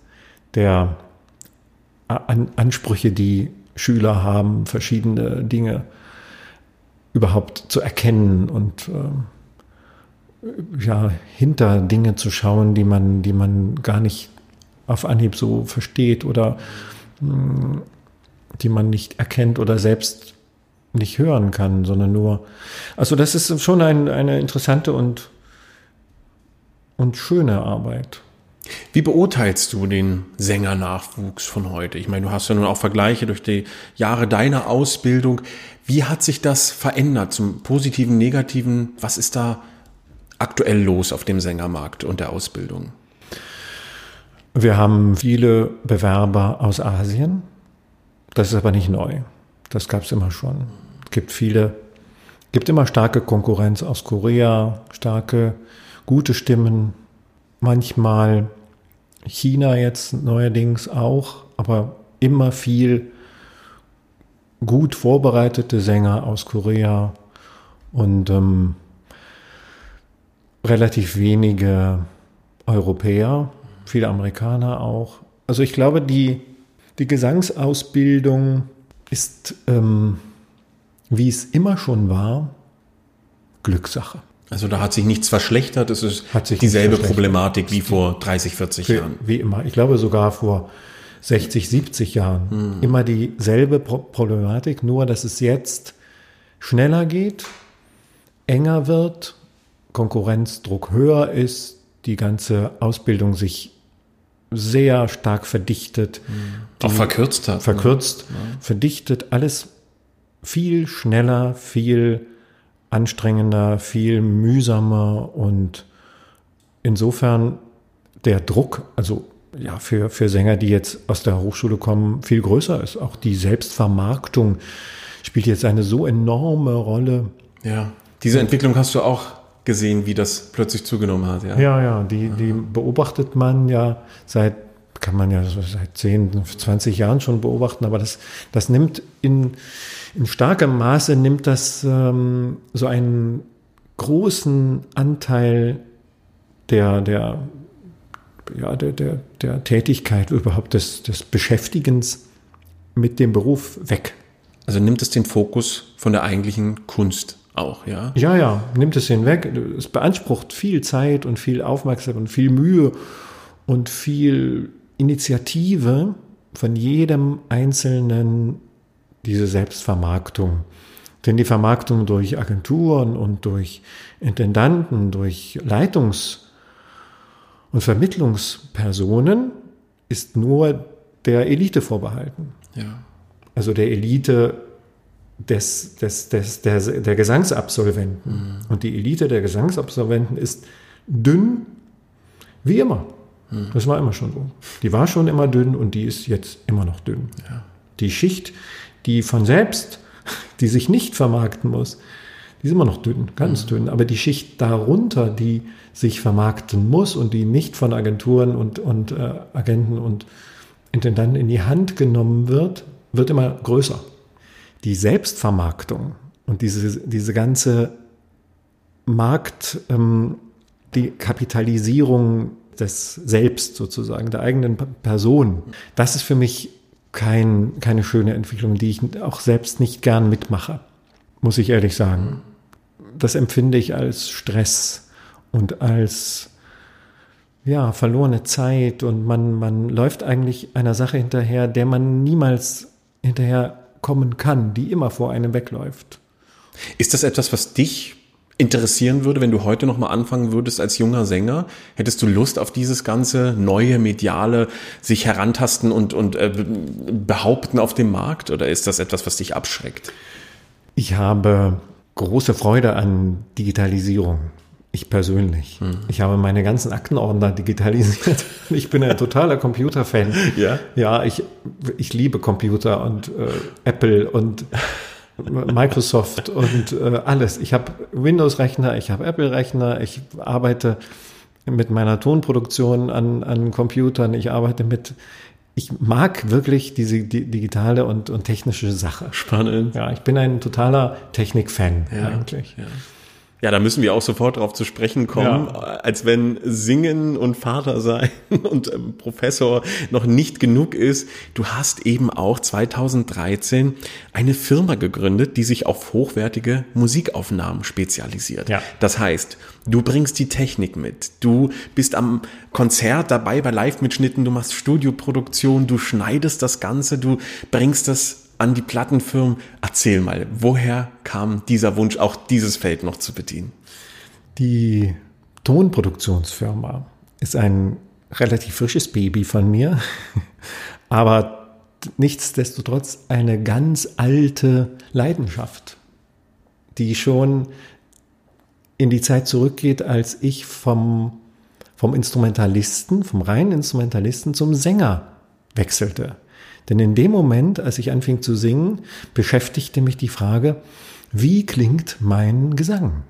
der An Ansprüche, die Schüler haben, verschiedene Dinge überhaupt zu erkennen und äh, ja, hinter Dinge zu schauen, die man, die man gar nicht auf Anhieb so versteht oder mh, hm, die man nicht erkennt oder selbst nicht hören kann, sondern nur. Also das ist schon ein, eine interessante und und schöne Arbeit. Wie beurteilst du den Sängernachwuchs von heute? Ich meine, du hast ja nun auch Vergleiche durch die Jahre deiner Ausbildung. Wie hat sich das verändert zum positiven, negativen? Was ist da aktuell los auf dem Sängermarkt und der Ausbildung? Wir haben viele Bewerber aus Asien. Das ist aber nicht neu. Das gab es immer schon. Es gibt viele, gibt immer starke Konkurrenz aus Korea, starke gute Stimmen, manchmal China jetzt neuerdings auch, aber immer viel gut vorbereitete Sänger aus Korea und ähm, relativ wenige Europäer, viele Amerikaner auch. Also ich glaube, die, die Gesangsausbildung ist, ähm, wie es immer schon war, Glückssache. Also da hat sich nichts verschlechtert, es ist Hat sich dieselbe. Problematik wie vor 30, 40 Für, Jahren. wie immer. Ich glaube sogar vor 60, 70 Jahren immer dieselbe Pro Problematik, nur dass es jetzt schneller geht, enger wird, Konkurrenzdruck höher ist, die ganze Ausbildung sich sehr stark verdichtet, Auch verkürzt hat. verkürzt, verdichtet, alles viel schneller, viel anstrengender, viel mühsamer und insofern der Druck, also ja, für, für Sänger, die jetzt aus der Hochschule kommen, viel größer ist. Auch die Selbstvermarktung spielt jetzt eine so enorme Rolle. Ja. Diese Entwicklung hast du auch gesehen, wie das plötzlich zugenommen hat. Ja. Ja, ja, die, die beobachtet man ja seit, kann man ja seit 10, 20 Jahren schon beobachten, aber das, das nimmt in, in starkem Maße, nimmt das ähm, so einen großen Anteil der, der, ja, der, der, der Tätigkeit überhaupt des, des Beschäftigens mit dem Beruf weg. Also nimmt es den Fokus von der eigentlichen Kunst auch, ja. Ja, ja, nimmt es hinweg. Es beansprucht viel Zeit und viel Aufmerksamkeit und viel Mühe und viel Initiative von jedem Einzelnen, diese Selbstvermarktung. Denn die Vermarktung durch Agenturen und durch Intendanten, durch Leitungs- und Vermittlungspersonen ist nur der Elite vorbehalten Ja. also der Elite des, des, des, der, der Gesangsabsolventen. Und die Elite der Gesangsabsolventen ist dünn, wie immer. Das war immer schon so. Die war schon immer dünn und die ist jetzt immer noch dünn. Die Schicht, die von selbst, die sich nicht vermarkten muss, die ist immer noch dünn, ganz dünn. Aber die Schicht darunter, die sich vermarkten muss und die nicht von Agenturen und, und äh, Agenten und Intendanten in die Hand genommen wird, wird immer größer. Die Selbstvermarktung und diese, diese ganze Markt, ähm, die Kapitalisierung des Selbst sozusagen, der eigenen Person, das ist für mich kein, keine schöne Entwicklung, die ich auch selbst nicht gern mitmache, muss ich ehrlich sagen. Das empfinde ich als Stress und als ja, verlorene Zeit und man, man läuft eigentlich einer Sache hinterher, der man niemals hinterher kommen kann, die immer vor einem wegläuft. Ist das etwas, was dich interessieren würde, wenn du heute noch mal anfangen würdest als junger Sänger? Hättest du Lust auf dieses ganze neue mediale sich herantasten und und äh, behaupten auf dem Markt oder ist das etwas, was dich abschreckt? Ich habe große Freude an Digitalisierung. Ich persönlich. Ich habe meine ganzen Aktenordner digitalisiert. Ich bin ein totaler Computerfan. Ja? Ja, ich, ich liebe Computer und äh, Apple und Microsoft und äh, alles. Ich habe Windows-Rechner, ich habe Apple-Rechner, ich arbeite mit meiner Tonproduktion an, an Computern, ich arbeite mit, ich mag wirklich diese di digitale und, und technische Sache. Spannend. Ja, ich bin ein totaler Technik-Fan eigentlich. Ja. Ja, da müssen wir auch sofort darauf zu sprechen kommen, Ja. als wenn Singen und Vater sein und ähm, Professor noch nicht genug ist. Du hast eben auch 2013 eine Firma gegründet, die sich auf hochwertige Musikaufnahmen spezialisiert. Ja. Das heißt, du bringst die Technik mit, du bist am Konzert dabei bei Live-Mitschnitten, du machst Studioproduktion, du schneidest das Ganze, du bringst das an die Plattenfirmen. Erzähl mal, woher kam dieser Wunsch, auch dieses Feld noch zu bedienen? Die Tonproduktionsfirma ist ein relativ frisches Baby von mir, aber nichtsdestotrotz eine ganz alte Leidenschaft, die schon in die Zeit zurückgeht, als ich vom, vom Instrumentalisten, vom reinen Instrumentalisten zum Sänger wechselte. Denn in dem Moment, als ich anfing zu singen, beschäftigte mich die Frage, wie klingt mein Gesang?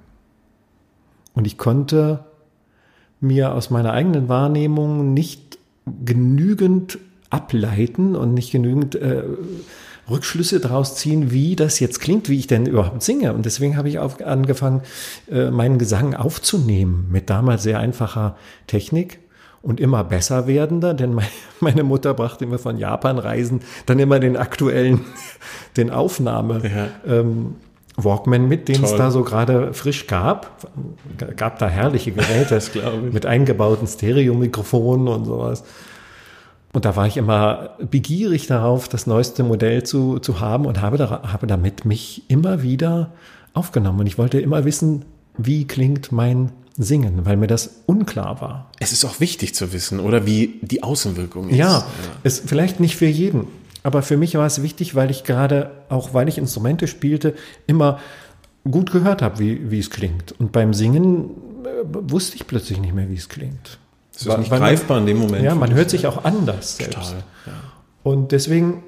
Und ich konnte mir aus meiner eigenen Wahrnehmung nicht genügend ableiten und nicht genügend äh, Rückschlüsse daraus ziehen, wie das jetzt klingt, wie ich denn überhaupt singe. Und deswegen habe ich auf, angefangen, äh, meinen Gesang aufzunehmen mit damals sehr einfacher Technik und immer besser werdender, denn meine Mutter brachte immer von Japan-Reisen dann immer den aktuellen, den Aufnahme. Ja. Ähm, Walkman mit, den es da so gerade frisch gab. Gab da herrliche Geräte mit eingebauten Stereomikrofonen und sowas. Und da war ich immer begierig darauf, das neueste Modell zu, zu haben und habe, da, habe damit mich immer wieder aufgenommen. Und ich wollte immer wissen, wie klingt mein Singen, weil mir das unklar war. Es ist auch wichtig zu wissen, oder wie die Außenwirkung ist. Ja, ist vielleicht nicht für jeden, aber für mich war es wichtig, weil ich gerade, auch weil ich Instrumente spielte, immer gut gehört habe, wie, wie es klingt. Und beim Singen äh, wusste ich plötzlich nicht mehr, wie es klingt. Das ist nicht greifbar in dem Moment. Ja, man hört sich auch anders selbst. Total, ja. Und deswegen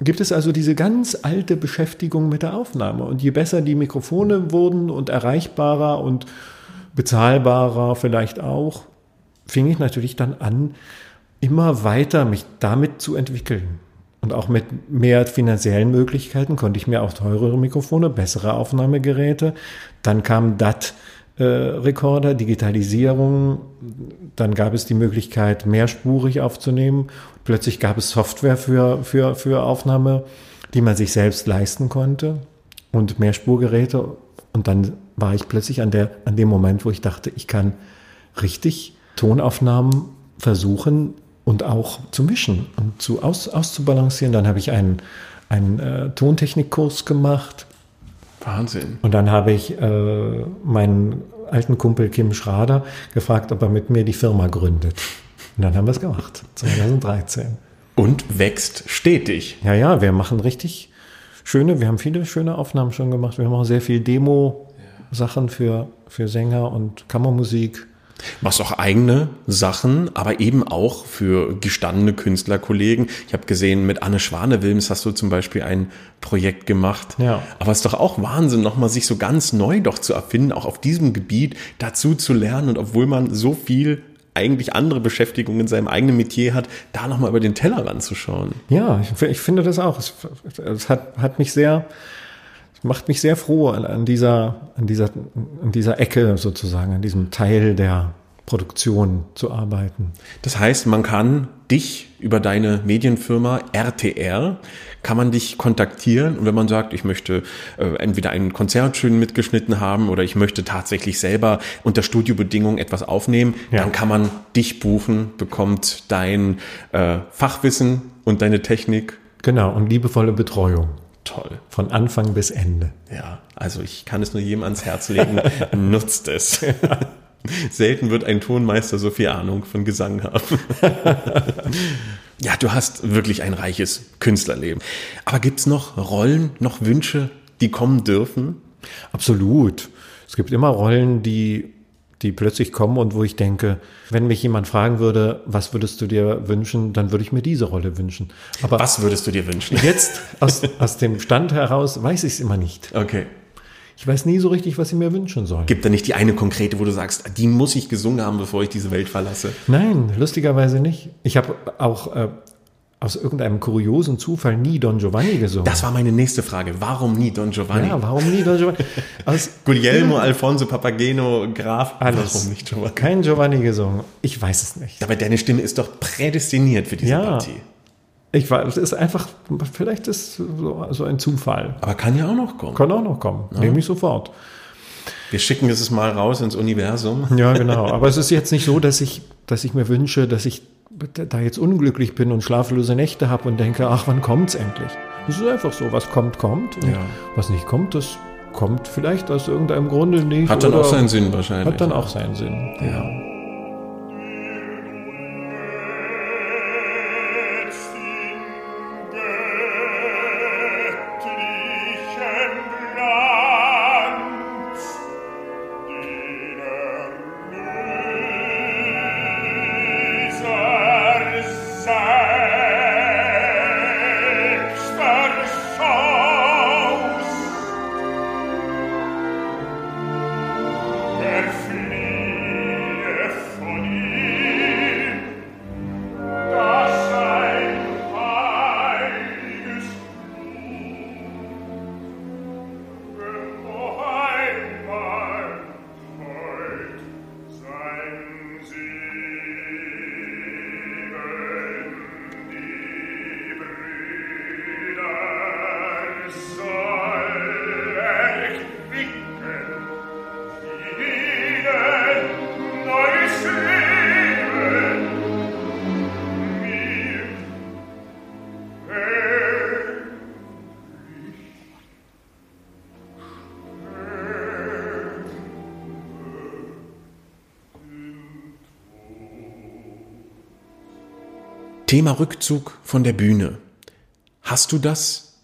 gibt es also diese ganz alte Beschäftigung mit der Aufnahme. Und je besser die Mikrofone wurden und erreichbarer und bezahlbarer vielleicht auch, fing ich natürlich dann an, immer weiter mich damit zu entwickeln. Und auch mit mehr finanziellen Möglichkeiten konnte ich mir auch teurere Mikrofone, bessere Aufnahmegeräte. Dann kam DAT äh, Digitalisierung. Dann gab es die Möglichkeit, mehrspurig aufzunehmen. Plötzlich gab es Software für, für, für Aufnahme, die man sich selbst leisten konnte und Mehrspurgeräte. Und dann war ich plötzlich an, der, an dem Moment, wo ich dachte, ich kann richtig Tonaufnahmen versuchen und auch zu mischen und zu aus, auszubalancieren. Dann habe ich einen, einen äh, Tontechnikkurs gemacht Wahnsinn. Und dann habe ich äh, meinen alten Kumpel Kim Schrader gefragt, ob er mit mir die Firma gründet. Und dann haben wir es gemacht, 2013. Und wächst stetig. Ja, ja, wir machen richtig schöne, wir haben viele schöne Aufnahmen schon gemacht. Wir haben auch sehr viel Demo-Sachen für, für Sänger und Kammermusik. Machst auch eigene Sachen, aber eben auch für gestandene Künstlerkollegen. Ich habe gesehen, mit Anne Schwane-Wilms hast du zum Beispiel ein Projekt gemacht. Ja. Aber es ist doch auch Wahnsinn, nochmal sich so ganz neu doch zu erfinden, auch auf diesem Gebiet dazu zu lernen. Und obwohl man so viel eigentlich andere Beschäftigung in seinem eigenen Metier hat, da nochmal über den Teller ranzuschauen. Ja, ich, ich finde das auch. Es, es hat, hat mich sehr, macht mich sehr froh an, dieser, an, dieser, an dieser Ecke sozusagen, an diesem Teil der Produktion zu arbeiten. Das heißt, man kann dich über deine Medienfirma RTR, kann man dich kontaktieren und wenn man sagt, ich möchte äh, entweder ein Konzert schön mitgeschnitten haben oder ich möchte tatsächlich selber unter Studiobedingungen etwas aufnehmen, ja. dann kann man dich buchen, bekommt dein äh, Fachwissen und deine Technik. Genau, und liebevolle Betreuung. Toll. Von Anfang bis Ende. Ja, also ich kann es nur jedem ans Herz legen. Nutzt es. Selten wird ein Tonmeister so viel Ahnung von Gesang haben. ja, du hast wirklich ein reiches Künstlerleben. Aber gibt es noch Rollen, noch Wünsche, die kommen dürfen? Absolut. Es gibt immer Rollen, die die plötzlich kommen und wo ich denke, wenn mich jemand fragen würde, was würdest du dir wünschen, dann würde ich mir diese Rolle wünschen. Aber was würdest du dir wünschen? Jetzt aus, aus dem Stand heraus weiß ich es immer nicht. Okay. Ich weiß nie so richtig, was ich mir wünschen soll. Gibt da nicht die eine konkrete, wo du sagst, die muss ich gesungen haben, bevor ich diese Welt verlasse? Nein, lustigerweise nicht. Ich habe auch äh, aus irgendeinem kuriosen Zufall nie Don Giovanni gesungen. Das war meine nächste Frage. Warum nie Don Giovanni? Ja, warum nie Don Giovanni? Aus Guglielmo, Alfonso, Papageno, Graf. Alles. Warum nicht Giovanni? Kein Giovanni gesungen. Ich weiß es nicht. Aber deine Stimme ist doch prädestiniert für diese ja. Partie. Ich weiß, es ist einfach, vielleicht ist so, so, ein Zufall. Aber kann ja auch noch kommen. Kann auch noch kommen. Ja. Nehme ich sofort. Wir schicken es mal raus ins Universum. Ja, genau. Aber es ist jetzt nicht so, dass ich, dass ich mir wünsche, dass ich da jetzt unglücklich bin und schlaflose Nächte habe und denke, ach, wann kommt's endlich? Es ist einfach so, was kommt, kommt. Und ja. was nicht kommt, das kommt vielleicht aus irgendeinem Grunde nicht. Hat dann auch seinen Sinn wahrscheinlich. Hat dann auch seinen Sinn. Ja. Thema Rückzug von der Bühne. Hast du das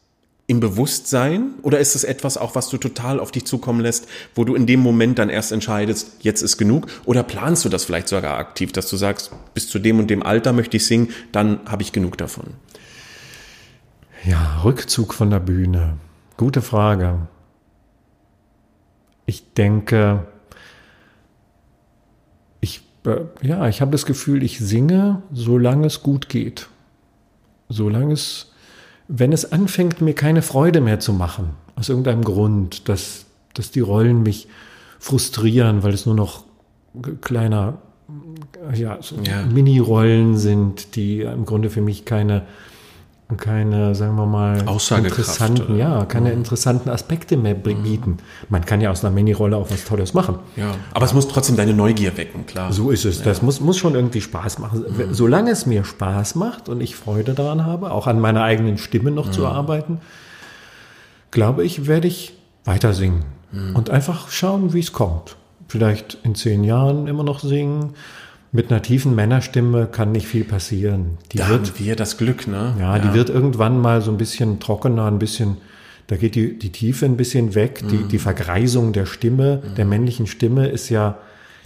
im Bewusstsein oder ist es etwas auch, was du total auf dich zukommen lässt, wo du in dem Moment dann erst entscheidest, jetzt ist genug? Oder planst du das vielleicht sogar aktiv, dass du sagst, bis zu dem und dem Alter möchte ich singen, dann habe ich genug davon? Ja, Rückzug von der Bühne. Gute Frage. Ich denke, ja, ich habe das Gefühl, ich singe, solange es gut geht. Solange es wenn es anfängt, mir keine Freude mehr zu machen, aus irgendeinem Grund, dass, dass die Rollen mich frustrieren, weil es nur noch kleiner, ja, so ja. Mini-Rollen sind, die im Grunde für mich keine keine, sagen wir mal, interessanten, ja, keine mhm. interessanten Aspekte mehr mhm. bieten. Man kann ja aus einer Mini-Rolle auch was Tolles machen. Ja, aber es muss trotzdem deine Neugier wecken, klar. So ist es. Ja. Das muss, muss schon irgendwie Spaß machen. Mhm. Solange es mir Spaß macht und ich Freude daran habe, auch an meiner eigenen Stimme noch zu mhm. arbeiten, glaube ich, werde ich weiter singen mhm. und einfach schauen, wie es kommt. Vielleicht in zehn Jahren immer noch singen mit einer tiefen Männerstimme kann nicht viel passieren. Die da wird, haben wir das Glück, ne? Ja, ja, die wird irgendwann mal so ein bisschen trockener, ein bisschen, da geht die, die Tiefe ein bisschen weg. Mhm. Die, die Vergreisung der Stimme, mhm. der männlichen Stimme ist ja,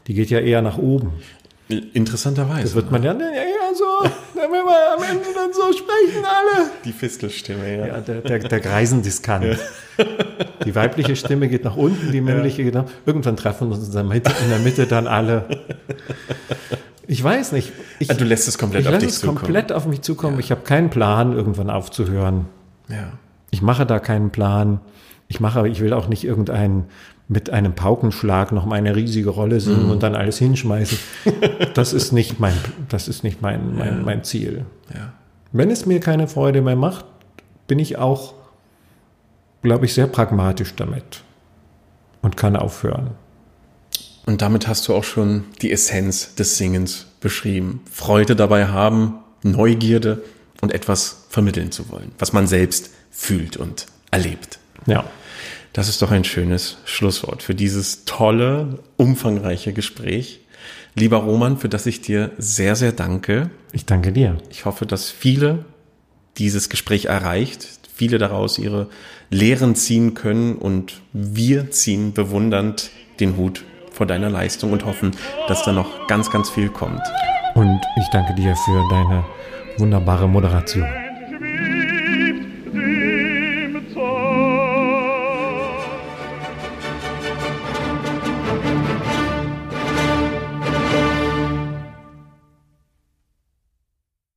die geht ja eher nach oben. Interessanterweise. Das wird man ja, ja, ja so, wenn wir am Ende dann so sprechen alle. Die Fistelstimme, ja. Ja, der, der, der Greisendiskant. Ja. Die weibliche Stimme geht nach unten, die männliche geht nach Irgendwann treffen wir uns in der Mitte, in der Mitte dann alle. Ich weiß nicht. Ich, ah, du lässt es komplett auf dich zukommen. Ich lasse es komplett auf mich zukommen. Ich habe keinen Plan, irgendwann aufzuhören. Ja. Ich mache da keinen Plan. Ich mache, ich will auch nicht irgendeinen mit einem Paukenschlag noch mal eine riesige Rolle singen mhm. und dann alles hinschmeißen. Das ist nicht mein, das ist nicht mein, mein, ja. mein Ziel. Ja. Wenn es mir keine Freude mehr macht, bin ich auch, glaube ich, sehr pragmatisch damit und kann aufhören. Und damit hast du auch schon die Essenz des Singens beschrieben. Freude dabei haben, Neugierde und etwas vermitteln zu wollen, was man selbst fühlt und erlebt. Ja. Das ist doch ein schönes Schlusswort für dieses tolle, umfangreiche Gespräch. Lieber Roman, für das ich dir sehr, sehr danke. Ich danke dir. Ich hoffe, dass viele dieses Gespräch erreicht, viele daraus ihre Lehren ziehen können und wir ziehen bewundernd den Hut vor deiner Leistung und hoffen, dass da noch ganz, ganz viel kommt. Und ich danke dir für deine wunderbare Moderation.